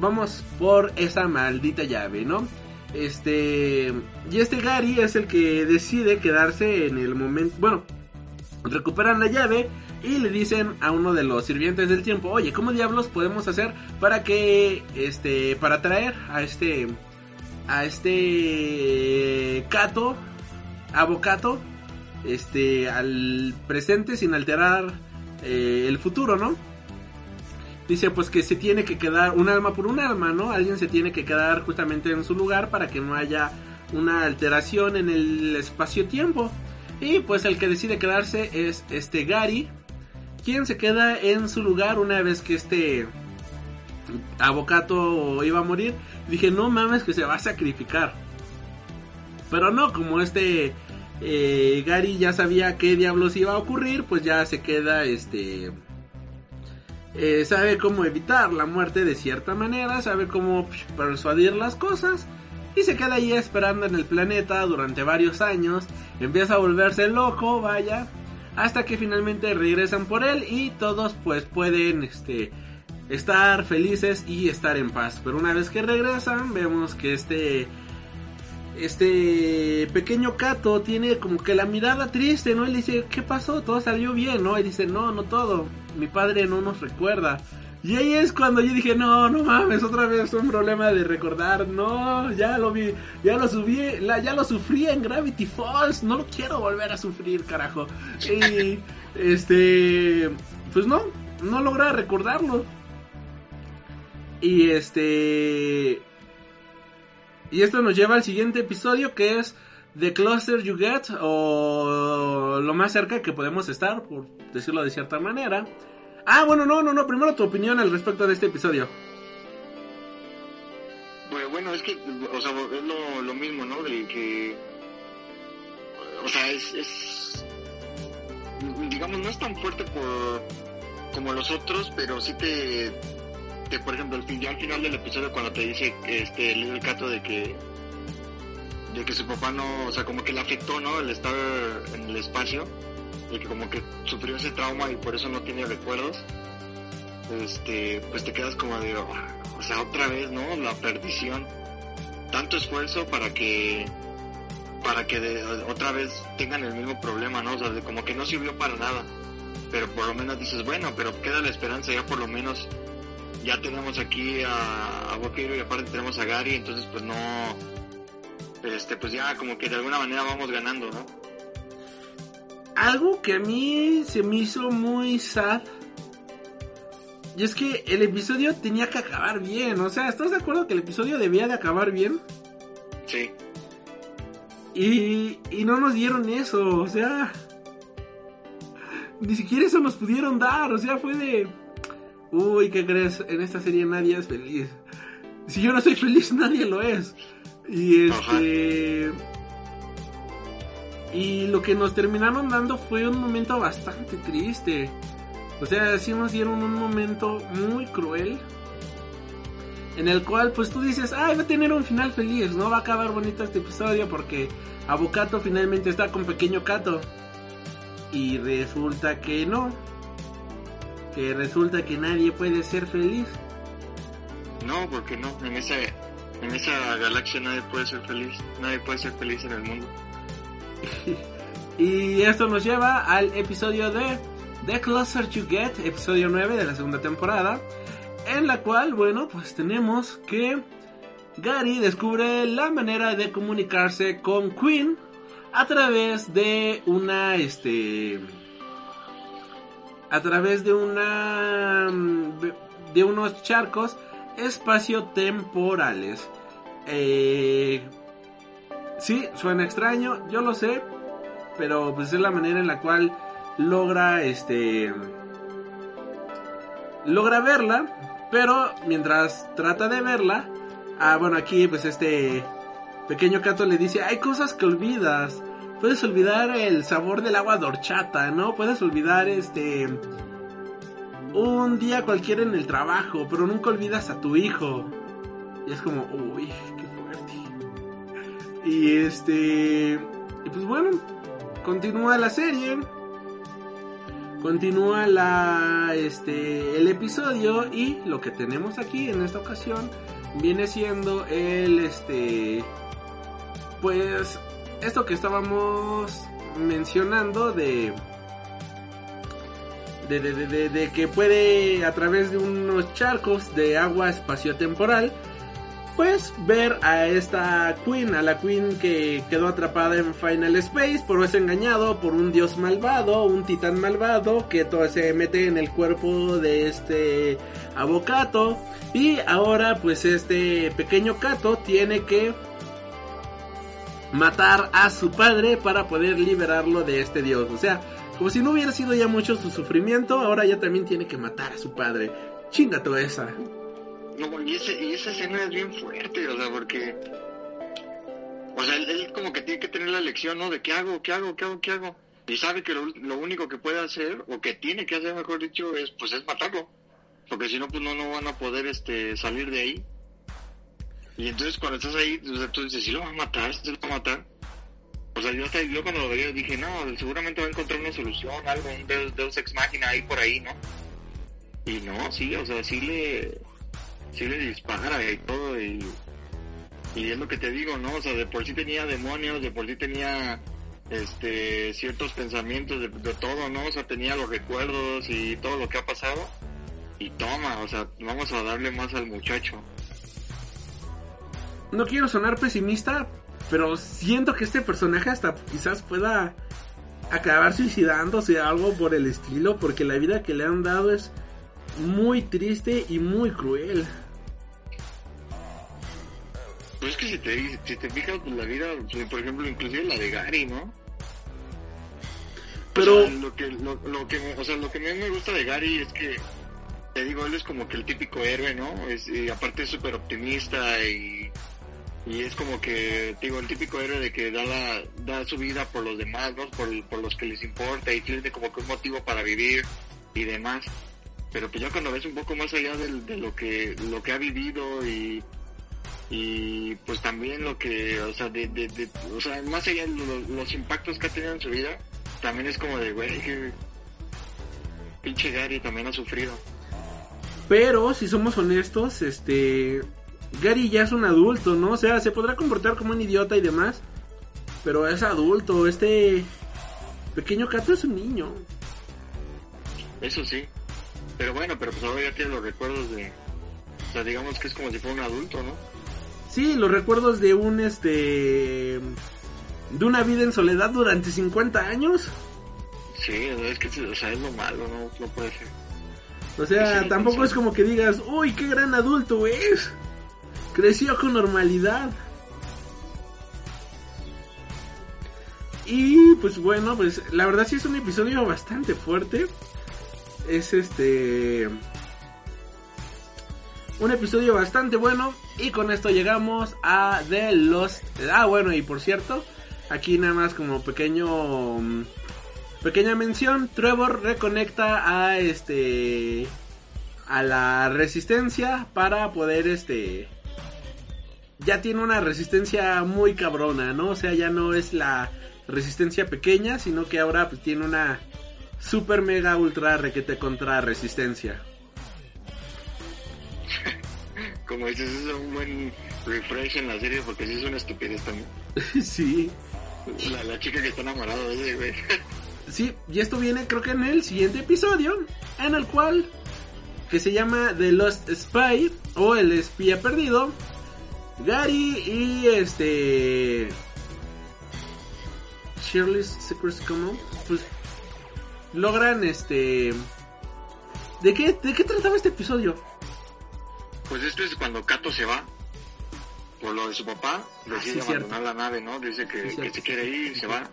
vamos por esa maldita llave, ¿no? Este, y este Gary es el que decide quedarse en el momento, bueno, recuperan la llave y le dicen a uno de los sirvientes del tiempo, oye, ¿cómo diablos podemos hacer para que, este, para traer a este, a este Cato, Avocato, este, al presente sin alterar eh, el futuro, ¿no? Dice pues que se tiene que quedar un alma por un alma, ¿no? Alguien se tiene que quedar justamente en su lugar para que no haya una alteración en el espacio-tiempo. Y pues el que decide quedarse es este Gary, quien se queda en su lugar una vez que este Avocato iba a morir. Dije, no mames que se va a sacrificar. Pero no, como este eh, Gary ya sabía qué diablos iba a ocurrir, pues ya se queda este... eh, sabe cómo evitar la muerte de cierta manera, sabe cómo persuadir las cosas y se queda ahí esperando en el planeta durante varios años, empieza a volverse loco, vaya, hasta que finalmente regresan por él y todos pues pueden este estar felices y estar en paz. Pero una vez que regresan, vemos que este este pequeño Cato tiene como que la mirada triste, ¿no? Él dice, ¿qué pasó? Todo salió bien, ¿no? Y dice, no, no todo. Mi padre no nos recuerda. Y ahí es cuando yo dije, no, no mames, otra vez un problema de recordar. No, ya lo vi, ya lo subí, ya lo sufrí en Gravity Falls. No lo quiero volver a sufrir, carajo. Y, este, pues no, no logra recordarlo. Y este... Y esto nos lleva al siguiente episodio que es The Closer You Get o lo más cerca que podemos estar, por decirlo de cierta manera. Ah, bueno, no, no, no, primero tu opinión al respecto de este episodio. Bueno, es que, o sea, es lo, mismo, ¿no? De que, o sea, es, es, digamos, no es tan fuerte por, como los otros, pero sí te, por ejemplo, ya al final del episodio cuando te dice, este, el Cato de que, de que su papá no, o sea, como que le afectó, ¿no? El estar en el espacio, de que como que sufrió ese trauma y por eso no tiene recuerdos, este, pues te quedas como de, "Oh, o sea, otra vez, ¿no? La perdición. Tanto esfuerzo para que, para que otra vez tengan el mismo problema, ¿no? O sea, de como que no sirvió para nada. Pero por lo menos dices, bueno, pero queda la esperanza, ya por lo menos ya tenemos aquí a, a y aparte tenemos a Gary, entonces pues no, este, pues ya como que de alguna manera vamos ganando, ¿no? Algo que a mí se me hizo muy sad. Y es que el episodio tenía que acabar bien. O sea, ¿estás de acuerdo que el episodio debía de acabar bien? Sí. Y, y no nos dieron eso, o sea... Ni siquiera eso nos pudieron dar, o sea, fue de... Uy, ¿qué crees? En esta serie nadie es feliz. Si yo no soy feliz, nadie lo es. Y este... Y lo que nos terminaron dando fue un momento bastante triste. O sea, sí nos dieron un momento muy cruel. En el cual, pues tú dices, ay, va a tener un final feliz, ¿no? Va a acabar bonito este episodio porque Avocato finalmente está con Pequeño Cato. Y resulta que no. Que resulta que nadie puede ser feliz. No, porque no, en esa, en esa galaxia nadie puede ser feliz, nadie puede ser feliz en el mundo. Y esto nos lleva al episodio de The Closer You Get, episodio 9 de la segunda temporada, en la cual, bueno, pues tenemos que Gary descubre la manera de comunicarse con Queen a través de una, este, a través de una, de unos charcos espaciotemporales. Eh, sí, suena extraño, yo lo sé, pero pues es la manera en la cual logra, este, logra verla, pero mientras trata de verla, Ah, bueno, aquí pues este pequeño Cato le dice, hay cosas que olvidas. Puedes olvidar el sabor del agua de horchata, ¿no? Puedes olvidar este un día cualquiera en el trabajo, pero nunca olvidas a tu hijo. Y es como, uy, qué fuerte. Y este y pues bueno, continúa la serie. Continúa la este el episodio y lo que tenemos aquí en esta ocasión viene siendo el este pues esto que estábamos mencionando de de, de, de, que puede a través de unos charcos de agua espaciotemporal pues ver a esta Queen, a la Queen que quedó atrapada en Final Space, por es engañado por un dios malvado, un titán malvado que todo se mete en el cuerpo de este abocato y ahora pues este pequeño Kato tiene que matar a su padre para poder liberarlo de este dios, o sea, como si no hubiera sido ya mucho su sufrimiento, ahora ya también tiene que matar a su padre. Chinga toda esa. No, y, ese, y esa escena es bien fuerte, o sea, porque... O sea, él, como que tiene que tener la lección, ¿no? De qué hago, qué hago, qué hago, qué hago. Y sabe que lo, lo único que puede hacer, o que tiene que hacer, mejor dicho, es, pues es matarlo. Porque si no, pues no, no van a poder este, salir de ahí. Y entonces cuando estás ahí, o sea, tú dices, si lo va a matar, si lo va a matar. O sea, yo, hasta, yo cuando lo veía dije, no, seguramente va a encontrar una solución, algo, un Deus, Deus Ex Machina ahí por ahí, ¿no? Y no, sí, o sea, sí le sí le dispara y todo y, y es lo que te digo, ¿no? O sea, de por sí tenía demonios, de por sí tenía este ciertos pensamientos de, todo, ¿no? O sea, tenía los recuerdos y todo lo que ha pasado y toma, o sea, vamos a darle más al muchacho. No quiero sonar pesimista, pero siento que este personaje hasta quizás pueda acabar suicidándose algo por el estilo, porque la vida que le han dado es muy triste y muy cruel. Pues es que si te, si te fijas, pues la vida, por ejemplo, inclusive la de Gary, ¿no? Pero... lo que, lo, que, o sea, lo que me gusta de Gary es que, te digo, él es como que el típico héroe, ¿no? Es, y aparte es súper optimista y, y es como que, digo, el típico héroe de que da, la, da su vida por los demás, ¿no? Por, por los que les importa y tiene como que un motivo para vivir y demás. Pero pues ya cuando ves un poco más allá de, de lo que lo que ha vivido y y pues también lo que, o sea, de, de, o sea, más allá de los impactos que ha tenido en su vida, también es como de, güey, pinche Gary también ha sufrido. Pero, si somos honestos, este, Gary ya es un adulto, ¿no? O sea, se podrá comportar como un idiota y demás, pero es adulto, este pequeño Cato es un niño. Eso sí, pero bueno, pero pues ahora ya tiene los recuerdos de, o sea, digamos que es como si fuera un adulto, ¿no? Sí, los recuerdos de un este de una vida en soledad durante 50 años. Sí, es que o sea, es lo malo, no, no puede ser. O sea, tampoco es como que digas, uy, qué gran adulto es. Creció con normalidad. Y pues bueno, pues la verdad sí es un episodio bastante fuerte. Es este un episodio bastante bueno. Y con esto llegamos a The Lost. Ah, bueno, y por cierto, aquí nada más como pequeño. Mm, pequeña mención. Trevor reconecta a este. A la resistencia para poder este. Ya tiene una resistencia muy cabrona, ¿no? O sea, ya no es la resistencia pequeña, sino que ahora pues, tiene una super mega ultra requete contra resistencia como dices, es un buen refresh en la serie porque sí es una estupidez también. sí. La, chica que está enamorada de ese güey. Sí, y esto viene creo que en el siguiente episodio, en el cual, que se llama The Lost Spy, o El Espía Perdido, Gary y este... Shirley's Secrets Common, pues logran este... ¿De qué, ¿De qué trataba este episodio? Pues esto es cuando Kato se va. Por lo de su papá, decide Ah, sí, abandonar la nave, ¿no? Dice que, Sí, que se quiere ir, se va.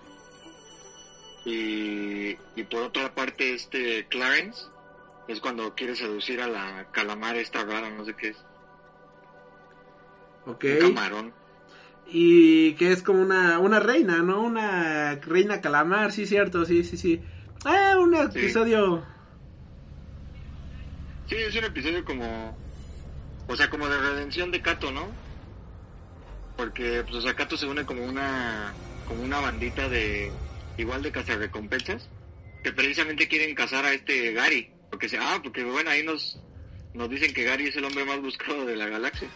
Y, y por otra parte, este Clarence es cuando quiere seducir a la calamar esta rara, no sé qué es. Ok. Un camarón. Y que es como una, una reina, ¿no? Una reina calamar, sí, cierto, sí, sí, sí. Ah, un episodio. Sí, es un episodio como... O sea, como de redención de Kato, ¿no? Porque, pues, o sea, Kato se une como una... Como una bandita de... Igual de cazarrecompensas. Que precisamente quieren cazar a este Gary. Porque se... Ah, porque, bueno, ahí nos... Nos dicen que Gary es el hombre más buscado de la galaxia.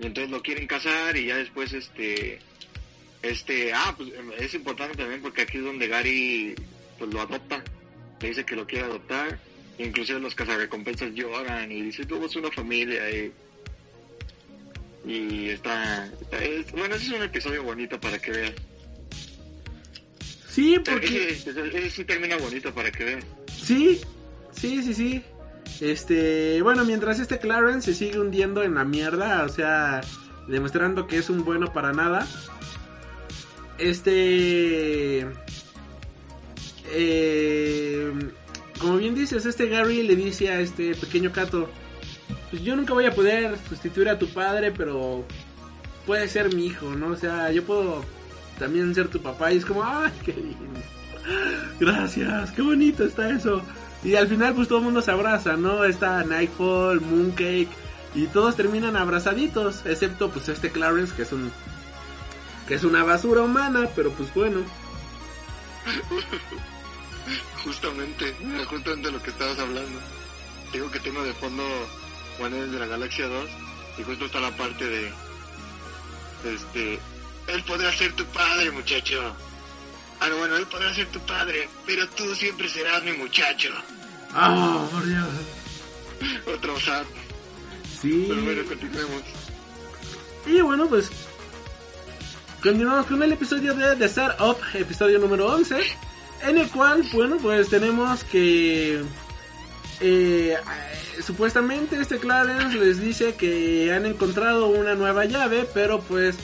Y entonces lo quieren cazar y ya después, este... Este... Ah, pues es importante también porque aquí es donde Gary... Pues lo adopta. Le dice que lo quiere adoptar. Inclusive los cazarrecompensas lloran y dicen, somos una familia y... Y está... está- es- bueno, ese es un episodio bonito para que veas. Sí, Ese, porque... ese- ese sí termina bonito para que veas. Sí, sí, sí, sí. Este, bueno, mientras este Clarence se sigue hundiendo en la mierda, o sea, demostrando que es un bueno para nada. Este... Eh, como bien dices, este Gary le dice a este pequeño Cato, pues yo nunca voy a poder sustituir a tu padre, pero puede ser mi hijo, ¿no? O sea, yo puedo también ser tu papá y es como, ay, qué lindo. Gracias, qué bonito está eso. Y al final pues todo el mundo se abraza, ¿no? Está Nightfall, Mooncake y todos terminan abrazaditos, excepto pues este Clarence que es un que es una basura humana, pero pues bueno. Justamente, justamente lo que estabas hablando. Digo que tengo de fondo Guardianes de la Galaxia 2 y justo está la parte de... Este... Él podrá ser tu padre, muchacho. Ah, no, bueno, él podrá ser tu padre, pero tú siempre serás mi muchacho. Ah, por Dios. Otro sad. Sí. Pero bueno, continuemos. Y bueno, pues continuamos con el episodio de The Startup, episodio número 11, en el cual, bueno, pues tenemos que eh, supuestamente este Clarence les dice que han encontrado una nueva llave, pero pues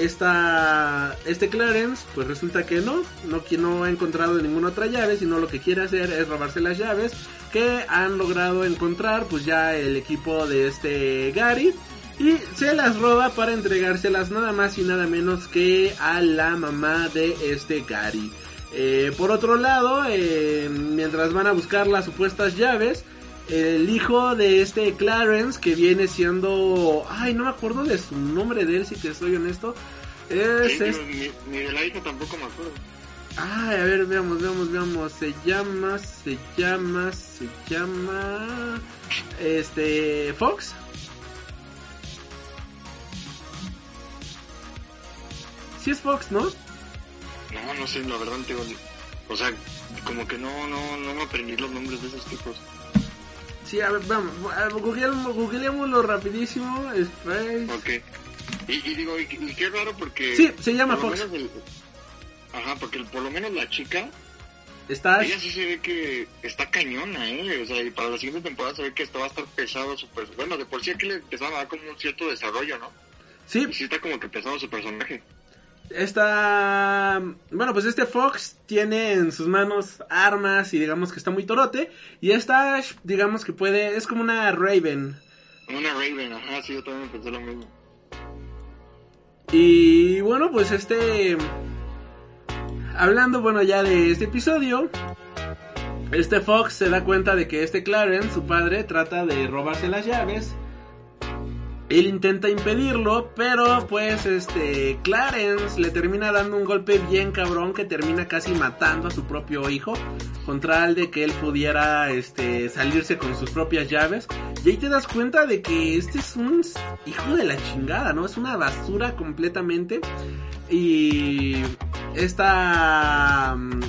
esta este Clarence pues resulta que no, no no ha encontrado ninguna otra llave, sino lo que quiere hacer es robarse las llaves que han logrado encontrar pues ya el equipo de este Gary y se las roba para entregárselas nada más y nada menos que a la mamá de este Gary. Eh, por otro lado, eh, mientras van a buscar las supuestas llaves, el hijo de este Clarence, que viene siendo... Ay, no me acuerdo de su nombre de él, si te soy honesto. Es, Sí, es- yo ni, ni de la hija tampoco me acuerdo. Ay, a ver, veamos, veamos, veamos. Se llama, se llama, se llama... Este... Fox. Sí es Fox, ¿no? No, no sé, la verdad ni- O sea, como que no, no, no me aprendí los nombres de esos tipos. Sí, a ver, vamos, googleémoslo rapidísimo. Space. Ok. Y, y digo, y, y qué raro porque... Sí, se llama Fox. el- Ajá, porque por lo menos la chica, Está... ella sí se ve que está cañona, ¿eh? O sea, y para la siguiente temporada se ve que esto va a estar pesado su Bueno, de por sí aquí le empezaron a dar como un cierto desarrollo, ¿no? Sí, Y sí está como que pesado su personaje. Está... Bueno, pues este Fox tiene en sus manos armas y digamos que está muy torote. Y esta, Ash, digamos que puede... Es como una Raven. Una Raven, ajá, sí, yo también pensé lo mismo. Y bueno, pues este... Hablando, bueno, ya de este episodio, este Fox se da cuenta de que este Clarence, su padre, trata de robarse las llaves. Él intenta impedirlo, pero pues este Clarence le termina dando un golpe bien cabrón que termina casi matando a su propio hijo con tal de que él pudiera este salirse con sus propias llaves. Y ahí te das cuenta de que este es un hijo de la chingada, ¿no? Es una basura completamente. Y esta mm,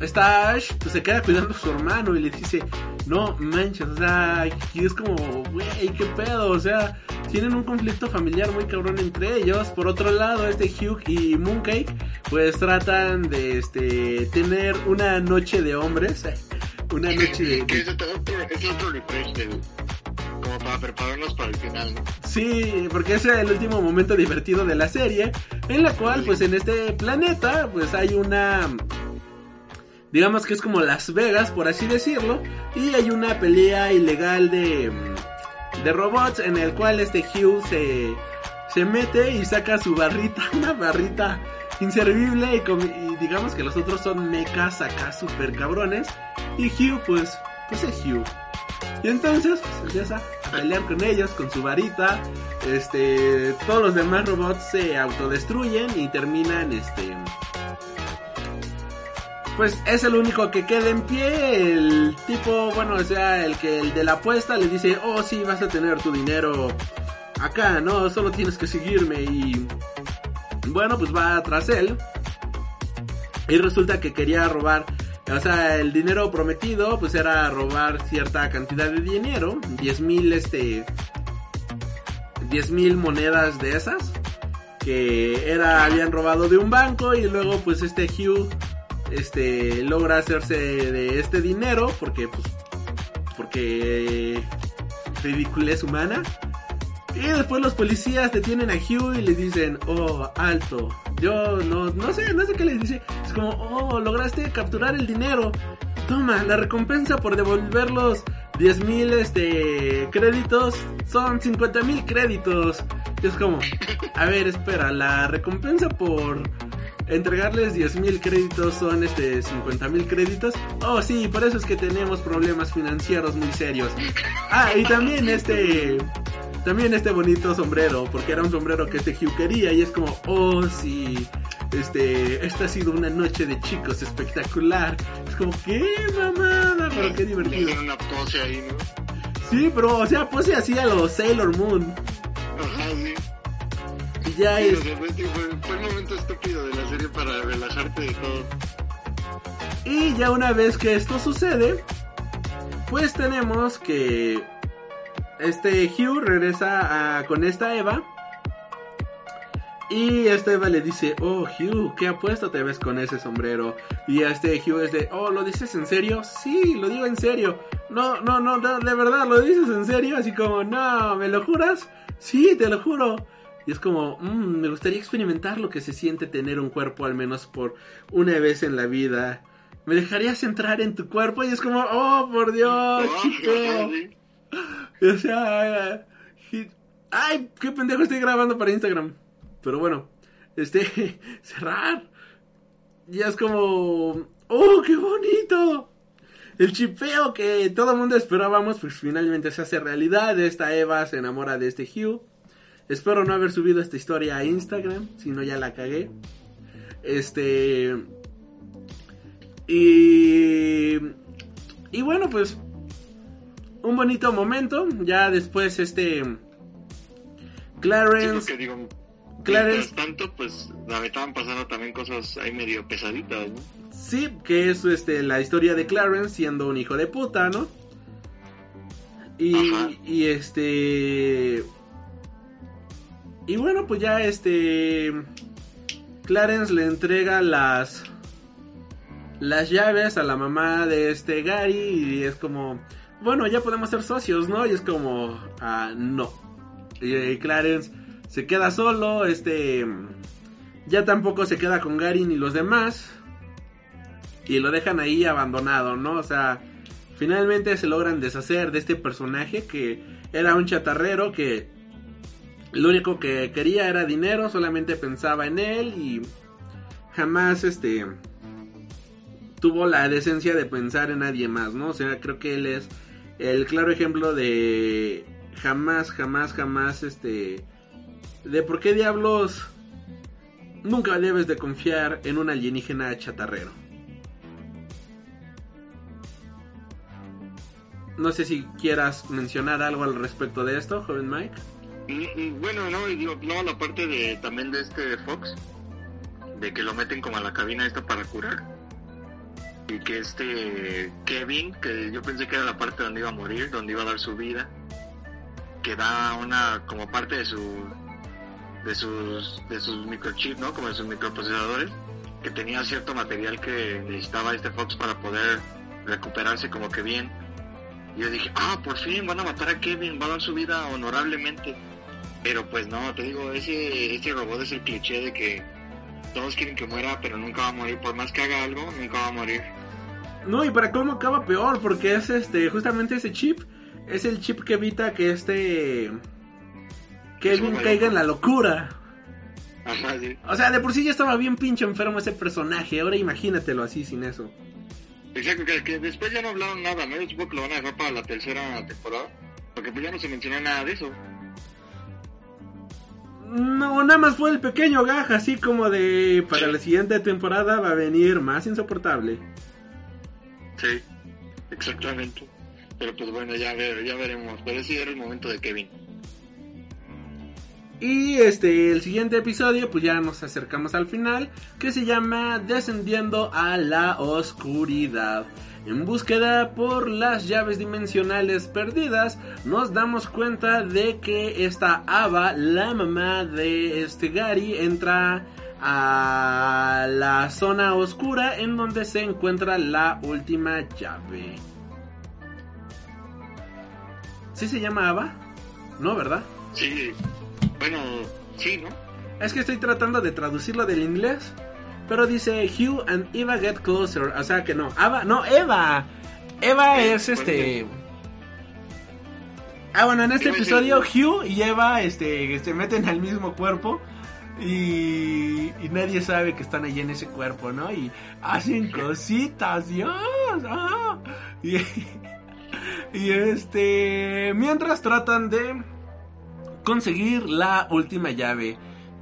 esta Ash pues se queda cuidando a su hermano y le dice, no manches, o sea, y es como, güey, qué pedo, o sea, tienen un conflicto familiar muy cabrón entre ellos. Por otro lado, este Hugh y Mooncake pues tratan de este tener una noche de hombres, una noche de... Que es otro, es otro refresh del- como para prepararnos para el final, ¿no? Sí, porque ese es el último momento divertido de la serie, en la cual, pues en este planeta, pues hay una, digamos que es como Las Vegas, por así decirlo, y hay una pelea ilegal de, de robots en el cual este Hugh se, se mete y saca su barrita, una barrita inservible y, com- y digamos que los otros son mechas acá super cabrones, y Hugh pues, pues es Hugh. Y entonces pues, empieza a pelear con ellos, con su varita. Este, todos los demás robots se autodestruyen y terminan, este, pues es el único que queda en pie. El tipo, bueno, o sea, el que el de la apuesta le dice, oh sí, vas a tener tu dinero acá, no, solo tienes que seguirme y bueno, pues va tras él. Y resulta que quería robar, o sea, el dinero prometido, pues era robar cierta cantidad de dinero, 10 mil, este, 10 mil monedas de esas, que era, habían robado de un banco y luego pues este Hugh, este, logra hacerse de este dinero, porque pues, porque ridiculez humana. Y después los policías detienen a Hugh y le dicen, oh, alto. Yo no, no sé, no sé qué les dice. Es como, oh, lograste capturar el dinero. Toma, la recompensa por devolver los 10 mil este, créditos son 50 mil créditos. Y es como, a ver, espera, la recompensa por entregarles 10 mil créditos son este 50 mil créditos. Oh, sí, por eso es que tenemos problemas financieros muy serios. Ah, y también este también este bonito sombrero, porque era un sombrero que este Hugh quería y es como, oh sí, este, esta ha sido una noche de chicos espectacular. Es como, qué mamada, pero qué divertido. una pose ahí, ¿no? Sí, pero, o sea, pose así a los Sailor Moon. Ajá, sí. Y ya Sí, es, fue, fue- fue el momento estúpido de la serie para relajarte de todo. Y ya una vez que esto sucede, pues tenemos que este Hugh regresa a- con esta Eva. Y esta Eva le dice, oh Hugh, ¿qué apuesto te ves con ese sombrero? Y este Hugh es de, oh, ¿lo dices en serio? Sí, lo digo en serio. No, no, no, no, de verdad, ¿lo dices en serio? Así como, no, ¿me lo juras? Sí, te lo juro. Y es como, "Mm, me gustaría experimentar lo que se siente tener un cuerpo al menos por una vez en la vida. ¿Me dejarías entrar en tu cuerpo? Y es como, oh, por Dios, chipeo. sí. O sea, y- ay, qué pendejo estoy grabando para Instagram. Pero bueno, este, cerrar. Ya es como, oh, qué bonito. El chipeo que todo el mundo esperábamos, pues finalmente se hace realidad. Esta Eva se enamora de este Hugh. Espero no haber subido esta historia a Instagram, si no ya la cagué. Este. Y. Y bueno, pues. Un bonito momento. Ya después este. Sí, Clarence. porque digo, Clarence. mientras tanto, pues, la estaban pasando también cosas ahí medio pesaditas, ¿no? Sí, que es este, la historia de Clarence siendo un hijo de puta, ¿no? Y, Ajá. y este. Y bueno, pues ya este. Clarence le entrega las. Las llaves a la mamá de este Gary y es como. Bueno, ya podemos ser socios, ¿no? Y es como. Ah, no. Y, eh, Clarence se queda solo, este. Ya tampoco se queda con Gary ni los demás y lo dejan ahí abandonado, ¿no? O sea, finalmente se logran deshacer de este personaje que era un chatarrero que lo único que quería era dinero, solamente pensaba en él y jamás este tuvo la decencia de pensar en nadie más, ¿no? O sea, creo que él es el claro ejemplo de jamás, jamás, jamás este de por qué diablos nunca debes de confiar en un alienígena chatarrero. No sé si quieras mencionar algo al respecto de esto, joven Mike. Mm, mm, Bueno, no, y digo, no, la parte de también de este Fox, de que lo meten como a la cabina esta para curar. Y que este Kevin, que yo pensé que era la parte donde iba a morir, donde iba a dar su vida, que da una como parte de su de sus de sus microchips, ¿no? Como de sus microprocesadores, que tenía cierto material que necesitaba este Fox para poder recuperarse como que bien. Y yo dije, ah, por fin van a matar a Kevin, va a dar su vida honorablemente. Pero pues no, te digo, ese, ese robot es el cliché de que todos quieren que muera, pero nunca va a morir. Por más que haga algo, nunca va a morir. No, y para cómo acaba peor, porque es este, justamente ese chip, es el chip que evita que este Kevin Eso, caiga en la locura. Ajá, sí. O sea, de por sí ya estaba bien pinche enfermo ese personaje, ahora imagínatelo así sin eso. Exacto, que, que después ya no hablaron nada, ¿no? Yo supongo que lo van a dejar para la tercera temporada. Porque pues ya no se mencionó nada de eso. No, nada más fue el pequeño gaja, así como de para la siguiente temporada va a venir más insoportable. Sí, exactamente. Pero pues bueno, ya, ver, ya veremos. Pero sí era el momento de Kevin. Y este, el siguiente episodio, pues ya nos acercamos al final, que se llama Descendiendo a la Oscuridad. En búsqueda por las llaves dimensionales perdidas, nos damos cuenta de que esta Ava, la mamá de este Gary, entra a la zona oscura en donde se encuentra la última llave. ¿Sí se llama Ava? No, ¿verdad? Sí, bueno, sí, ¿no? Es que estoy tratando de traducirlo del inglés. Pero dice Hugh and Eva get closer. O sea que no. Ava, no, Eva. Eva es este. pues, Ah, bueno, en este episodio Hugh y Eva este, se meten al mismo cuerpo. Y, y nadie sabe que están ahí en ese cuerpo, ¿no? Y hacen cositas, Dios. ah. Y, y este. Mientras tratan de conseguir la última llave.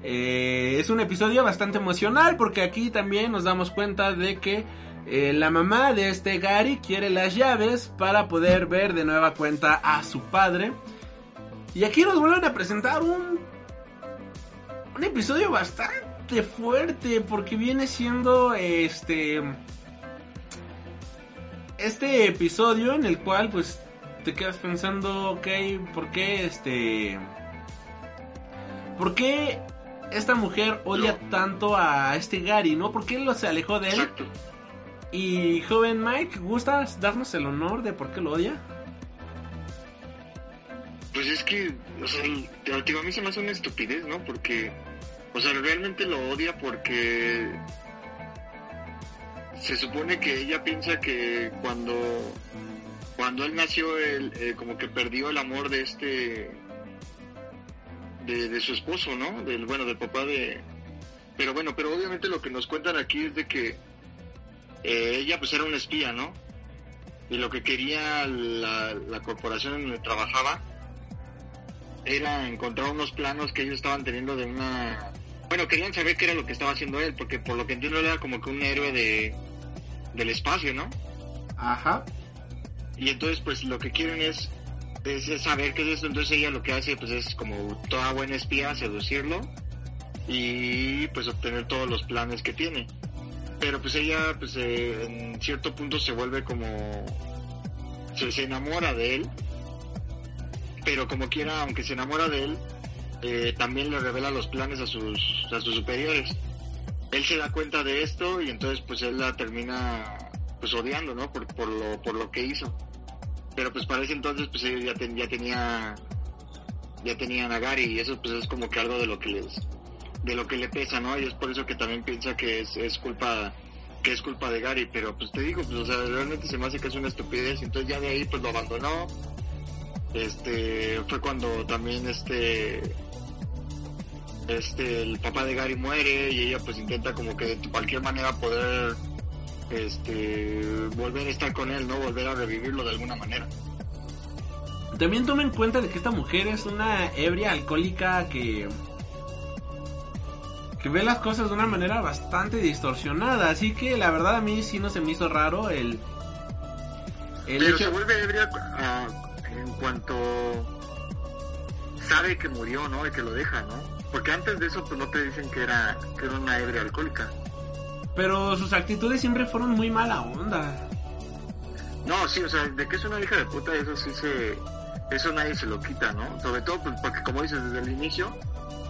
Eh, es un episodio bastante emocional porque aquí también nos damos cuenta de que eh, la mamá de este Gary quiere las llaves para poder ver de nueva cuenta a su padre. Y aquí nos vuelven a presentar un, un episodio bastante fuerte porque viene siendo este este episodio en el cual pues te quedas pensando, ok, ¿por qué este ¿Por qué esta mujer odia tanto a este Gary, no? ¿Por qué lo se alejó de él? Exacto. Y joven Mike, ¿gustas darnos el honor de por qué lo odia? Pues es que, o sea, digo, a mí se me hace una estupidez, ¿no? Porque, o sea, realmente lo odia porque se supone que ella piensa que cuando cuando él nació, él eh, como que perdió el amor de este de, de su esposo, ¿no? Del bueno, del papá de pero bueno, pero obviamente lo que nos cuentan aquí es de que eh, ella pues era una espía, ¿no? Y lo que quería la, la corporación en donde trabajaba era encontrar unos planos que ellos estaban teniendo de una... Bueno, querían saber qué era lo que estaba haciendo él, porque por lo que entiendo él era como que un héroe de del espacio, ¿no? Ajá. Y entonces pues lo que quieren es, es saber qué es esto, entonces ella lo que hace pues es como toda buena espía, seducirlo y pues obtener todos los planes que tiene. Pero pues ella pues eh, en cierto punto se vuelve como... Se, se enamora de él, pero como quiera, aunque se enamora de él, eh, también le revela los planes a sus, a sus superiores. Él se da cuenta de esto y entonces pues él la termina pues odiando, ¿no? Por, por, lo, por lo que hizo. Pero pues para ese entonces pues ella ya, ten- ya tenía ya tenían a Gary y eso pues es como que algo de lo que les de lo que le pesa, ¿no? Y es por eso que también piensa que es, es culpa que es culpa de Gary, pero pues te digo, pues o sea, realmente se me hace que es una estupidez, entonces ya de ahí pues lo abandonó. Este fue cuando también este este el papá de Gary muere y ella pues intenta como que de cualquier manera poder este volver a estar con él, ¿no? Volver a revivirlo de alguna manera. También toma en cuenta de que esta mujer es una ebria alcohólica que que ve las cosas de una manera bastante distorsionada, así que la verdad a mí sí no se me hizo raro el el Pero hecho se vuelve ebria ah, en cuanto sabe que murió, ¿no? Y que lo deja, ¿no? porque antes de eso pues no te dicen que era, que era una ebria alcohólica. Pero sus actitudes siempre fueron muy mala onda. No, sí, o sea, de que es una hija de puta, eso sí se, eso nadie se lo quita, ¿no? Sobre todo pues, porque como dices desde el inicio,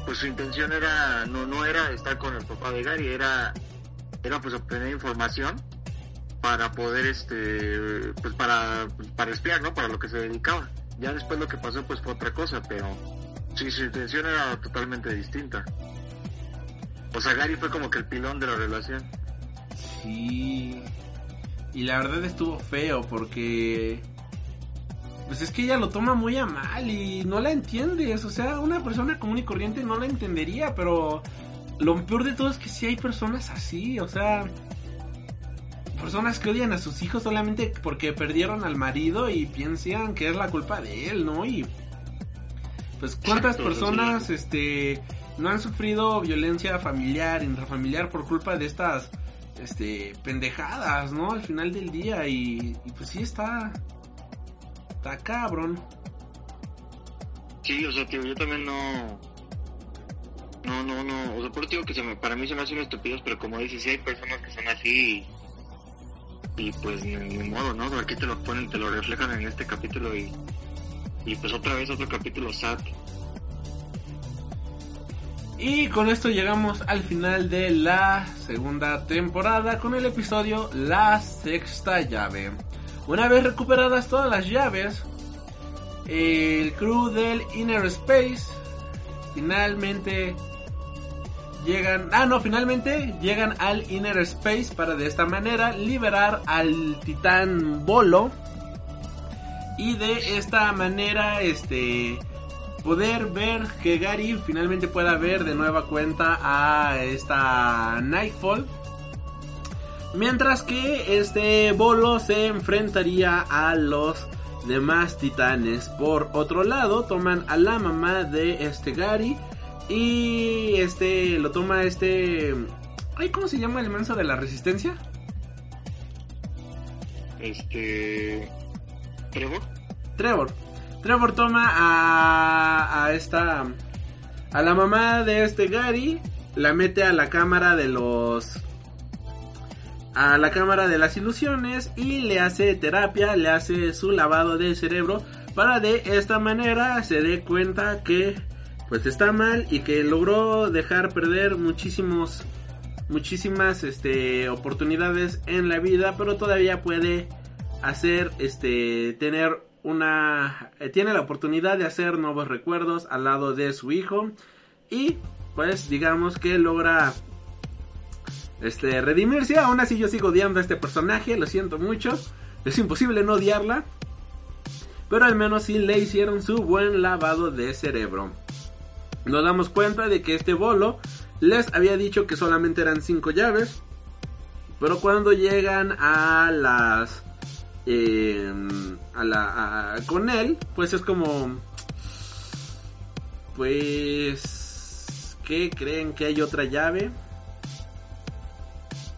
pues su intención era, no, no era estar con el papá de Gary, era, era pues obtener información para poder, este, pues para, para espiar, ¿no? Para lo que se dedicaba. Ya después lo que pasó pues fue otra cosa, pero sí, su intención era totalmente distinta. O sea, Gary fue como que el pilón de la relación. Sí. Y la verdad estuvo feo porque... Pues es que ella lo toma muy a mal y no la entiendes. O sea, una persona común y corriente no la entendería, pero lo peor de todo es que sí hay personas así. O sea, personas que odian a sus hijos solamente porque perdieron al marido y piensan que es la culpa de él, ¿no? Y pues cuántas personas este no han sufrido violencia familiar, intrafamiliar por culpa de estas este pendejadas, ¿no? Al final del día y, y pues sí está está cabrón. Sí, o sea, tío, yo también no... No, no, no, o sea, por eso digo que se me, para mí se me hacen estúpidos, pero como dices, sí hay personas que son así y, y pues ni, ni modo, ¿no? Aquí te lo ponen, te lo reflejan en este capítulo y, y pues otra vez otro capítulo sad. Y con esto llegamos al final de la segunda temporada con el episodio La Sexta Llave. Una vez recuperadas todas las llaves, el crew del Inner Space finalmente llegan... Ah, no, finalmente llegan al Inner Space para de esta manera liberar al titán Bolo. Y de esta manera, este poder ver que Gary finalmente pueda ver de nueva cuenta a esta Nightfall. Mientras que este Bolo se enfrentaría a los demás titanes. Por otro lado, toman a la mamá de este Gary. Y este lo toma este. Ay, ¿cómo se llama el menso de la resistencia? Este... Trevor. Trevor. Trevor toma a, a esta. A la mamá de este Gary. La mete a la cámara de los. A la cámara de las ilusiones. Y le hace terapia. Le hace su lavado de cerebro. Para de esta manera se dé cuenta que. Pues está mal. Y que logró dejar perder muchísimos. Muchísimas este, oportunidades en la vida. Pero todavía puede hacer. Este. Tener una eh, tiene la oportunidad de hacer nuevos recuerdos al lado de su hijo y pues digamos que logra este redimirse. Aún así yo sigo odiando a este personaje lo siento mucho. Es imposible no odiarla pero al menos sí le hicieron su buen lavado de cerebro. Nos damos cuenta de que este bolo les había dicho que solamente eran cinco llaves pero cuando llegan a las eh, a la a- con él pues es como pues que creen que hay otra llave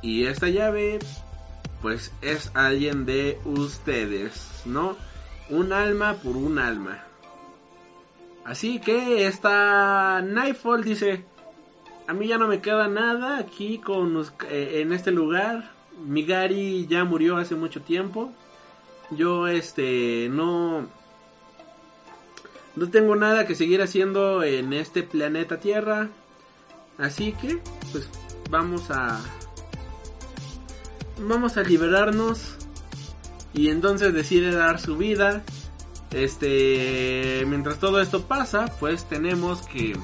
y esta llave pues es alguien de ustedes no un alma por un alma. Así que esta Nightfall dice a mí ya no me queda nada aquí con eh, en este lugar. Mi Gary ya murió hace mucho tiempo yo este no no tengo nada que seguir haciendo en este planeta Tierra. Así que pues vamos a vamos a liberarnos y entonces decide dar su vida. Este mientras todo esto pasa pues tenemos que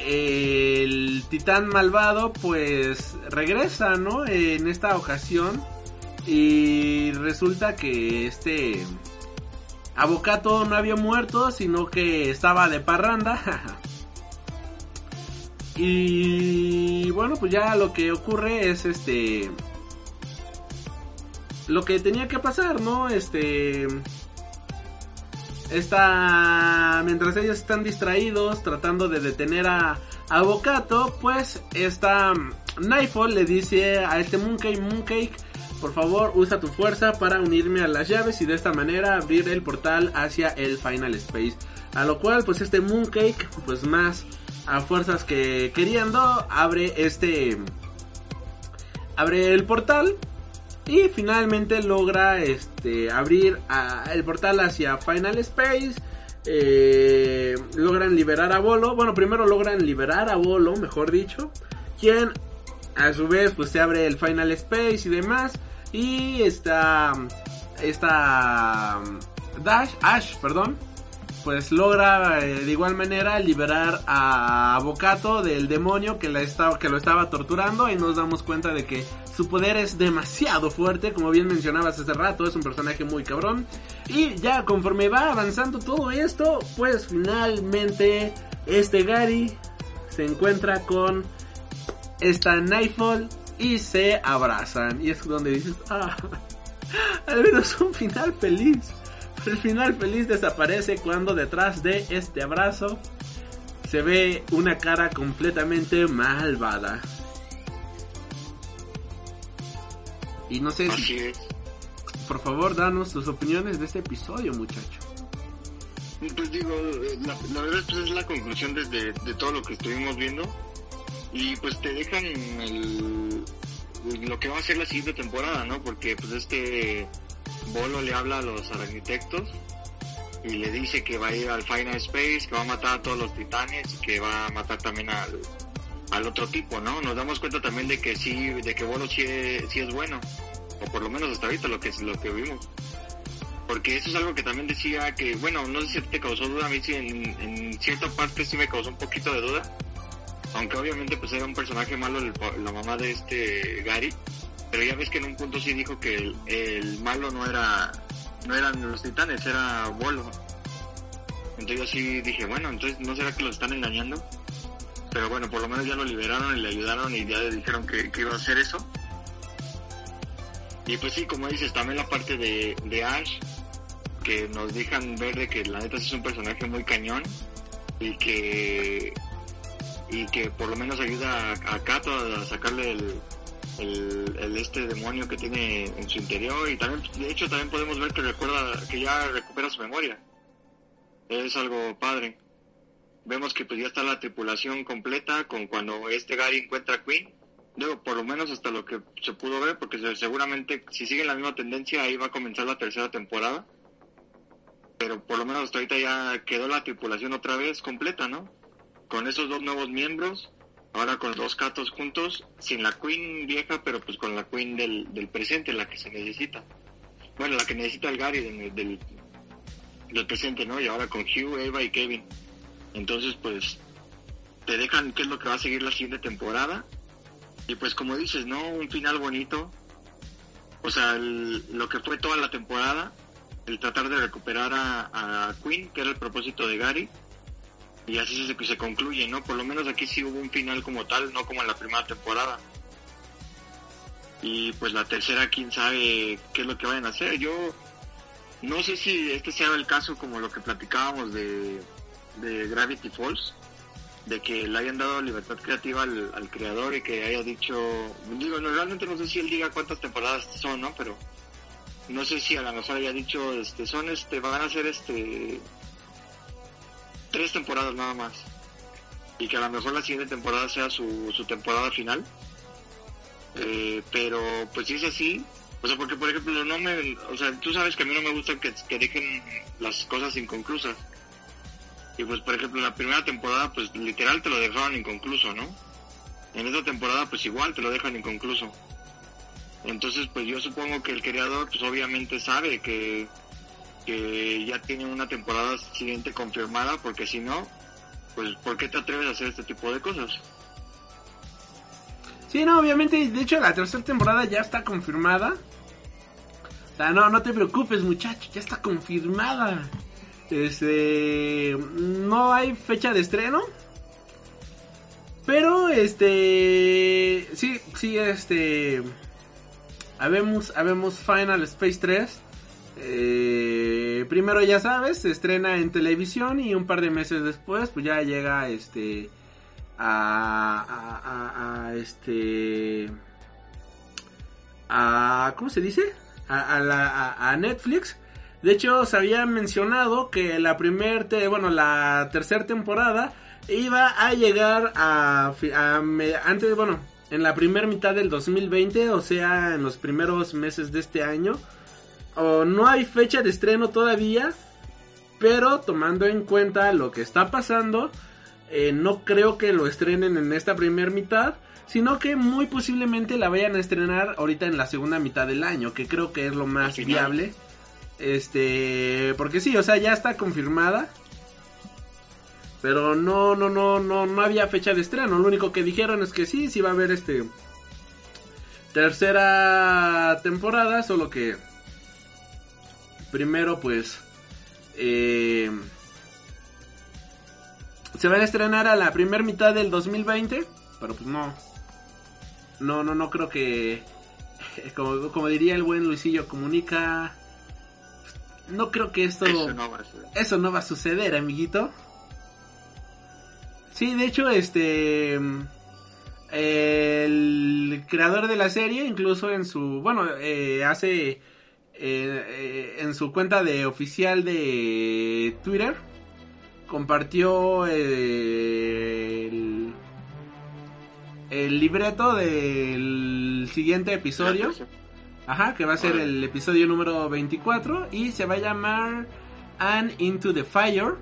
el titán malvado pues regresa no en esta ocasión y resulta que este Avocato no había muerto, sino que estaba de parranda. y bueno, pues ya lo que ocurre es este lo que tenía que pasar, ¿no? Este está mientras ellos están distraídos tratando de detener a Avocato, pues esta Nightfall le dice a este Mooncake Mooncake por favor, usa tu fuerza para unirme a las llaves y de esta manera abrir el portal hacia el Final Space. A lo cual, pues este Mooncake, pues más a fuerzas que queriendo, abre este... Abre el portal y finalmente logra este abrir a- el portal hacia Final Space. Eh, logran liberar a Bolo. Bueno, primero logran liberar a Bolo, mejor dicho. Quien a su vez pues se abre el Final Space y demás. Y está... Esta... Dash, Ash, perdón. Pues logra eh, de igual manera liberar a Bocato del demonio que, la que lo estaba torturando. Y nos damos cuenta de que su poder es demasiado fuerte. Como bien mencionabas hace rato, es un personaje muy cabrón. Y ya conforme va avanzando todo esto, pues finalmente este Gary se encuentra con esta Nightfall y se abrazan. Y es donde dices, ah, al menos un final feliz. Pero el final feliz desaparece cuando detrás de este abrazo se ve una cara completamente malvada. Y no sé si, Así es. por favor, danos tus opiniones de este episodio, muchacho. Pues digo, eh, la, la verdad pues es la conclusión desde de todo lo que estuvimos viendo y pues te dejan el, lo que va a ser la siguiente temporada, ¿no? Porque pues este Bolo le habla a los arquitectos y le dice que va a ir al Final Space, que va a matar a todos los titanes que va a matar también al, al otro tipo, ¿no? Nos damos cuenta también de que sí, de que Bolo sí es, sí es bueno, o por lo menos hasta ahorita lo que es lo que vimos porque eso es algo que también decía que, bueno, no sé si te causó duda, a mí sí en, en cierta parte sí me causó un poquito de duda, aunque obviamente pues era un personaje malo la mamá de este Gary, pero ya ves que en un punto sí dijo que el, malo no era, no eran los titanes, era Bolo. Entonces yo sí dije, bueno, entonces no será que lo están engañando, pero bueno, por lo menos ya lo liberaron y le ayudaron y ya le dijeron que, iba a hacer eso. Y pues sí, como dices, también la parte de, Ash, que nos dejan ver de que la neta es un personaje muy cañón y que y que por lo menos ayuda a, a Kato a sacarle el, este demonio que tiene en su interior y también de hecho también podemos ver que recuerda que ya recupera su memoria es algo padre vemos que pues ya está la tripulación completa con cuando este Gary encuentra a Queen Digo, por lo menos hasta lo que se pudo ver, porque se- seguramente si sigue la misma tendencia ahí va a comenzar la tercera temporada. Pero por lo menos hasta ahorita ya quedó la tripulación otra vez completa, ¿no? Con esos dos nuevos miembros, ahora con dos catos juntos, sin la Queen vieja, pero pues con la Queen del, del presente, la que se necesita. Bueno, la que necesita el Gary del, del, del presente, ¿no? Y ahora con Hugh, Eva y Kevin. Entonces, pues, te dejan qué es lo que va a seguir la siguiente temporada. Y pues como dices, ¿no? Un final bonito. O sea, el- lo que fue toda la temporada, el tratar de recuperar a, a Queen, que era el propósito de Gary. Y así se, se concluye, ¿no? Por lo menos aquí sí hubo un final como tal, no como en la primera temporada. Y pues la tercera, quién sabe qué es lo que vayan a hacer. Yo no sé si este sea el caso como lo que platicábamos de, de Gravity Falls de que le hayan dado libertad creativa al, al creador y que haya dicho, digo, no, realmente no sé si él diga cuántas temporadas son, ¿no? Pero no sé si a lo mejor haya dicho, este, son, este, van a ser, este, tres temporadas nada más. Y que a lo mejor la siguiente temporada sea su, su temporada final. Eh, pero, pues si es así, o sea, porque por ejemplo, no me, o sea, tú sabes que a mí no me gusta que, que dejen las cosas inconclusas. Y pues, por ejemplo, en la primera temporada, pues literal te lo dejaron inconcluso, ¿no? En esta temporada, pues igual te lo dejan inconcluso. Entonces, pues yo supongo que el creador, pues obviamente sabe que, que ya tiene una temporada siguiente confirmada, porque si no, pues ¿por qué te atreves a hacer este tipo de cosas? Sí, no, obviamente, de hecho la tercera temporada ya está confirmada. O sea, no, no te preocupes, muchacho, ya está confirmada. Este, no hay fecha de estreno. Pero, este, sí, sí, este, habemos, habemos Final Space 3. Eh, primero ya sabes, se estrena en televisión y un par de meses después, pues ya llega, este, a, a, este a ¿cómo se dice? A, la- Netflix De hecho, se había mencionado que la primer, te- bueno, la tercera temporada iba a llegar a, antes, bueno, en la primera mitad del 2020, o sea, en los primeros meses de este año. O no hay fecha de estreno todavía, pero tomando en cuenta lo que está pasando, eh, no creo que lo estrenen en esta primera mitad, sino que muy posiblemente la vayan a estrenar ahorita en la segunda mitad del año, que creo que es lo más viable. Este, porque sí, o sea, ya está confirmada. Pero no, no, no, no, no había fecha de estreno. Lo único que dijeron es que sí, sí va a haber este tercera temporada, solo que primero pues eh, se van a estrenar a la primera mitad del 2020, pero pues no, no, no, no creo que, como, como diría el buen Luisillo comunica, no creo que esto, Eso no va a ser. eso no va a suceder, amiguito. Sí, de hecho, este. El creador de la serie, incluso en su. Bueno, eh, hace. Eh, eh, en su cuenta de oficial de Twitter. Compartió eh, el. El libreto del siguiente episodio. Ajá, que va a ser el episodio número 24 y se va a llamar And Into the Fire,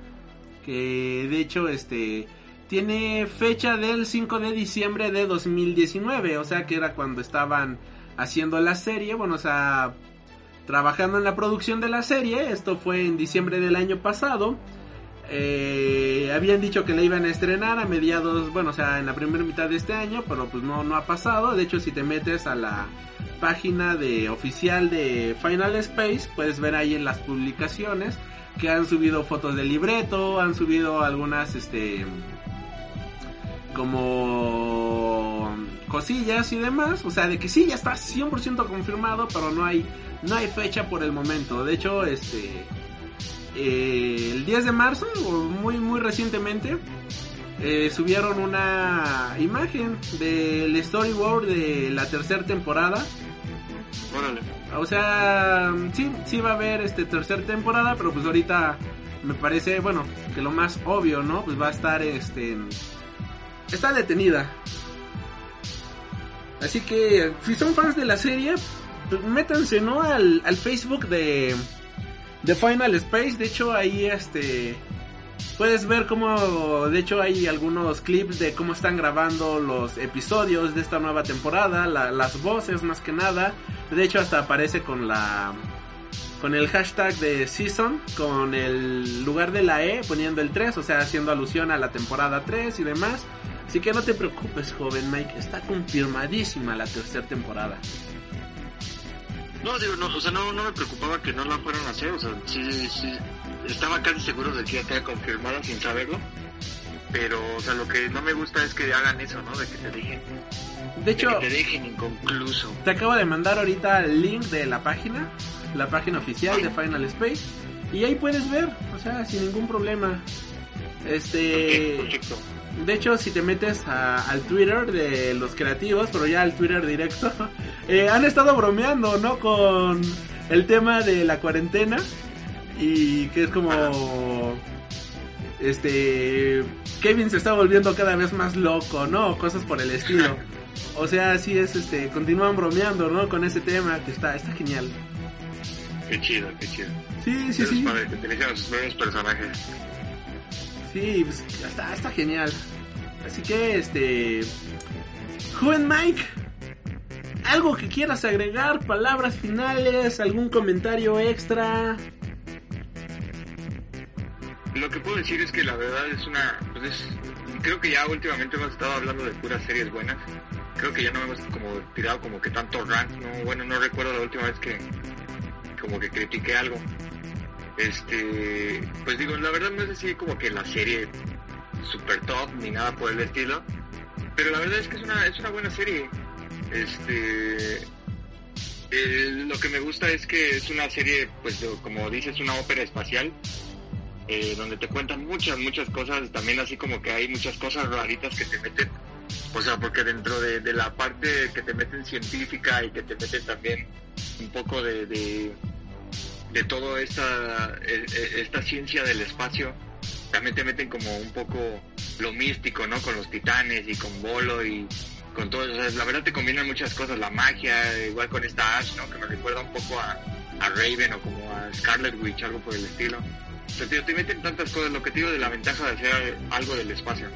que de hecho este tiene fecha del 5 de diciembre de 2019, o sea que era cuando estaban haciendo la serie, bueno, o sea, trabajando en la producción de la serie, esto fue en diciembre del año pasado. Eh, habían dicho que la iban a estrenar a mediados, bueno, o sea, en la primera mitad de este año, pero pues no, no ha pasado. De hecho, si te metes a la página de oficial de Final Space, puedes ver ahí en las publicaciones que han subido fotos del libreto, han subido algunas, este, como cosillas y demás. O sea, de que sí, ya está 100% confirmado, pero no hay, no hay fecha por el momento. De hecho, este, eh, el 10 de marzo, o muy, muy recientemente, eh, subieron una imagen del storyboard de la tercera temporada. Órale. O sea, sí, sí va a haber este tercera temporada, pero pues ahorita me parece, bueno, que lo más obvio, ¿no? Pues va a estar este está detenida. Así que si son fans de la serie, pues métanse, ¿no? Al, al Facebook de de Final Space, de hecho ahí este puedes ver cómo de hecho hay algunos clips de cómo están grabando los episodios de esta nueva temporada, la- las voces más que nada. De hecho hasta aparece con la con el hashtag de season, con el lugar de la E poniendo el 3, o sea, haciendo alusión a la temporada 3 y demás. Así que no te preocupes, joven Mike, está confirmadísima la tercera temporada. No, digo, no, o sea, no, no me preocupaba que no la fueran a hacer, o sea, sí, sí, estaba casi seguro de que ya estaba confirmada sin saberlo, pero, o sea, lo que no me gusta es que hagan eso, ¿no? De que te dejen, De de hecho, que te dejen inconcluso. Te acabo de mandar ahorita el link de la página, la página oficial de Final Space, y ahí puedes ver, o sea, sin ningún problema. Este. De hecho, si te metes a- al Twitter de los creativos, pero ya al Twitter directo, eh, han estado bromeando, ¿no? Con el tema de la cuarentena y que es como, este, Kevin se está volviendo cada vez más loco, ¿no? Cosas por el estilo. O sea, así es, este, continúan bromeando, ¿no? Con ese tema que está, está genial. Qué chido, qué chido. Sí, sí, Eso es sí. padre, que sus propios personajes. Sí, pues, está, genial. Así que, este, joven Mike, algo que quieras agregar, palabras finales, algún comentario extra. Lo que puedo decir es que la verdad es una, pues es, creo que ya últimamente hemos estado hablando de puras series buenas. Creo que ya no hemos como tirado como que tanto rant, no, bueno, no recuerdo la última vez que como que critiqué algo. Este, pues digo, la verdad no es así como que la serie super top ni nada por el estilo, pero la verdad es que es una, es una buena serie. Este, eh, lo que me gusta es que es una serie, pues como dices, una ópera espacial eh, donde te cuentan muchas, muchas cosas, también así como que hay muchas cosas raritas que te meten, o sea, porque dentro de, la parte que te meten científica y que te meten también un poco de, de toda esta, eh, eh, esta ciencia del espacio, también te meten como un poco lo místico, ¿no? Con los titanes y con Bolo y con todo eso. La verdad te combinan muchas cosas, la magia, igual con esta Ash, ¿no? Que me recuerda un poco a, a Raven o como a Scarlet Witch, algo por el estilo. O sea, te meten tantas cosas, lo que te digo de la ventaja de hacer algo del espacio.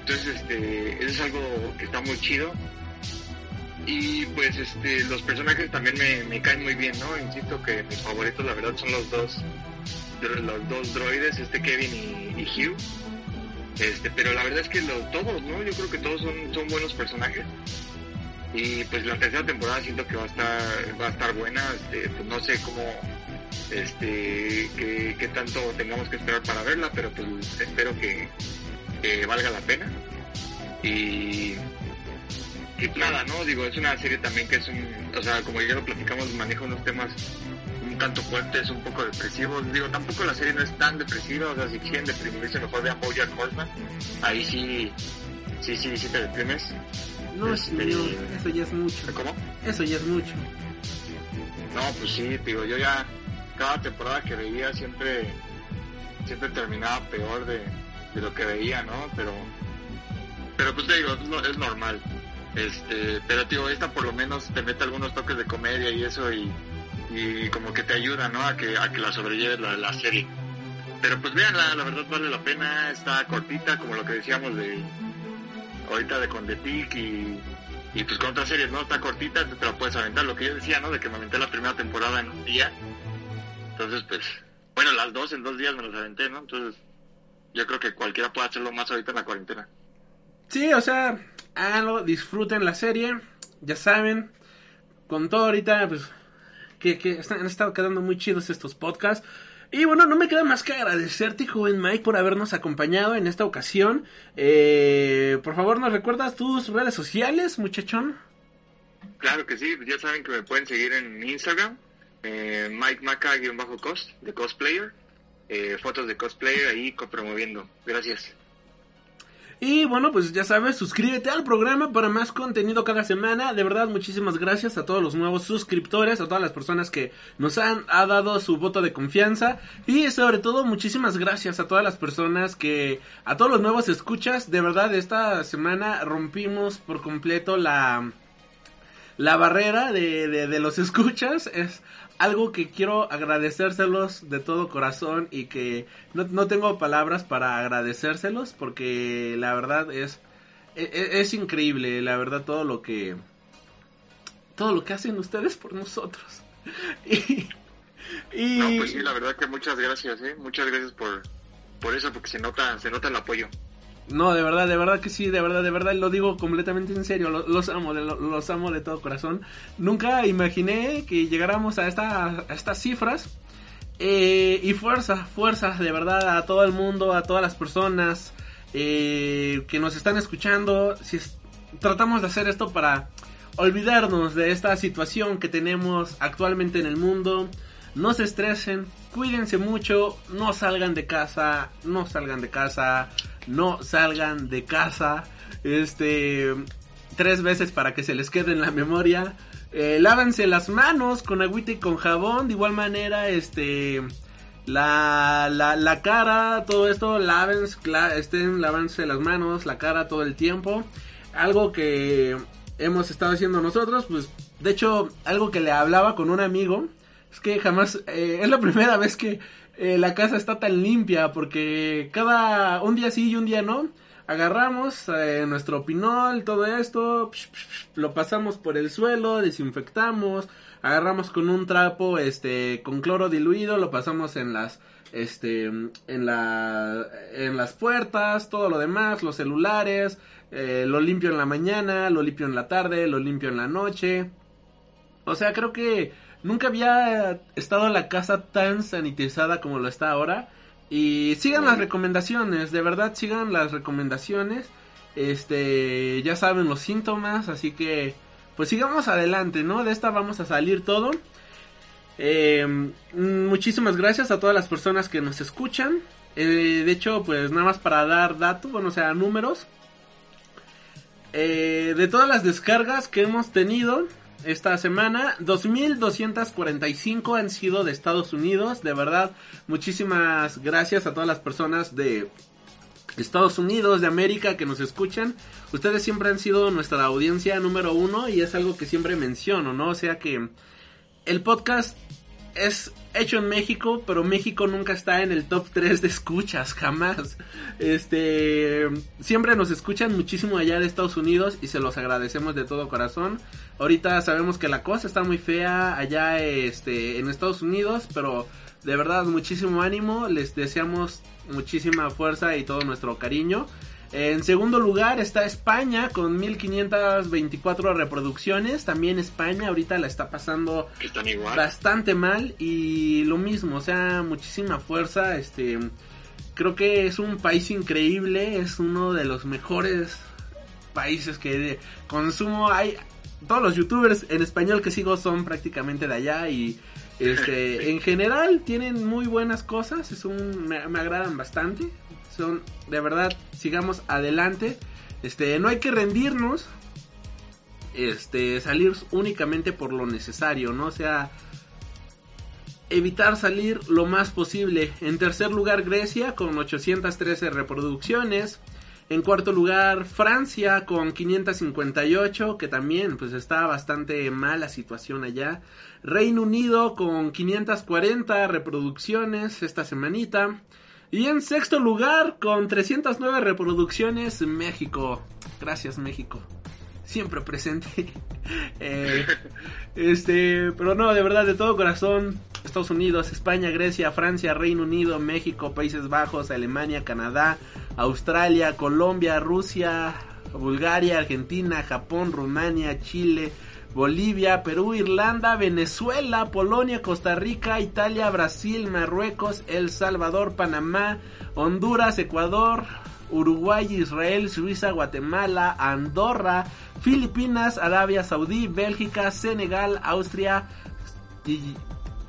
Entonces, este, eso es algo que está muy chido. Y pues este, los personajes también me, me caen muy bien, ¿no? Insisto que mis favoritos la verdad son los dos los dos droides, este Kevin y, Hugh. Este, pero la verdad es que lo, todos, ¿no? Yo creo que todos son, son buenos personajes. Y pues la tercera temporada siento que va a estar, va a estar buena. Este, pues no sé cómo, este, qué, qué tanto tengamos que esperar para verla, pero pues espero que, que valga la pena. Y nada, ¿no? Digo, es una serie también que es un, o sea, como ya lo platicamos, maneja unos temas un tanto fuertes, un poco depresivos. Digo, tampoco la serie no es tan depresiva, o sea, si quieren deprimirse, mejor vean Bojack Horseman. Ahí sí, sí, sí, sí te deprimes. No, Este, eso ya es mucho. ¿Cómo? Eso ya es mucho. No, pues sí, digo, yo ya cada temporada que veía siempre siempre terminaba peor de, de lo que veía, ¿no? Pero pero pues te digo, es normal. Este, pero tío, esta por lo menos te mete algunos toques de comedia y eso y, y como que te ayuda, ¿no? A que a que la sobrelleves la, la serie. Pero pues veanla, la verdad vale la pena, está cortita, como lo que decíamos de ahorita de con The Peak y, y pues con otras series, ¿no? Está cortita, te la puedes aventar, lo que yo decía, ¿no? De que me aventé la primera temporada en un día. Entonces, pues, bueno, las dos en dos días me las aventé, ¿no? Entonces, yo creo que cualquiera puede hacerlo más ahorita en la cuarentena. Sí, o sea, háganlo, disfruten la serie, ya saben, con todo ahorita, pues, que, que están, han estado quedando muy chidos estos podcasts. Y bueno, no me queda más que agradecerte, joven Mike, por habernos acompañado en esta ocasión. Eh, por favor, ¿nos recuerdas tus redes sociales, muchachón? Claro que sí, ya saben que me pueden seguir en Instagram, eh, Mike Maca-cos, de cosplayer, eh, fotos de cosplayer ahí promoviendo. Gracias. Y bueno, pues ya sabes, suscríbete al programa para más contenido cada semana. De verdad, muchísimas gracias a todos los nuevos suscriptores, a todas las personas que nos han ha dado su voto de confianza. Y sobre todo, muchísimas gracias a todas las personas que, a todos los nuevos escuchas. De verdad, esta semana rompimos por completo la, la barrera de, de, de los escuchas. Es algo que quiero agradecérselos de todo corazón y que no, no tengo palabras para agradecérselos porque la verdad es, es, es increíble, la verdad todo lo que todo lo que hacen ustedes por nosotros. Y, y- No, pues sí, la verdad que muchas gracias, ¿eh? Muchas gracias por, por eso, porque se nota, se nota el apoyo. No, de verdad, de verdad que sí, de verdad, de verdad, lo digo completamente en serio, lo- los amo, los amo de todo corazón. Nunca imaginé que llegáramos a, esta, a estas cifras. Eh, y fuerza, fuerza, de verdad, a todo el mundo, a todas las personas eh, que nos están escuchando. Si es- tratamos de hacer esto para olvidarnos de esta situación que tenemos actualmente en el mundo. No se estresen, cuídense mucho, no salgan de casa, no salgan de casa, no salgan de casa. Este, tres veces para que se les quede en la memoria. Eh, lávense las manos con agüita y con jabón. De igual manera, este, la, la, la cara, todo esto, lávense, estén lavándose las manos, la cara todo el tiempo. Algo que hemos estado haciendo nosotros, pues, de hecho, algo que le hablaba con un amigo, es que jamás, eh, es la primera vez que eh, la casa está tan limpia, porque cada, un día sí y un día no, agarramos eh, nuestro pinol, todo esto, psh, lo pasamos por el suelo, desinfectamos, agarramos con un trapo, este, con cloro diluido, lo pasamos en las, este, en la, en las puertas, todo lo demás, los celulares, eh, lo limpio en la mañana, lo limpio en la tarde, lo limpio en la noche. O sea, creo que nunca había estado la casa tan sanitizada como lo está ahora. Y sigan las recomendaciones, de verdad sigan las recomendaciones. Este, ya saben los síntomas, así que pues sigamos adelante, ¿no? De esta vamos a salir todo. Eh, mm, muchísimas gracias a todas las personas que nos escuchan. Eh, de hecho, pues nada más para dar datos, bueno, o sea, números. Eh, de todas las descargas que hemos tenido, esta semana. 2.245 han sido de Estados Unidos. De verdad, muchísimas gracias a todas las personas de Estados Unidos, de América que nos escuchan. Ustedes siempre han sido nuestra audiencia número uno y es algo que siempre menciono, ¿no? O sea que el podcast es hecho en México, pero México nunca está en el top 3 de escuchas, jamás. Este, siempre nos escuchan muchísimo allá de Estados Unidos y se los agradecemos de todo corazón. Ahorita sabemos que la cosa está muy fea allá este en Estados Unidos, pero de verdad muchísimo ánimo, les deseamos muchísima fuerza y todo nuestro cariño. En segundo lugar está España con 1524 reproducciones. También España ahorita la está pasando bastante mal y lo mismo, o sea, muchísima fuerza. Este, creo que es un país increíble, es uno de los mejores países que consumo. Hay todos los youtubers en español que sigo son prácticamente de allá y este, en general tienen muy buenas cosas, es un, me agradan bastante son de verdad sigamos adelante. Este no hay que rendirnos este salir únicamente por lo necesario no o sea evitar salir lo más posible. En tercer lugar Grecia con 813 reproducciones. En cuarto lugar Francia con 558 que también pues está bastante mala situación allá. Reino Unido con 540 reproducciones esta semanita y en sexto lugar, con 309 reproducciones, México. Gracias, México. Siempre presente. Eh, este, pero no, de verdad, de todo corazón. Estados Unidos, España, Grecia, Francia, Reino Unido, México, Países Bajos, Alemania, Canadá, Australia, Colombia, Rusia, Bulgaria, Argentina, Japón, Rumania, Chile, Bolivia, Perú, Irlanda, Venezuela, Polonia, Costa Rica, Italia, Brasil, Marruecos, El Salvador, Panamá, Honduras, Ecuador, Uruguay, Israel, Suiza, Guatemala, Andorra, Filipinas, Arabia Saudí, Bélgica, Senegal, Austria y...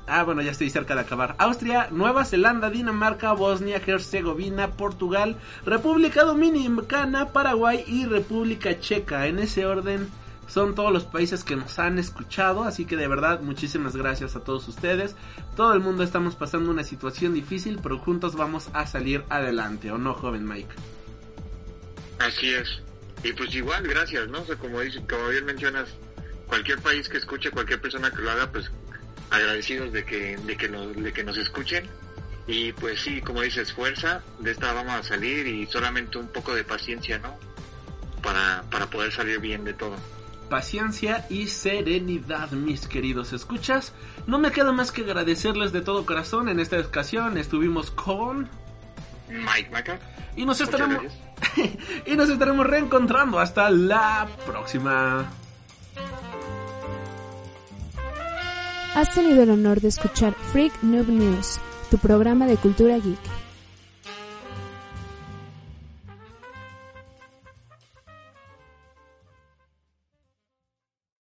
Ah, bueno, ya estoy cerca de acabar. Austria, Nueva Zelanda, Dinamarca, Bosnia, Herzegovina, Portugal, República Dominicana, Paraguay y República Checa. En ese orden son todos los países que nos han escuchado, así que de verdad muchísimas gracias a todos ustedes. Todo el mundo estamos pasando una situación difícil, pero juntos vamos a salir adelante, ¿o no, joven Mike? Así es. Y pues igual, gracias, ¿no? como, dice, como bien mencionas, cualquier país que escuche, cualquier persona que lo haga, pues agradecidos de que, de que, nos, de que nos escuchen. Y pues sí, como dices, fuerza, de esta vamos a salir y solamente un poco de paciencia, ¿no? Para, para poder salir bien de todo paciencia y serenidad, mis queridos escuchas. No me queda más que agradecerles de todo corazón. En esta ocasión estuvimos con Mike Maca. Y nos estaremos y nos estaremos reencontrando hasta la próxima. Has tenido el honor de escuchar Freak Noob News, tu programa de cultura geek.